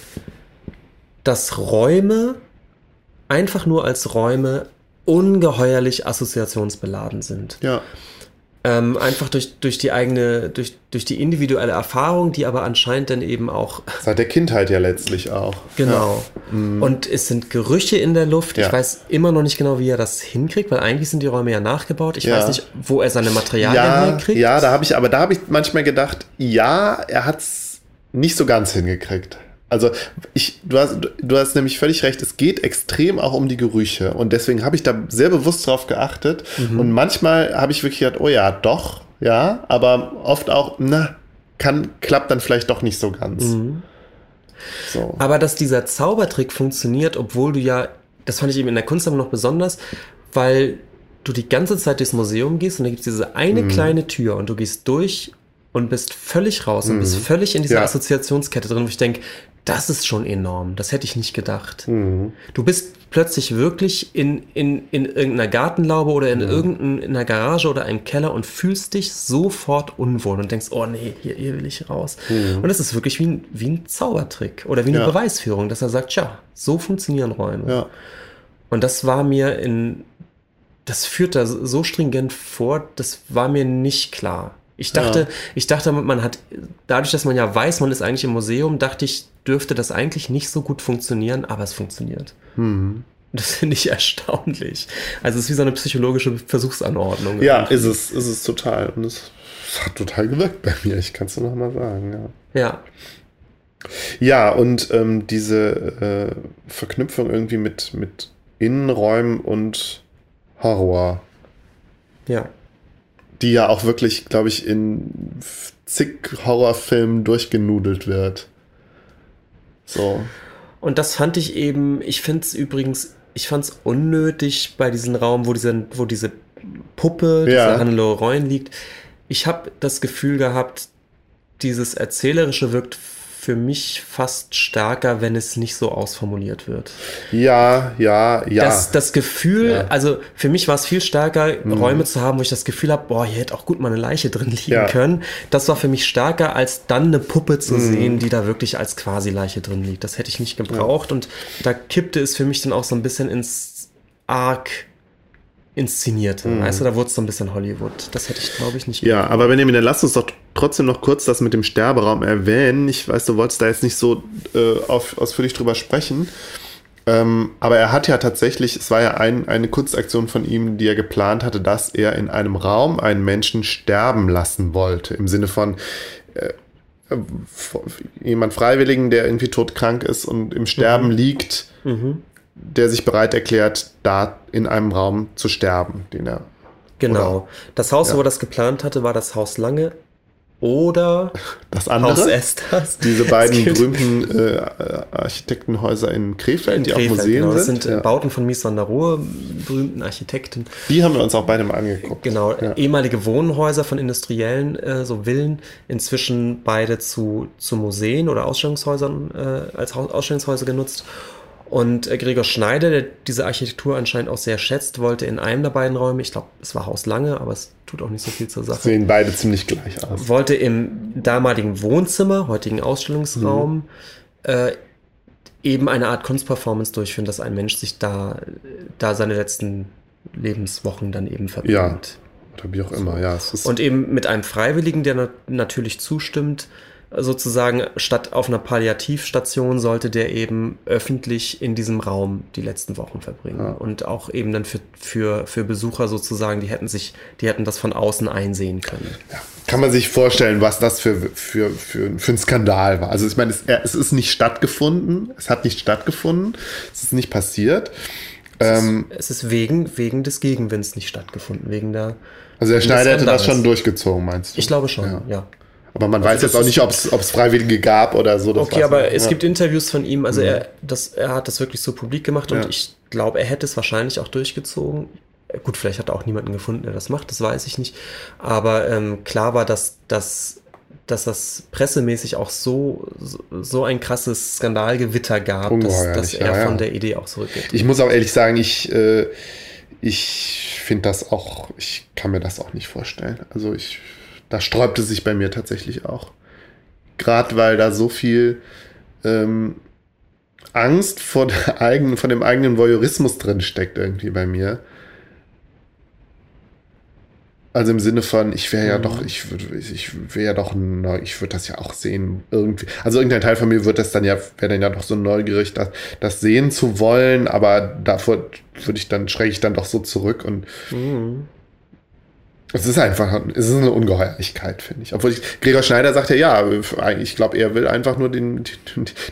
dass Räume einfach nur als Räume ungeheuerlich assoziationsbeladen sind. Ja. Ähm, einfach durch, durch die eigene, durch, durch die individuelle Erfahrung, die aber anscheinend dann eben auch. Seit der Kindheit ja letztlich auch. Genau. Ja. Mhm. Und es sind Gerüche in der Luft. Ja. Ich weiß immer noch nicht genau, wie er das hinkriegt, weil eigentlich sind die Räume ja nachgebaut. Ich ja. weiß nicht, wo er seine Materialien ja, herkriegt. Ja, da habe ich, aber da habe ich manchmal gedacht, ja, er hat es nicht so ganz hingekriegt. Also ich, du hast, du hast nämlich völlig recht, es geht extrem auch um die Gerüche und deswegen habe ich da sehr bewusst drauf geachtet mhm. und manchmal habe ich wirklich gedacht, oh ja, doch, ja, aber oft auch, na, kann, klappt dann vielleicht doch nicht so ganz. Mhm. So. Aber dass dieser Zaubertrick funktioniert, obwohl du ja, das fand ich eben in der Kunstsammlung noch besonders, weil du die ganze Zeit durchs Museum gehst und da gibt es diese eine mhm. kleine Tür und du gehst durch und bist völlig raus und bist mhm. völlig in dieser ja. Assoziationskette drin, wo ich denke, das ist schon enorm. Das hätte ich nicht gedacht. Mhm. Du bist plötzlich wirklich in, in, in irgendeiner Gartenlaube oder in mhm. irgendeiner Garage oder einem Keller und fühlst dich sofort unwohl und denkst, oh nee, hier, hier will ich raus. Mhm. Und das ist wirklich wie ein, wie ein Zaubertrick oder wie eine ja. Beweisführung, dass er sagt, ja, so funktionieren Räume. Ja. Und das war mir in, das führt da so stringent vor, das war mir nicht klar. Ich dachte, ja. ich dachte, man hat, dadurch, dass man ja weiß, man ist eigentlich im Museum, dachte ich, dürfte das eigentlich nicht so gut funktionieren, aber es funktioniert. Mhm. Das finde ich erstaunlich. Also es ist wie so eine psychologische Versuchsanordnung. Ja, ist es, ist es total. Und es hat total gewirkt bei mir, ich kann es nur noch mal sagen. Ja. Ja, ja und ähm, diese äh, Verknüpfung irgendwie mit, mit Innenräumen und Horror. Ja die ja auch wirklich, glaube ich, in zig Horrorfilmen durchgenudelt wird. So. Und das fand ich eben, ich finde es übrigens, ich fand es unnötig bei diesem Raum, wo diese, wo diese Puppe, diese ja. Hannelore Reuen liegt. Ich habe das Gefühl gehabt, dieses Erzählerische wirkt für mich fast stärker, wenn es nicht so ausformuliert wird. Ja, ja, ja. Das, das Gefühl, ja. also für mich war es viel stärker, mhm. Räume zu haben, wo ich das Gefühl habe, boah, hier hätte auch gut mal eine Leiche drin liegen ja. können. Das war für mich stärker, als dann eine Puppe zu mhm. sehen, die da wirklich als quasi Leiche drin liegt. Das hätte ich nicht gebraucht. Ja. Und da kippte es für mich dann auch so ein bisschen ins arg inszenierte. Mhm. Weißt du, da wurde es so ein bisschen Hollywood. Das hätte ich, glaube ich, nicht Ja, gemacht. aber Benjamin, dann lass uns doch trotzdem noch kurz das mit dem Sterberaum erwähnen. Ich weiß, du wolltest da jetzt nicht so äh, auf, ausführlich drüber sprechen. Ähm, aber er hat ja tatsächlich, es war ja ein, eine Kunstaktion von ihm, die er geplant hatte, dass er in einem Raum einen Menschen sterben lassen wollte. Im Sinne von, äh, jemand Freiwilligen, der irgendwie todkrank ist und im Sterben mhm. liegt, mhm der sich bereit erklärt, da in einem Raum zu sterben, den er. Genau. Oder, das Haus, ja. wo er das geplant hatte, war das Haus Lange oder das andere, Haus Estas. Diese beiden berühmten äh, Architektenhäuser in Krefeld, in die Krefeld, auch Museen genau. sind. Das sind ja. Bauten von Mies van der Rohe, berühmten Architekten. Die haben wir uns auch beide mal angeguckt. Genau, ja. ehemalige Wohnhäuser von Industriellen, äh, so Villen, inzwischen beide zu, zu Museen oder Ausstellungshäusern äh, als Ausstellungshäuser genutzt. Und äh, Gregor Schneider, der diese Architektur anscheinend auch sehr schätzt, wollte in einem der beiden Räume, ich glaube, es war Haus Lange, aber es tut auch nicht so viel zur Sache. Sehen beide ziemlich gleich aus. Wollte im damaligen Wohnzimmer, heutigen Ausstellungsraum, mhm. äh, eben eine Art Kunstperformance durchführen, dass ein Mensch sich da, da seine letzten Lebenswochen dann eben verbringt. Ja, oder wie auch immer, ja. Und eben mit einem Freiwilligen, der na natürlich zustimmt, sozusagen statt auf einer Palliativstation sollte der eben öffentlich in diesem Raum die letzten Wochen verbringen. Ja. Und auch eben dann für, für, für Besucher sozusagen, die hätten sich, die hätten das von außen einsehen können. Ja. Kann man sich vorstellen, was das für, für, für, für ein Skandal war. Also ich meine, es, es ist nicht stattgefunden, es hat nicht stattgefunden, es ist nicht passiert. Es, ähm, ist, es ist wegen, wegen des Gegenwinds nicht stattgefunden, wegen der. Also der Schneider hätte das schon durchgezogen, meinst du? Ich glaube schon, ja. ja. Aber man also weiß jetzt auch nicht, ob es Freiwillige gab oder so. okay, aber nicht. es ja. gibt Interviews von ihm, also mhm. er, das, er hat das wirklich so publik gemacht und ja. ich glaube, er hätte es wahrscheinlich auch durchgezogen. Gut, vielleicht hat er auch niemanden gefunden, der das macht, das weiß ich nicht. Aber ähm, klar war, dass, dass, dass das pressemäßig auch so, so ein krasses Skandalgewitter gab, dass, dass er ja, von der Idee auch zurückgeht. Ich muss auch ehrlich sagen, ich, äh, ich finde das auch, ich kann mir das auch nicht vorstellen. Also ich da sträubte sich bei mir tatsächlich auch. Gerade weil da so viel ähm, Angst vor, der eigenen, vor dem eigenen Voyeurismus drin steckt irgendwie bei mir. Also im Sinne von, ich wäre ja mhm. doch, ich würde, ich wäre ja doch, ich würde das ja auch sehen, irgendwie. Also irgendein Teil von mir wird das dann ja, wäre dann ja doch so neugierig, das, das sehen zu wollen, aber davor würde ich dann, schräge ich dann doch so zurück und mhm. Es ist einfach, es ist eine Ungeheuerlichkeit, finde ich. Obwohl ich, Gregor Schneider sagt ja, ja, ich glaube, er will einfach nur den,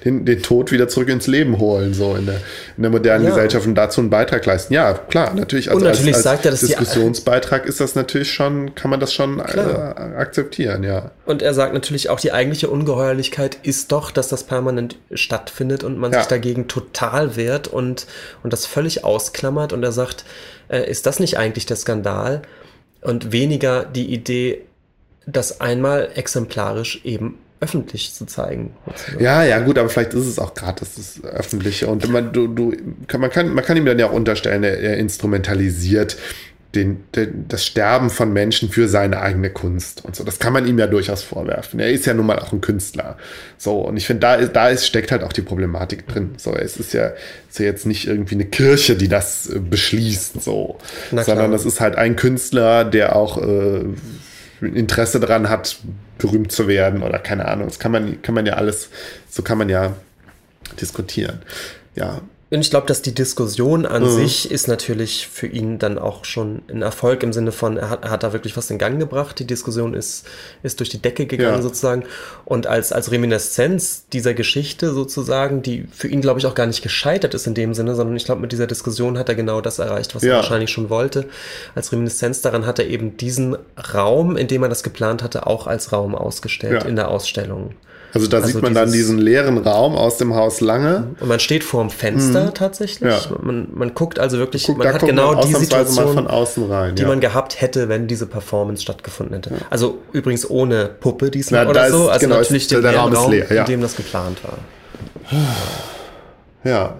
den, den Tod wieder zurück ins Leben holen, so in der, in der modernen ja. Gesellschaft und dazu einen Beitrag leisten. Ja, klar, natürlich. Also und natürlich als, als sagt er, dass Diskussionsbeitrag ist das natürlich schon, kann man das schon äh, akzeptieren, ja. Und er sagt natürlich auch, die eigentliche Ungeheuerlichkeit ist doch, dass das permanent stattfindet und man ja. sich dagegen total wehrt und, und das völlig ausklammert. Und er sagt, äh, ist das nicht eigentlich der Skandal? Und weniger die Idee, das einmal exemplarisch eben öffentlich zu zeigen. Ja, ja, gut, aber vielleicht ist es auch gerade das Öffentliche. Und man, du, du, man, kann, man kann ihm dann ja auch unterstellen, er, er instrumentalisiert den, den, das Sterben von Menschen für seine eigene Kunst und so. Das kann man ihm ja durchaus vorwerfen. Er ist ja nun mal auch ein Künstler. So, und ich finde, da, ist, da ist, steckt halt auch die Problematik drin. So, es ist ja, ist ja jetzt nicht irgendwie eine Kirche, die das äh, beschließt, so. Sondern das ist halt ein Künstler, der auch äh, Interesse daran hat, berühmt zu werden oder keine Ahnung. Das kann man, kann man ja alles, so kann man ja diskutieren. Ja, und ich glaube, dass die Diskussion an mhm. sich ist natürlich für ihn dann auch schon ein Erfolg im Sinne von, er hat, er hat da wirklich was in Gang gebracht. Die Diskussion ist, ist durch die Decke gegangen ja. sozusagen. Und als, als Reminiszenz dieser Geschichte sozusagen, die für ihn, glaube ich, auch gar nicht gescheitert ist in dem Sinne, sondern ich glaube, mit dieser Diskussion hat er genau das erreicht, was ja. er wahrscheinlich schon wollte. Als Reminiszenz daran hat er eben diesen Raum, in dem er das geplant hatte, auch als Raum ausgestellt ja. in der Ausstellung. Also da also sieht man dann diesen leeren Raum aus dem Haus lange. Und man steht vor dem Fenster mhm. tatsächlich. Ja. Man, man guckt also wirklich, guckt, man hat genau die Situation, rein, die ja. man gehabt hätte, wenn diese Performance stattgefunden hätte. Ja. Also übrigens ohne Puppe diesmal Na, oder so. Also genau, natürlich der, der Raum, Raum leer, in dem das geplant war. Ja.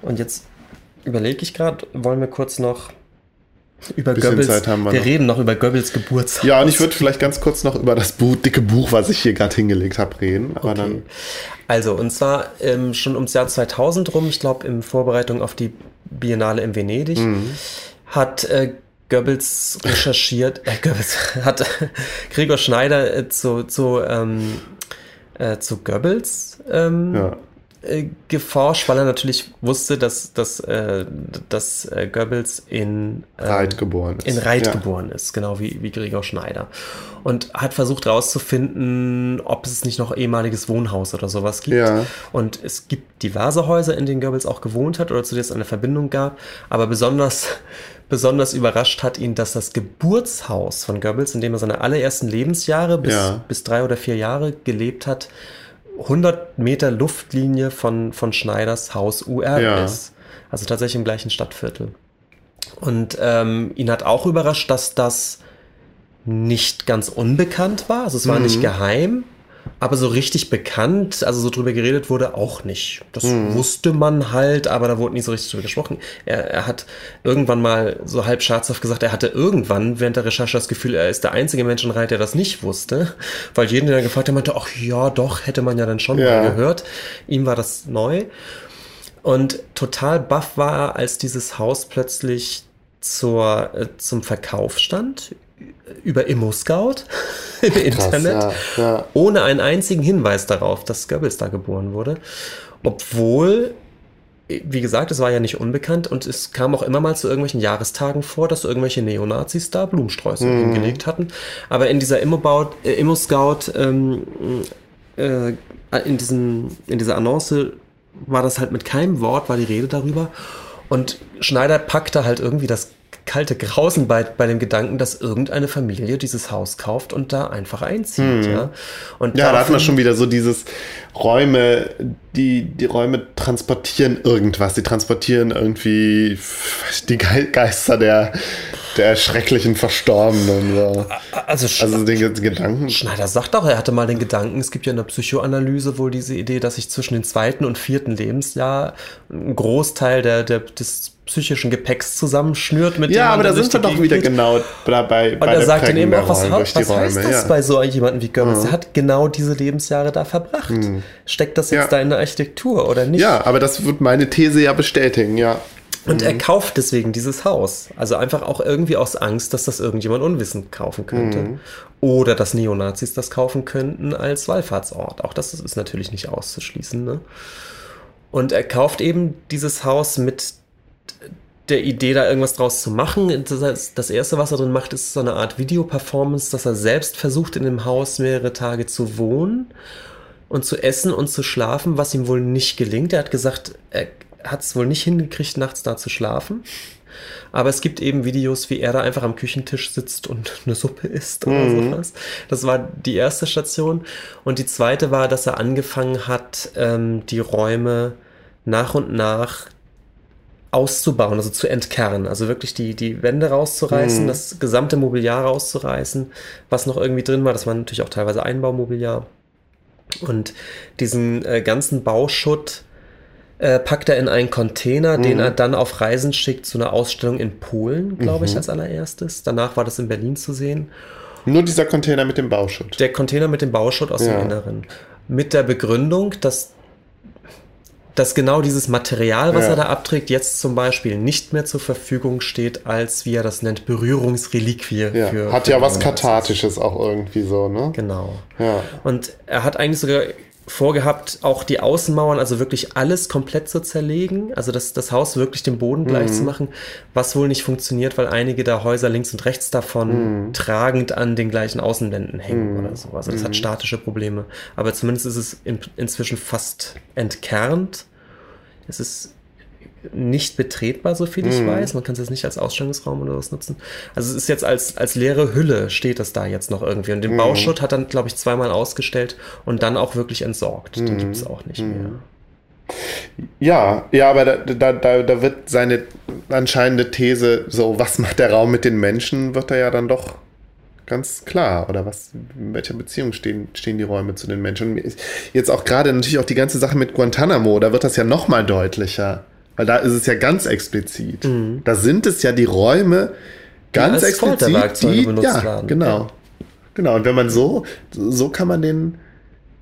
Und jetzt überlege ich gerade, wollen wir kurz noch über Goebbels. Zeit haben wir, wir reden noch über Goebbels Geburtstag. Ja, und ich würde vielleicht ganz kurz noch über das Buch, dicke Buch, was ich hier gerade hingelegt habe, reden. Aber okay. dann also, und zwar ähm, schon ums Jahr 2000 rum, ich glaube, in Vorbereitung auf die Biennale in Venedig, mhm. hat äh, Goebbels recherchiert, äh, Goebbels, hat Gregor Schneider äh, zu, zu, ähm, äh, zu Goebbels ähm, ja. Äh, geforscht, weil er natürlich wusste, dass, dass, äh, dass äh, Goebbels in äh, Reit geboren ist. In Reit ja. geboren ist, genau wie, wie Gregor Schneider. Und hat versucht herauszufinden, ob es nicht noch ehemaliges Wohnhaus oder sowas gibt. Ja. Und es gibt diverse Häuser, in denen Goebbels auch gewohnt hat oder zu denen es eine Verbindung gab. Aber besonders, besonders überrascht hat ihn, dass das Geburtshaus von Goebbels, in dem er seine allerersten Lebensjahre bis, ja. bis drei oder vier Jahre gelebt hat, 100 Meter Luftlinie von, von Schneiders Haus UR ja. ist. Also tatsächlich im gleichen Stadtviertel. Und ähm, ihn hat auch überrascht, dass das nicht ganz unbekannt war. Also es war mhm. nicht geheim, Aber so richtig bekannt, also so drüber geredet wurde auch nicht. Das mhm. wusste man halt, aber da wurde nie so richtig drüber gesprochen. Er, er hat irgendwann mal so halb scherzhaft gesagt, er hatte irgendwann während der Recherche das Gefühl, er ist der einzige Mensch in Reit, der das nicht wusste. Weil jeden, der gefragt hat, meinte, ach ja, doch, hätte man ja dann schon ja. mal gehört. Ihm war das neu. Und total baff war er, als dieses Haus plötzlich zur, äh, zum Verkauf stand über Immo-Scout im Krass, Internet, ja, ja. ohne einen einzigen Hinweis darauf, dass Goebbels da geboren wurde. Obwohl, wie gesagt, es war ja nicht unbekannt und es kam auch immer mal zu irgendwelchen Jahrestagen vor, dass irgendwelche Neonazis da Blumensträuße mhm. hingelegt hatten. Aber in dieser Immo-Scout, äh, ähm, äh, in, in dieser Annonce war das halt mit keinem Wort, war die Rede darüber. Und Schneider packte halt irgendwie das kalte Grausen bei, bei dem Gedanken, dass irgendeine Familie dieses Haus kauft und da einfach einzieht. Hm. Ja, und ja da hat man schon wieder so dieses Räume, die, die Räume transportieren irgendwas. Die transportieren irgendwie die Geister der, der schrecklichen Verstorbenen. So. Also, also den, den, Gedanken. Schneider sagt auch, er hatte mal den Gedanken, es gibt ja in der Psychoanalyse wohl diese Idee, dass sich zwischen dem zweiten und vierten Lebensjahr ein Großteil der, der, des psychischen Gepäcks zusammenschnürt. Mit ja, aber da sind wir doch wieder genau dabei. Und er sagt dann eben auch, was, was heißt das ja. bei so jemandem wie Goebbels? Mhm. Er hat genau diese Lebensjahre da verbracht. Mhm. Steckt das jetzt ja. da in der Architektur oder nicht? Ja, aber das wird meine These ja bestätigen, ja. Und mhm. er kauft deswegen dieses Haus. Also einfach auch irgendwie aus Angst, dass das irgendjemand unwissend kaufen könnte. Mhm. Oder dass Neonazis das kaufen könnten als Wallfahrtsort. Auch das ist natürlich nicht auszuschließen. Ne? Und er kauft eben dieses Haus mit der Idee, da irgendwas draus zu machen. Das, das erste, was er drin macht, ist so eine Art Videoperformance, dass er selbst versucht, in dem Haus mehrere Tage zu wohnen und zu essen und zu schlafen, was ihm wohl nicht gelingt. Er hat gesagt, er hat es wohl nicht hingekriegt, nachts da zu schlafen. Aber es gibt eben Videos, wie er da einfach am Küchentisch sitzt und eine Suppe isst oder mhm. sowas. Das war die erste Station. Und die zweite war, dass er angefangen hat, ähm, die Räume nach und nach auszubauen, also zu entkernen, also wirklich die, die Wände rauszureißen, mhm. das gesamte Mobiliar rauszureißen, was noch irgendwie drin war, das war natürlich auch teilweise Einbaumobiliar. Und diesen äh, ganzen Bauschutt äh, packt er in einen Container, mhm. den er dann auf Reisen schickt zu einer Ausstellung in Polen, glaube ich, mhm. als allererstes. Danach war das in Berlin zu sehen. Nur dieser Container mit dem Bauschutt. Der Container mit dem Bauschutt aus ja. dem Inneren. Mit der Begründung, dass dass genau dieses Material, was ja. er da abträgt, jetzt zum Beispiel nicht mehr zur Verfügung steht, als wie er das nennt, Berührungsreliquie. Ja. Für, hat für ja was Kathartisches auch irgendwie so, ne? Genau. Ja. Und er hat eigentlich sogar vorgehabt, auch die Außenmauern, also wirklich alles komplett zu zerlegen, also das, das Haus wirklich dem Boden gleich mhm. zu machen, was wohl nicht funktioniert, weil einige der Häuser links und rechts davon mhm. tragend an den gleichen Außenwänden hängen mhm. oder so. Also das hat mhm. statische Probleme. Aber zumindest ist es in, inzwischen fast entkernt es ist nicht betretbar, so viel ich mhm. weiß. Man kann es jetzt nicht als Ausstellungsraum oder was nutzen. Also es ist jetzt als, als leere Hülle steht es da jetzt noch irgendwie. Und den mhm. Bauschutt hat dann, glaube ich, zweimal ausgestellt und dann auch wirklich entsorgt. Mhm. Den gibt es auch nicht mehr. Mhm. Ja, ja, aber da, da, da, da wird seine anscheinende These, so was macht der Raum mit den Menschen, wird er ja dann doch ganz klar. Oder was, in welcher Beziehung stehen, stehen die Räume zu den Menschen? Jetzt auch gerade natürlich auch die ganze Sache mit Guantanamo, da wird das ja nochmal deutlicher. Weil da ist es ja ganz explizit. Mhm. Da sind es ja die Räume ganz ja, explizit, die ja, werden. genau. Ja. Genau. Und wenn man so, so kann man den,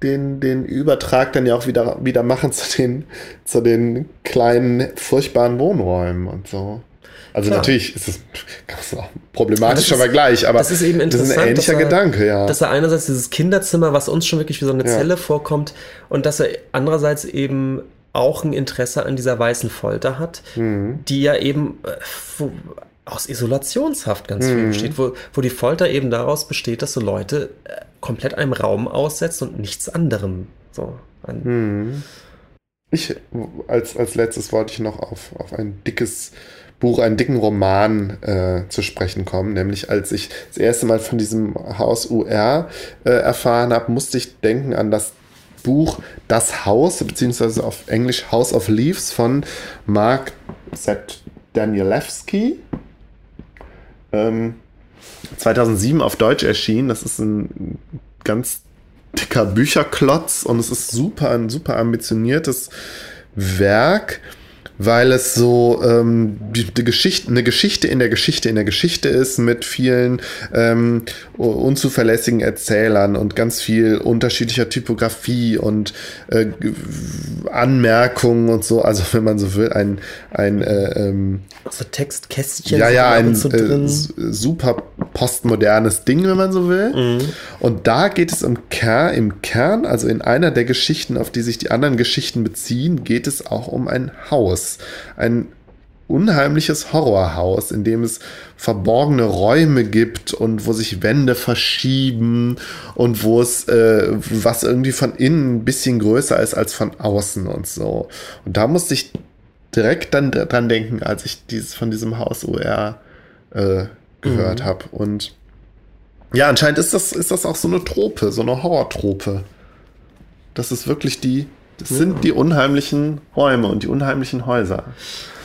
den, den Übertrag dann ja auch wieder, wieder machen zu den, zu den kleinen, furchtbaren Wohnräumen und so. Also Klar. natürlich ist es ein problematischer Vergleich, aber das ist eben interessant, das ist ein ähnlicher er, Gedanke, ja. Dass er einerseits dieses Kinderzimmer, was uns schon wirklich wie so eine ja. Zelle vorkommt, und dass er andererseits eben auch ein Interesse an dieser weißen Folter hat, mhm. die ja eben äh, wo, aus Isolationshaft ganz mhm. viel besteht, wo, wo die Folter eben daraus besteht, dass du Leute äh, komplett einem Raum aussetzt und nichts anderem. So. Mhm. Ich, als, als letztes wollte ich noch auf, auf ein dickes Buch, einen dicken Roman äh, zu sprechen kommen. Nämlich als ich das erste Mal von diesem Haus UR äh, erfahren habe, musste ich denken an das Buch Das Haus, beziehungsweise auf Englisch House of Leaves von Mark Z. Danielewski. Ähm, 2007 auf Deutsch erschienen. Das ist ein ganz dicker Bücherklotz und es ist super, ein super ambitioniertes Werk weil es so ähm, die, Geschichte, eine Geschichte in der Geschichte in der Geschichte ist mit vielen ähm, unzuverlässigen Erzählern und ganz viel unterschiedlicher Typografie und äh, Anmerkungen und so. Also wenn man so will, ein, ein äh, ähm, also Textkästchen. Ja, ja, ein äh, super postmodernes Ding, wenn man so will. Mhm. Und da geht es im Kern, im Kern, also in einer der Geschichten, auf die sich die anderen Geschichten beziehen, geht es auch um ein Haus. Ein unheimliches Horrorhaus, in dem es verborgene Räume gibt und wo sich Wände verschieben und wo es äh, was irgendwie von innen ein bisschen größer ist als von außen und so. Und da musste ich direkt dann dran denken, als ich dieses von diesem Haus UR äh, gehört mhm. habe. Und ja, anscheinend ist das, ist das auch so eine Trope, so eine Horrortrope. Das ist wirklich die das sind die unheimlichen Räume und die unheimlichen Häuser.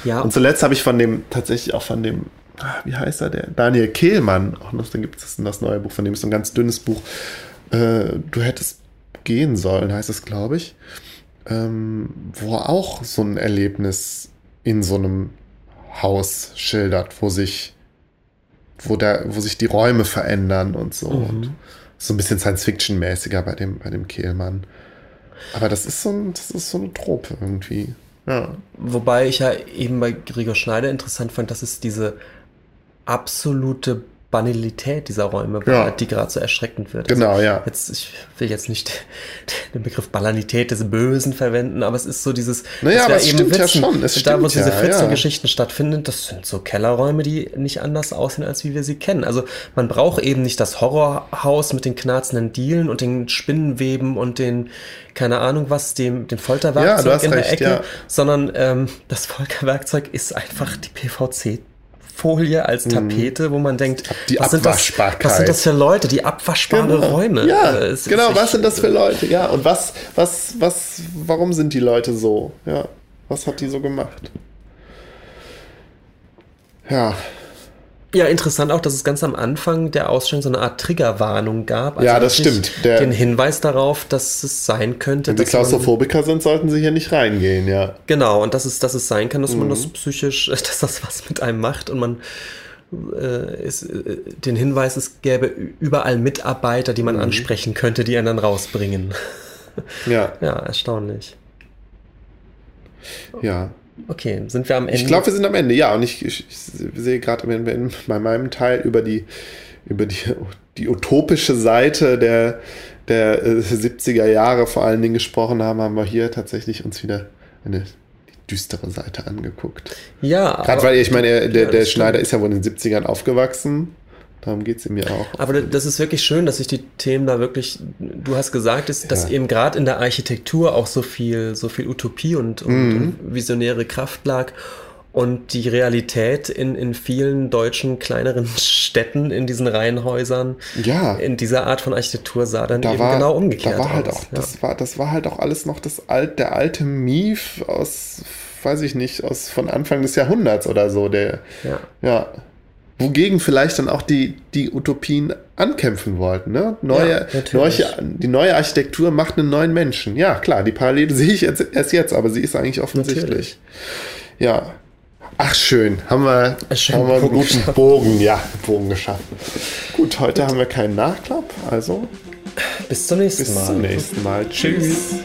Ja. Und zuletzt habe ich von dem, tatsächlich auch von dem, ah, wie heißt er, der Daniel Kehlmann, auch noch, dann gibt es das neue Buch, von dem ist so ein ganz dünnes Buch. Äh, du hättest gehen sollen, heißt es, glaube ich. Ähm, wo er auch so ein Erlebnis in so einem Haus schildert, wo sich, wo der, wo sich die Räume verändern und so. Mhm. Und so ein bisschen Science-Fiction-mäßiger bei dem, bei dem Kehlmann. Aber das ist so, ein, das ist so eine Trope irgendwie. Ja. Wobei ich ja eben bei Gregor Schneider interessant fand, dass es diese absolute Banalität dieser Räume ja. die gerade so erschreckend wird. Genau, also ja. Jetzt, ich will jetzt nicht den Begriff Banalität des Bösen verwenden, aber es ist so dieses. Naja, aber es eben stimmt Witzen, ja schon. Es da, wo diese ja, 14 ja. Geschichten stattfinden, das sind so Kellerräume, die nicht anders aussehen, als wie wir sie kennen. Also man braucht eben nicht das Horrorhaus mit den knarzenden Dielen und den Spinnenweben und den, keine Ahnung was, dem, den Folterwerkzeug in der Ecke, sondern ähm, das Folterwerkzeug ist einfach die PVC Folie als mhm. Tapete, wo man denkt, die was, sind das, was sind das für Leute, die abwaschbare genau. Räume? Ja, äh, es, genau, was sind das für Leute? Ja, und was, was, was, warum sind die Leute so? Ja, was hat die so gemacht? Ja, ja, interessant auch, dass es ganz am Anfang der Ausstellung so eine Art Triggerwarnung gab. Also ja, das stimmt. Der, den Hinweis darauf, dass es sein könnte. Wenn sie Klaustrophobiker man, sind, sollten sie hier nicht reingehen, ja. Genau, und dass es, dass es sein kann, dass mhm. man das psychisch, dass das was mit einem macht und man äh, ist, äh, den Hinweis, es gäbe überall Mitarbeiter, die man mhm. ansprechen könnte, die einen dann rausbringen. Ja. Ja, erstaunlich. Ja. Okay, sind wir am Ende? Ich glaube, wir sind am Ende, ja. Und ich, ich, ich sehe gerade bei meinem Teil über die, über die, die utopische Seite der, der 70er äh, Jahre vor allen Dingen gesprochen haben, haben wir hier tatsächlich uns wieder eine düstere Seite angeguckt. Ja. Gerade weil, ich meine, der, der Schneider ist ja wohl in den 70ern aufgewachsen. Darum geht es ihm ja auch. Aber das ist wirklich schön, dass sich die Themen da wirklich, du hast gesagt, ist, ja. dass eben gerade in der Architektur auch so viel, so viel Utopie und, und, mhm. und visionäre Kraft lag. Und die Realität in, in vielen deutschen kleineren Städten, in diesen Reihenhäusern, ja. in dieser Art von Architektur sah dann da eben war, genau umgekehrt da war halt aus. Auch, ja. das, war, das war halt auch alles noch das alt, der alte Mief aus, weiß ich nicht, aus von Anfang des Jahrhunderts oder so. Der, ja. ja wogegen vielleicht dann auch die, die Utopien ankämpfen wollten. Ne? Neue, ja, neue, die neue Architektur macht einen neuen Menschen. Ja, klar, die Parallele sehe ich jetzt, erst jetzt, aber sie ist eigentlich offensichtlich. Natürlich. Ja. Ach, schön. Haben wir, schön haben wir einen guten geschafft. Bogen, ja, Bogen geschaffen. Gut, heute Gut. haben wir keinen Nachklapp, also. Bis zum nächsten bis Mal. Bis zum nächsten Mal. Tschüss.